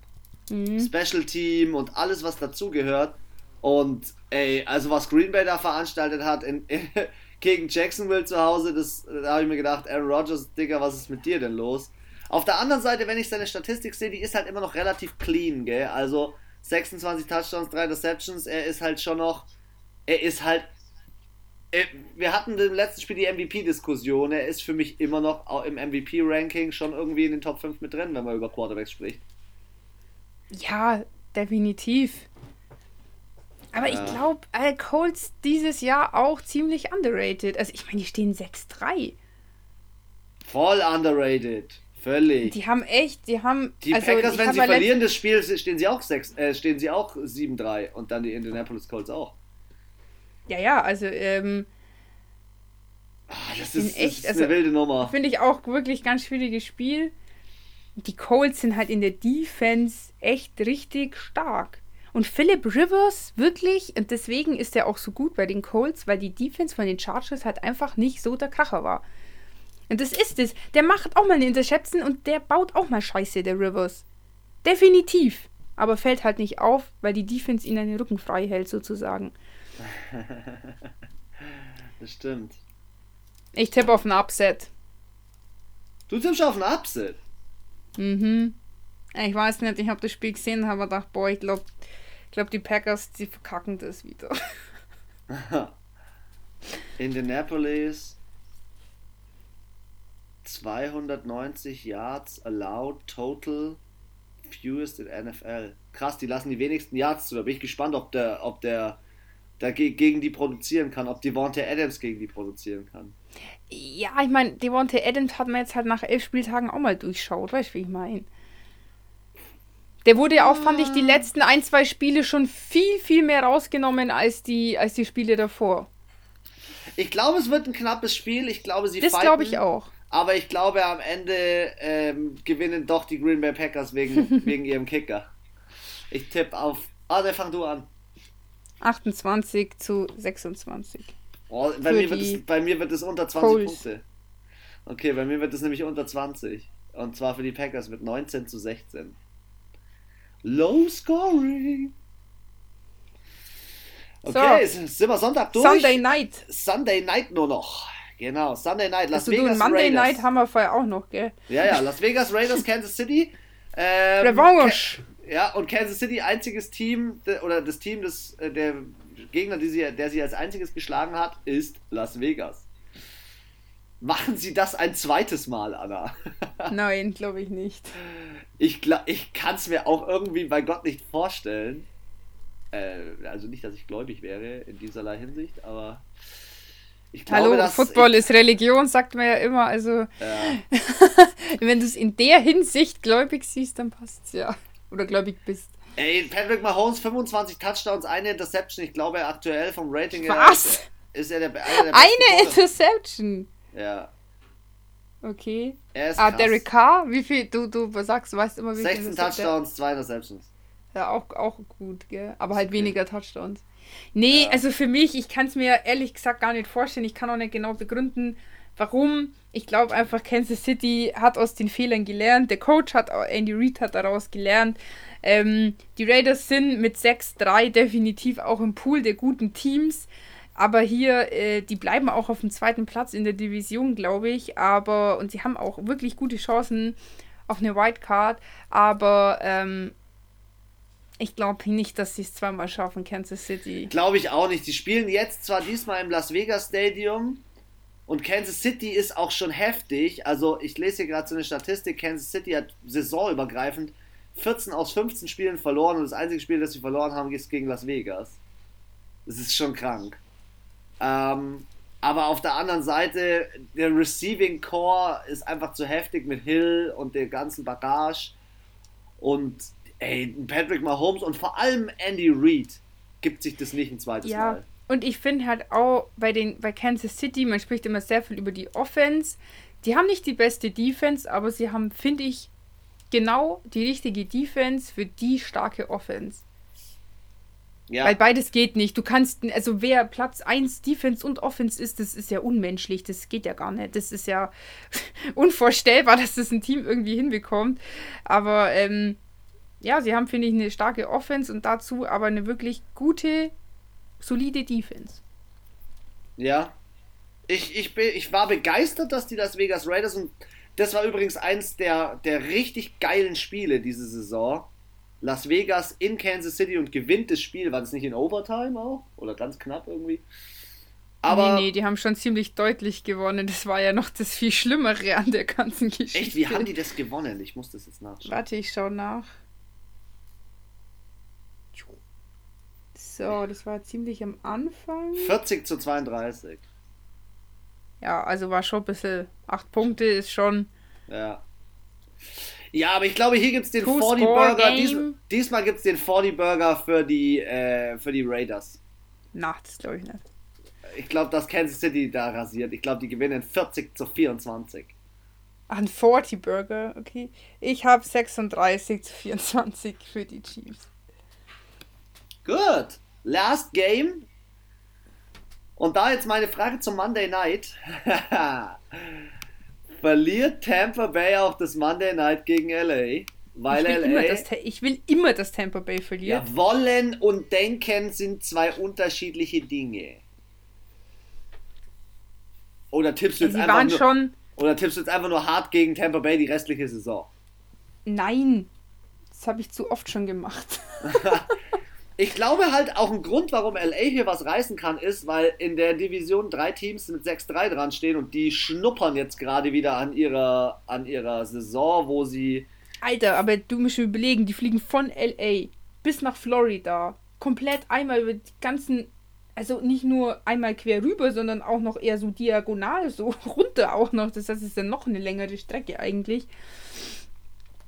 Speaker 1: Mhm. Special Team und alles, was dazugehört. Und ey, also was Green Bay da veranstaltet hat in, in, (laughs) gegen Jacksonville zu Hause, das, da habe ich mir gedacht, Aaron Rodgers, Digga, was ist mit dir denn los? Auf der anderen Seite, wenn ich seine Statistik sehe, die ist halt immer noch relativ clean, gell? Also 26 Touchdowns, 3 Receptions, er ist halt schon noch er ist halt. Er, wir hatten im letzten Spiel die MVP-Diskussion. Er ist für mich immer noch im MVP-Ranking schon irgendwie in den Top 5 mit drin, wenn man über Quarterbacks spricht.
Speaker 2: Ja, definitiv. Aber ja. ich glaube, Al Colts dieses Jahr auch ziemlich underrated. Also ich meine, die stehen 6-3.
Speaker 1: Voll underrated. Völlig.
Speaker 2: Die haben echt, die haben.
Speaker 1: Die
Speaker 2: also,
Speaker 1: Packers, wenn sie verlieren das Spiel, stehen sie auch sechs, äh, stehen sie auch 7-3 und dann die Indianapolis Colts auch.
Speaker 2: Ja, ja, also ähm,
Speaker 1: Ah, das ist, das
Speaker 2: echt-
Speaker 1: ist
Speaker 2: also-
Speaker 1: eine wilde Nummer.
Speaker 2: finde ich auch wirklich ganz schwieriges Spiel. Die Colts sind halt in der Defense echt richtig stark. Und Philip Rivers wirklich, und deswegen ist er auch so gut bei den Colts, weil die Defense von den Chargers halt einfach nicht so der Kracher war. Und das ist es. Der macht auch mal eine Interception und der baut auch mal Scheiße, der Rivers. Definitiv. Aber fällt halt nicht auf, weil die Defense ihn den Rücken frei hält, sozusagen. (laughs)
Speaker 1: Das stimmt.
Speaker 2: Ich tippe auf ein Upset.
Speaker 1: Du tippst auf ein Upset.
Speaker 2: Mhm. Ich weiß nicht, ich habe das Spiel gesehen, habe gedacht, boah, ich glaube, glaub, die Packers, die verkacken das wieder. (laughs)
Speaker 1: Indianapolis 290 Yards allowed total fewest in NFL. Krass, die lassen die wenigsten Yards zu. Da bin ich gespannt, ob der, ob der da ge- gegen die produzieren kann, ob Devonta Adams gegen die produzieren kann.
Speaker 2: Ja, ich meine, Devontae Adams hat man jetzt halt nach elf Spieltagen auch mal durchschaut, weißt du, wie ich meine? Der wurde ja auch, fand ich, die letzten ein, zwei Spiele schon viel, viel mehr rausgenommen als die, als die Spiele davor.
Speaker 1: Ich glaube, es wird ein knappes Spiel. Ich glaube, sie
Speaker 2: Das glaube ich auch.
Speaker 1: Aber ich glaube, am Ende ähm, gewinnen doch die Green Bay Packers wegen, (laughs) wegen ihrem Kicker. Ich tippe auf. Ah, dann fang du an.
Speaker 2: 28 zu 26.
Speaker 1: Oh, bei, mir wird es, bei mir wird es unter 20
Speaker 2: Colts.
Speaker 1: Punkte. Okay, bei mir wird es nämlich unter 20. Und zwar für die Packers mit 19 zu 16. Low scoring. Okay,
Speaker 2: So.
Speaker 1: sind wir Sonntag durch?
Speaker 2: Sunday Night.
Speaker 1: Sunday Night nur noch. Genau, Sunday Night. Las
Speaker 2: Also du,
Speaker 1: Vegas
Speaker 2: Monday
Speaker 1: Raiders.
Speaker 2: Night haben wir vorher auch noch, gell?
Speaker 1: Ja, ja, Las Vegas Raiders, (laughs) Kansas City. Ähm,
Speaker 2: Revanche.
Speaker 1: Ja, und Kansas City, einziges Team, de- oder das Team des, äh, der Gegner, die sie, der sie als einziges geschlagen hat, ist Las Vegas. Machen sie das ein zweites Mal, Anna? (laughs)
Speaker 2: Nein, glaube ich nicht.
Speaker 1: Ich, ich kann es mir auch irgendwie bei Gott nicht vorstellen. Äh, also nicht, dass ich gläubig wäre in dieserlei Hinsicht, aber glaube,
Speaker 2: Hallo, Football ist Religion, sagt man ja immer. Also,
Speaker 1: Ja, (laughs)
Speaker 2: wenn du es in der Hinsicht gläubig siehst, dann passt's ja. Oder gläubig bist.
Speaker 1: ey, Patrick Mahomes, 25 Touchdowns, eine Interception. Ich glaube, aktuell vom Rating her
Speaker 2: Was?
Speaker 1: ist er der, einer der
Speaker 2: Eine Interception.
Speaker 1: Ja,
Speaker 2: Okay.
Speaker 1: er ist
Speaker 2: Ah,
Speaker 1: krass.
Speaker 2: Derek Carr, wie viel? Du, du sagst, du weißt immer, wie viel.
Speaker 1: 16
Speaker 2: Interception-
Speaker 1: Touchdowns, 2 Interceptions.
Speaker 2: Ja, auch, auch gut, gell? Aber halt weniger Touchdowns. Nee,
Speaker 1: Ja.
Speaker 2: also für mich, ich kann es mir ehrlich gesagt gar nicht vorstellen. Ich kann auch nicht genau begründen, warum. Ich glaube einfach, Kansas City hat aus den Fehlern gelernt. Der Coach hat, Andy Reid hat daraus gelernt. Ähm, die Raiders sind mit 6-3 definitiv auch im Pool der guten Teams. Aber hier, äh, die bleiben auch auf dem zweiten Platz in der Division, glaube ich. Aber, und sie haben auch wirklich gute Chancen auf eine Wildcard. Aber ähm, ich glaube nicht, dass sie es zweimal schaffen, Kansas City.
Speaker 1: Glaube ich auch nicht. Die spielen jetzt zwar diesmal im Las Vegas Stadium und Kansas City ist auch schon heftig. Also ich lese hier gerade so eine Statistik. Kansas City hat saisonübergreifend 14 aus 15 Spielen verloren und das einzige Spiel, das sie verloren haben, ist gegen Las Vegas. Das ist schon krank. Ähm, aber auf der anderen Seite, der Receiving Core ist einfach zu heftig mit Hill und der ganzen Bagage. Und ey, Patrick Mahomes und vor allem Andy Reid gibt sich das nicht ein zweites
Speaker 2: Ja,
Speaker 1: Mal.
Speaker 2: und ich finde halt auch bei, den, bei Kansas City, man spricht immer sehr viel über die Offense. Die haben nicht die beste Defense, aber sie haben, finde ich, genau die richtige Defense für die starke Offense.
Speaker 1: Ja,
Speaker 2: Weil beides geht nicht. Du kannst, also wer Platz 1 Defense und Offense ist, das ist ja unmenschlich. Das geht ja gar nicht. Das ist ja (laughs) unvorstellbar, dass das ein Team irgendwie hinbekommt. Aber ähm, ja, sie haben, finde ich, eine starke Offense und dazu aber eine wirklich gute, solide Defense.
Speaker 1: ja. Ich, ich, bin, ich war begeistert, dass die Las Vegas Raiders und das war übrigens eins der, der richtig geilen Spiele diese Saison. Las Vegas in Kansas City und gewinnt das Spiel. War das nicht in Overtime auch? Oder ganz knapp irgendwie? Aber
Speaker 2: nee, nee, die haben schon ziemlich deutlich gewonnen. Das war ja noch das viel Schlimmere an der ganzen Geschichte.
Speaker 1: echt, wie haben die das gewonnen? Ich muss das jetzt nachschauen.
Speaker 2: Warte, ich schau nach. So, das war ziemlich am Anfang.
Speaker 1: 40 zu 32.
Speaker 2: Ja, also war schon ein bisschen. Acht Punkte ist schon.
Speaker 1: Ja. Ja, aber ich glaube, hier gibt es den 40 Burger. Dies, diesmal gibt es den 40 Burger für die, äh, für die Raiders.
Speaker 2: Na, das glaube ich nicht.
Speaker 1: Ich glaube, dass Kansas City da rasiert. Ich glaube, die gewinnen 40 zu 24.
Speaker 2: Ein 40 Burger, okay. Ich habe 36 zu 24 für die Chiefs.
Speaker 1: Gut. Last Game. Und da jetzt meine Frage zum Monday Night. (laughs) Verliert Tampa Bay auch das Monday Night gegen LA? Weil
Speaker 2: ich will,
Speaker 1: LA.
Speaker 2: Immer, dass, ich will immer, dass Tampa Bay verliert.
Speaker 1: Ja, wollen und denken sind zwei unterschiedliche Dinge. Oder tippst du jetzt einfach nur, oder tippst du jetzt einfach nur hart gegen Tampa Bay die restliche Saison?
Speaker 2: Nein. Das habe ich zu oft schon gemacht. (laughs) (laughs)
Speaker 1: Ich glaube halt auch ein Grund, warum LA hier was reißen kann, ist, weil in der Division drei Teams mit 6-3 dran stehen und die schnuppern jetzt gerade wieder an ihrer, an ihrer Saison, wo sie.
Speaker 2: Alter, aber du musst mir überlegen, die fliegen von LA bis nach Florida. Komplett einmal über die ganzen. Also nicht nur einmal quer rüber, sondern auch noch eher so diagonal, so (laughs) runter auch noch. Das heißt, es ist dann noch eine längere Strecke eigentlich.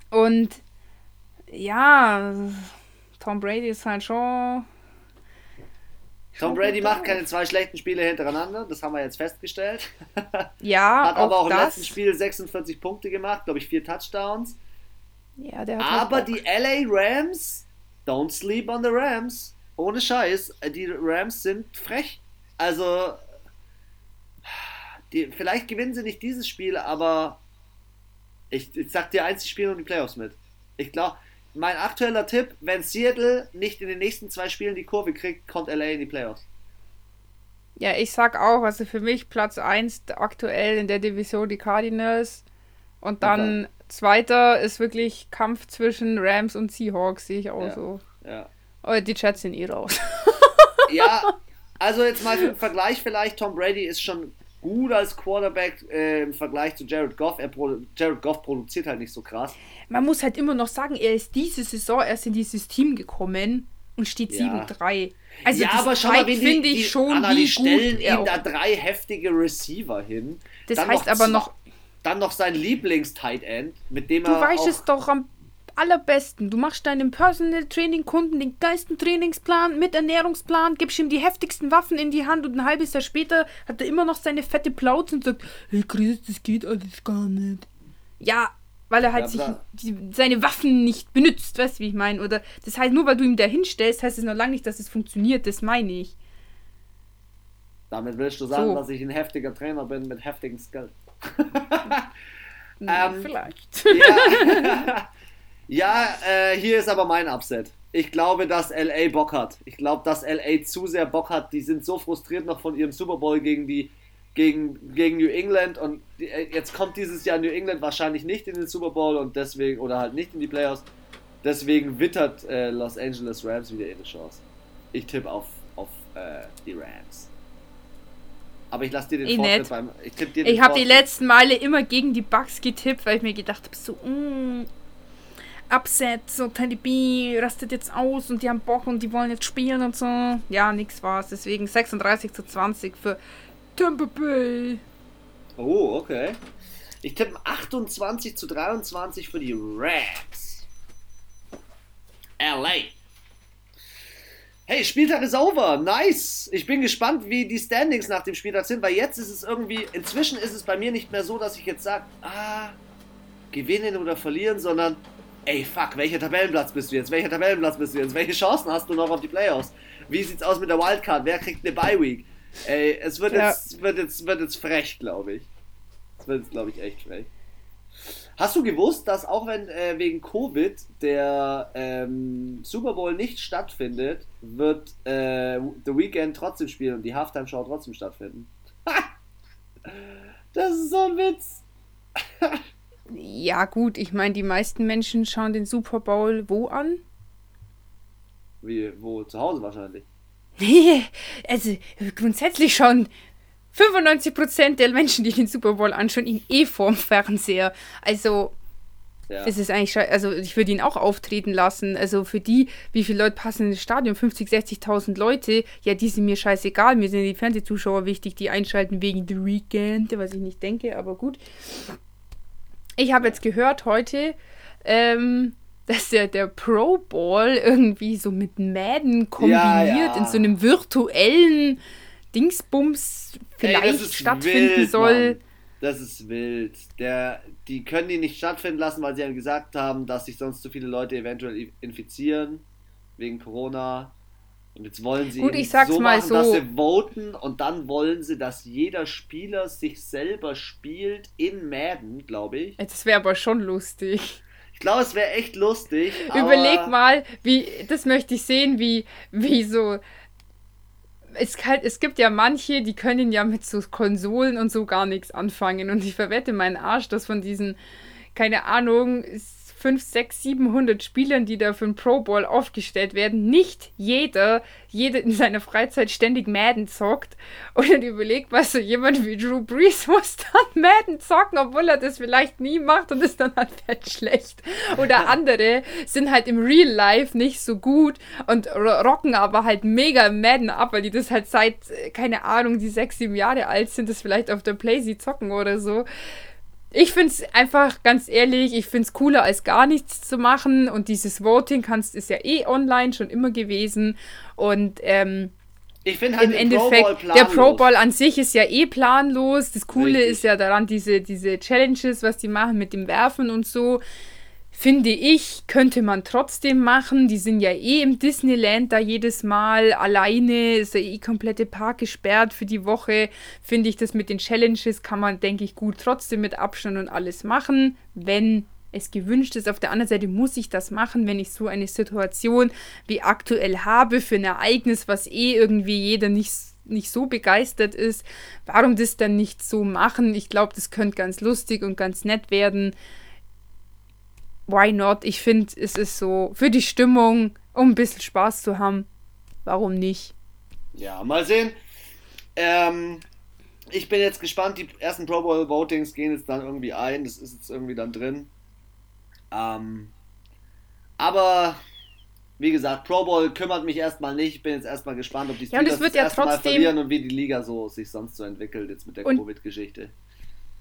Speaker 2: Und ja, Tom Brady ist halt schon.
Speaker 1: Tom Brady macht keine zwei schlechten Spiele hintereinander, das haben wir jetzt festgestellt. (laughs)
Speaker 2: Ja,
Speaker 1: Hat aber auch im
Speaker 2: das.
Speaker 1: letzten Spiel 46 Punkte gemacht, glaube ich, vier Touchdowns.
Speaker 2: Ja, der hat halt
Speaker 1: Aber
Speaker 2: Bock.
Speaker 1: die LA Rams, don't sleep on the Rams. Ohne Scheiß, die Rams sind frech. Also, die, vielleicht gewinnen sie nicht dieses Spiel, aber ich, ich sag dir eins, die spielen um die Playoffs mit. Ich glaube, mein aktueller Tipp, wenn Seattle nicht in den nächsten zwei Spielen die Kurve kriegt, kommt LA in die Playoffs.
Speaker 2: Ja, ich sag auch, also für mich Platz 1 aktuell in der Division die Cardinals. Und dann zweiter ist wirklich Kampf zwischen Rams und Seahawks, sehe ich auch
Speaker 1: Ja.
Speaker 2: so.
Speaker 1: Ja.
Speaker 2: Aber die Jets sind eh raus.
Speaker 1: Ja, also jetzt mal für den Vergleich vielleicht, Tom Brady ist schon gut als Quarterback äh, im Vergleich zu Jared Goff. Er Jared Goff produziert halt nicht so krass.
Speaker 2: Man muss halt immer noch sagen, er ist diese Saison erst in dieses Team gekommen und steht
Speaker 1: Ja.
Speaker 2: 7-3. Also
Speaker 1: ja, aber schau mal,
Speaker 2: finde ich schon,
Speaker 1: Anna,
Speaker 2: wie
Speaker 1: die stellen ihm da drei heftige Receiver hin.
Speaker 2: Das
Speaker 1: Dann
Speaker 2: heißt aber noch,
Speaker 1: Dann noch sein Lieblings-Tight End, mit dem
Speaker 2: du
Speaker 1: er
Speaker 2: weißt
Speaker 1: auch,
Speaker 2: es doch am allerbesten. Du machst deinem Personal Training Kunden den geilsten Trainingsplan mit Ernährungsplan, gibst ihm die heftigsten Waffen in die Hand und ein halbes Jahr später hat er immer noch seine fette Plauze und sagt, hey Chris, das geht alles gar nicht. Ja, weil er halt
Speaker 1: Ja,
Speaker 2: sich die, seine Waffen nicht benutzt, weißt du, wie ich meine? Oder das heißt, nur weil du ihm da hinstellst, heißt es noch lange nicht, dass es funktioniert, das meine ich.
Speaker 1: Damit willst du sagen,
Speaker 2: So.
Speaker 1: dass ich ein heftiger Trainer bin mit heftigen Skills. (laughs)
Speaker 2: Hm, (laughs)
Speaker 1: Ähm,
Speaker 2: Vielleicht.
Speaker 1: Ja, (laughs) ja äh, hier ist aber mein Upset. Ich glaube, dass LA Bock hat. Ich glaube, dass LA zu sehr Bock hat. Die sind so frustriert noch von ihrem Super Bowl gegen die gegen, gegen New England und äh, jetzt kommt dieses Jahr New England wahrscheinlich nicht in den Super Bowl und deswegen oder halt nicht in die Playoffs. Deswegen wittert äh, Los Angeles Rams wieder ihre Chance. Ich tippe auf, auf äh, die Rams. Aber ich lasse dir den
Speaker 2: Eh
Speaker 1: Vortritt beim. Ich tippe dir den
Speaker 2: Ich habe die letzten Male immer gegen die Bugs getippt, weil ich mir gedacht habe, so, mm, Upset, so Teddy B rastet jetzt aus und die haben Bock und die wollen jetzt spielen und so. Ja, nix war's. Deswegen 36 zu 20 für Tampa Bay.
Speaker 1: Oh, okay. Ich tippe 28 zu 23 für die Rams. LA. Hey, Spieltag ist over. Nice. Ich bin gespannt, wie die Standings nach dem Spieltag sind, weil jetzt ist es irgendwie, inzwischen ist es bei mir nicht mehr so, dass ich jetzt sage, ah, gewinnen oder verlieren, sondern, ey, fuck, welcher Tabellenplatz bist du jetzt? Welcher Tabellenplatz bist du jetzt? Welche Chancen hast du noch auf die Playoffs? Wie sieht's aus mit der Wildcard? Wer kriegt eine Bye-Week? Ey, es wird,
Speaker 2: Ja.
Speaker 1: jetzt, wird, jetzt, wird jetzt frech, glaube ich. Es wird jetzt, glaube ich, echt frech. Hast du gewusst, dass auch wenn äh, wegen Covid der ähm, Super Bowl nicht stattfindet, wird äh, The Weekend trotzdem spielen und die Halftime Show trotzdem stattfinden? das ist so ein Witz. (laughs)
Speaker 2: Ja, gut, ich meine, die meisten Menschen schauen den Super Bowl wo an?
Speaker 1: Wie, wo? Zu Hause wahrscheinlich. (laughs)
Speaker 2: also, grundsätzlich schauen 95% der Menschen, die den Super Bowl anschauen, ihn eh vorm Fernseher. Also, ja. Es ist eigentlich, also ich würde ihn auch auftreten lassen. Also für die, wie viele Leute passen ins Stadion? 50, 60.000 Leute. Ja, die sind mir scheißegal. Mir sind die Fernsehzuschauer wichtig, die einschalten wegen The Weekend, was ich nicht denke, aber gut. Ich habe jetzt gehört heute, ähm, dass der, der Pro Ball irgendwie so mit Madden kombiniert ja, ja. in so einem virtuellen Dingsbums vielleicht Ey, stattfinden wild, soll. Mann.
Speaker 1: Das ist wild. Der, die können die nicht stattfinden lassen, weil sie ja gesagt haben, dass sich sonst zu viele Leute eventuell infizieren wegen Corona. Und jetzt wollen sie
Speaker 2: Gut, ich sag's
Speaker 1: so
Speaker 2: mal
Speaker 1: machen,
Speaker 2: so.
Speaker 1: dass sie voten und dann wollen sie, dass jeder Spieler sich selber spielt in Madden, glaube ich.
Speaker 2: Das wäre aber schon lustig.
Speaker 1: Ich glaube, es wäre echt lustig.
Speaker 2: Überleg mal, wie, das möchte ich sehen, wie, wie so. Es, kann, es gibt ja manche, die können ja mit so Konsolen und so gar nichts anfangen. Und ich verwette meinen Arsch, dass von diesen, keine Ahnung, 5, 6, 700 Spielern, die da für den Pro Bowl aufgestellt werden, nicht jeder, jeder in seiner Freizeit ständig Madden zockt und dann überlegt, was so jemand wie Drew Brees muss dann (laughs) Madden zocken, obwohl er das vielleicht nie macht und ist dann halt fett (laughs) schlecht. Oder (laughs) andere sind halt im Real Life nicht so gut und rocken aber halt mega Madden ab, weil die das halt seit, keine Ahnung, die 6, 7 Jahre alt sind, das vielleicht auf der Playsee zocken oder so. Ich finde es einfach, ganz ehrlich, ich finde es cooler, als gar nichts zu machen. Und dieses Voting kannst, ist ja eh online schon immer gewesen. Und ähm,
Speaker 1: ich finde halt
Speaker 2: im Endeffekt, Pro der Pro Bowl an sich ist ja eh planlos. Das Coole Richtig. ist ja daran, diese, diese Challenges, was die machen mit dem Werfen und so finde ich, könnte man trotzdem machen. Die sind ja eh im Disneyland da jedes Mal alleine, ist ja eh komplette Park gesperrt für die Woche. Finde ich, das mit den Challenges kann man, denke ich, gut trotzdem mit Abstand und alles machen, wenn es gewünscht ist. Auf der anderen Seite muss ich das machen, wenn ich so eine Situation wie aktuell habe für ein Ereignis, was eh irgendwie jeder nicht nicht so begeistert ist, warum das dann nicht so machen? Ich glaube, das könnte ganz lustig und ganz nett werden why not? Ich finde, es ist so für die Stimmung, um ein bisschen Spaß zu haben. Warum nicht?
Speaker 1: Ja, mal sehen. Ähm, ich bin jetzt gespannt. Die ersten Pro Bowl Votings gehen jetzt dann irgendwie ein. Das ist jetzt irgendwie dann drin. Ähm, aber wie gesagt, Pro Bowl kümmert mich erstmal nicht. Ich bin jetzt erstmal gespannt, ob die
Speaker 2: Steelers ja, das, wird ja trotzdem verlieren
Speaker 1: und wie die Liga so sich sonst so entwickelt jetzt mit der Covid-Geschichte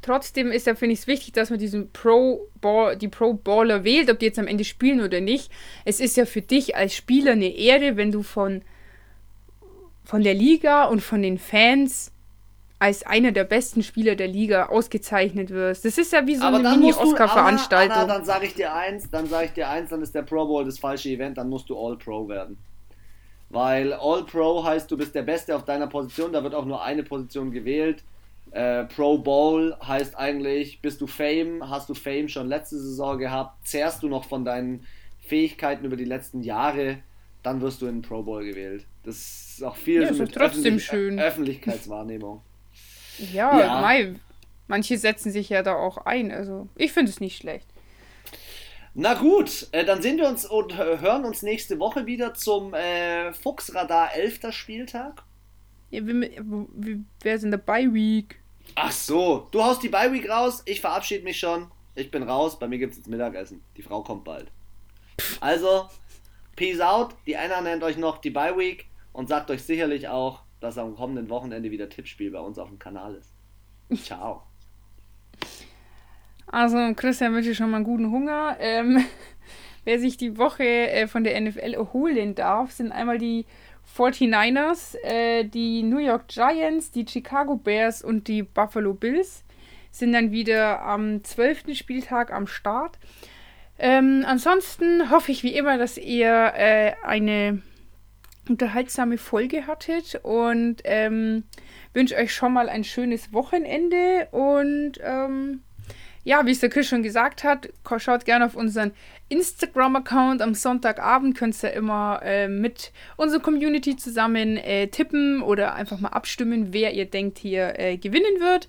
Speaker 2: trotzdem ist ja, finde ich es wichtig, dass man diesen Pro Ball, die Pro Baller wählt, ob die jetzt am Ende spielen oder nicht. Es ist ja für dich als Spieler eine Ehre, wenn du von, von der Liga und von den Fans als einer der besten Spieler der Liga ausgezeichnet wirst. Das ist ja wie so aber eine Mini-Oscar-Veranstaltung.
Speaker 1: Dann sage ich dir eins, dann sage ich dir eins, dann ist der Pro Bowl das falsche Event, dann musst du All-Pro werden. Weil All-Pro heißt, du bist der Beste auf deiner Position, da wird auch nur eine Position gewählt äh, Pro Bowl heißt eigentlich, bist du Fame, hast du Fame schon letzte Saison gehabt, zehrst du noch von deinen Fähigkeiten über die letzten Jahre, dann wirst du in den Pro Bowl gewählt. Das ist auch viel
Speaker 2: ja, so mit trotzdem Öffentlich schön.
Speaker 1: Öffentlichkeitswahrnehmung.
Speaker 2: ja, ja. Mei, manche setzen sich ja da auch ein. Also ich finde es nicht schlecht.
Speaker 1: Na gut, äh, dann sehen wir uns und hören uns nächste Woche wieder zum äh, Fuchsradar 11. Spieltag.
Speaker 2: Ja, wer ist in der Bye Week?
Speaker 1: Ach so, du haust die Bye Week raus, ich verabschiede mich schon. Ich bin raus, bei mir gibt es jetzt Mittagessen. Die Frau kommt bald. Also, peace out. Die einer nennt euch noch die Bye Week und sagt euch sicherlich auch, dass am kommenden Wochenende wieder Tippspiel bei uns auf dem Kanal ist. Ciao.
Speaker 2: Also, Christian wünsche schon mal einen guten Hunger. Ähm, (laughs) wer sich die Woche äh, von der NFL erholen darf, sind einmal die 49ers, äh, die New York Giants, die Chicago Bears und die Buffalo Bills sind dann wieder am 12. Spieltag am Start. Ähm, ansonsten hoffe ich wie immer, dass ihr äh, eine unterhaltsame Folge hattet und ähm, wünsche euch schon mal ein schönes Wochenende und ähm, ja, wie es der Chris schon gesagt hat, schaut gerne auf unseren Instagram-Account. Am Sonntagabend könnt ihr immer äh, mit unserer Community zusammen äh, tippen oder einfach mal abstimmen, wer ihr denkt hier äh, gewinnen wird.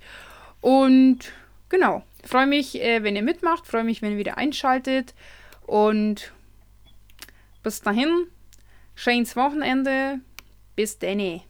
Speaker 2: Und genau, freue mich, äh, wenn ihr mitmacht, freue mich, wenn ihr wieder einschaltet. Und bis dahin, schönes Wochenende. Bis dann.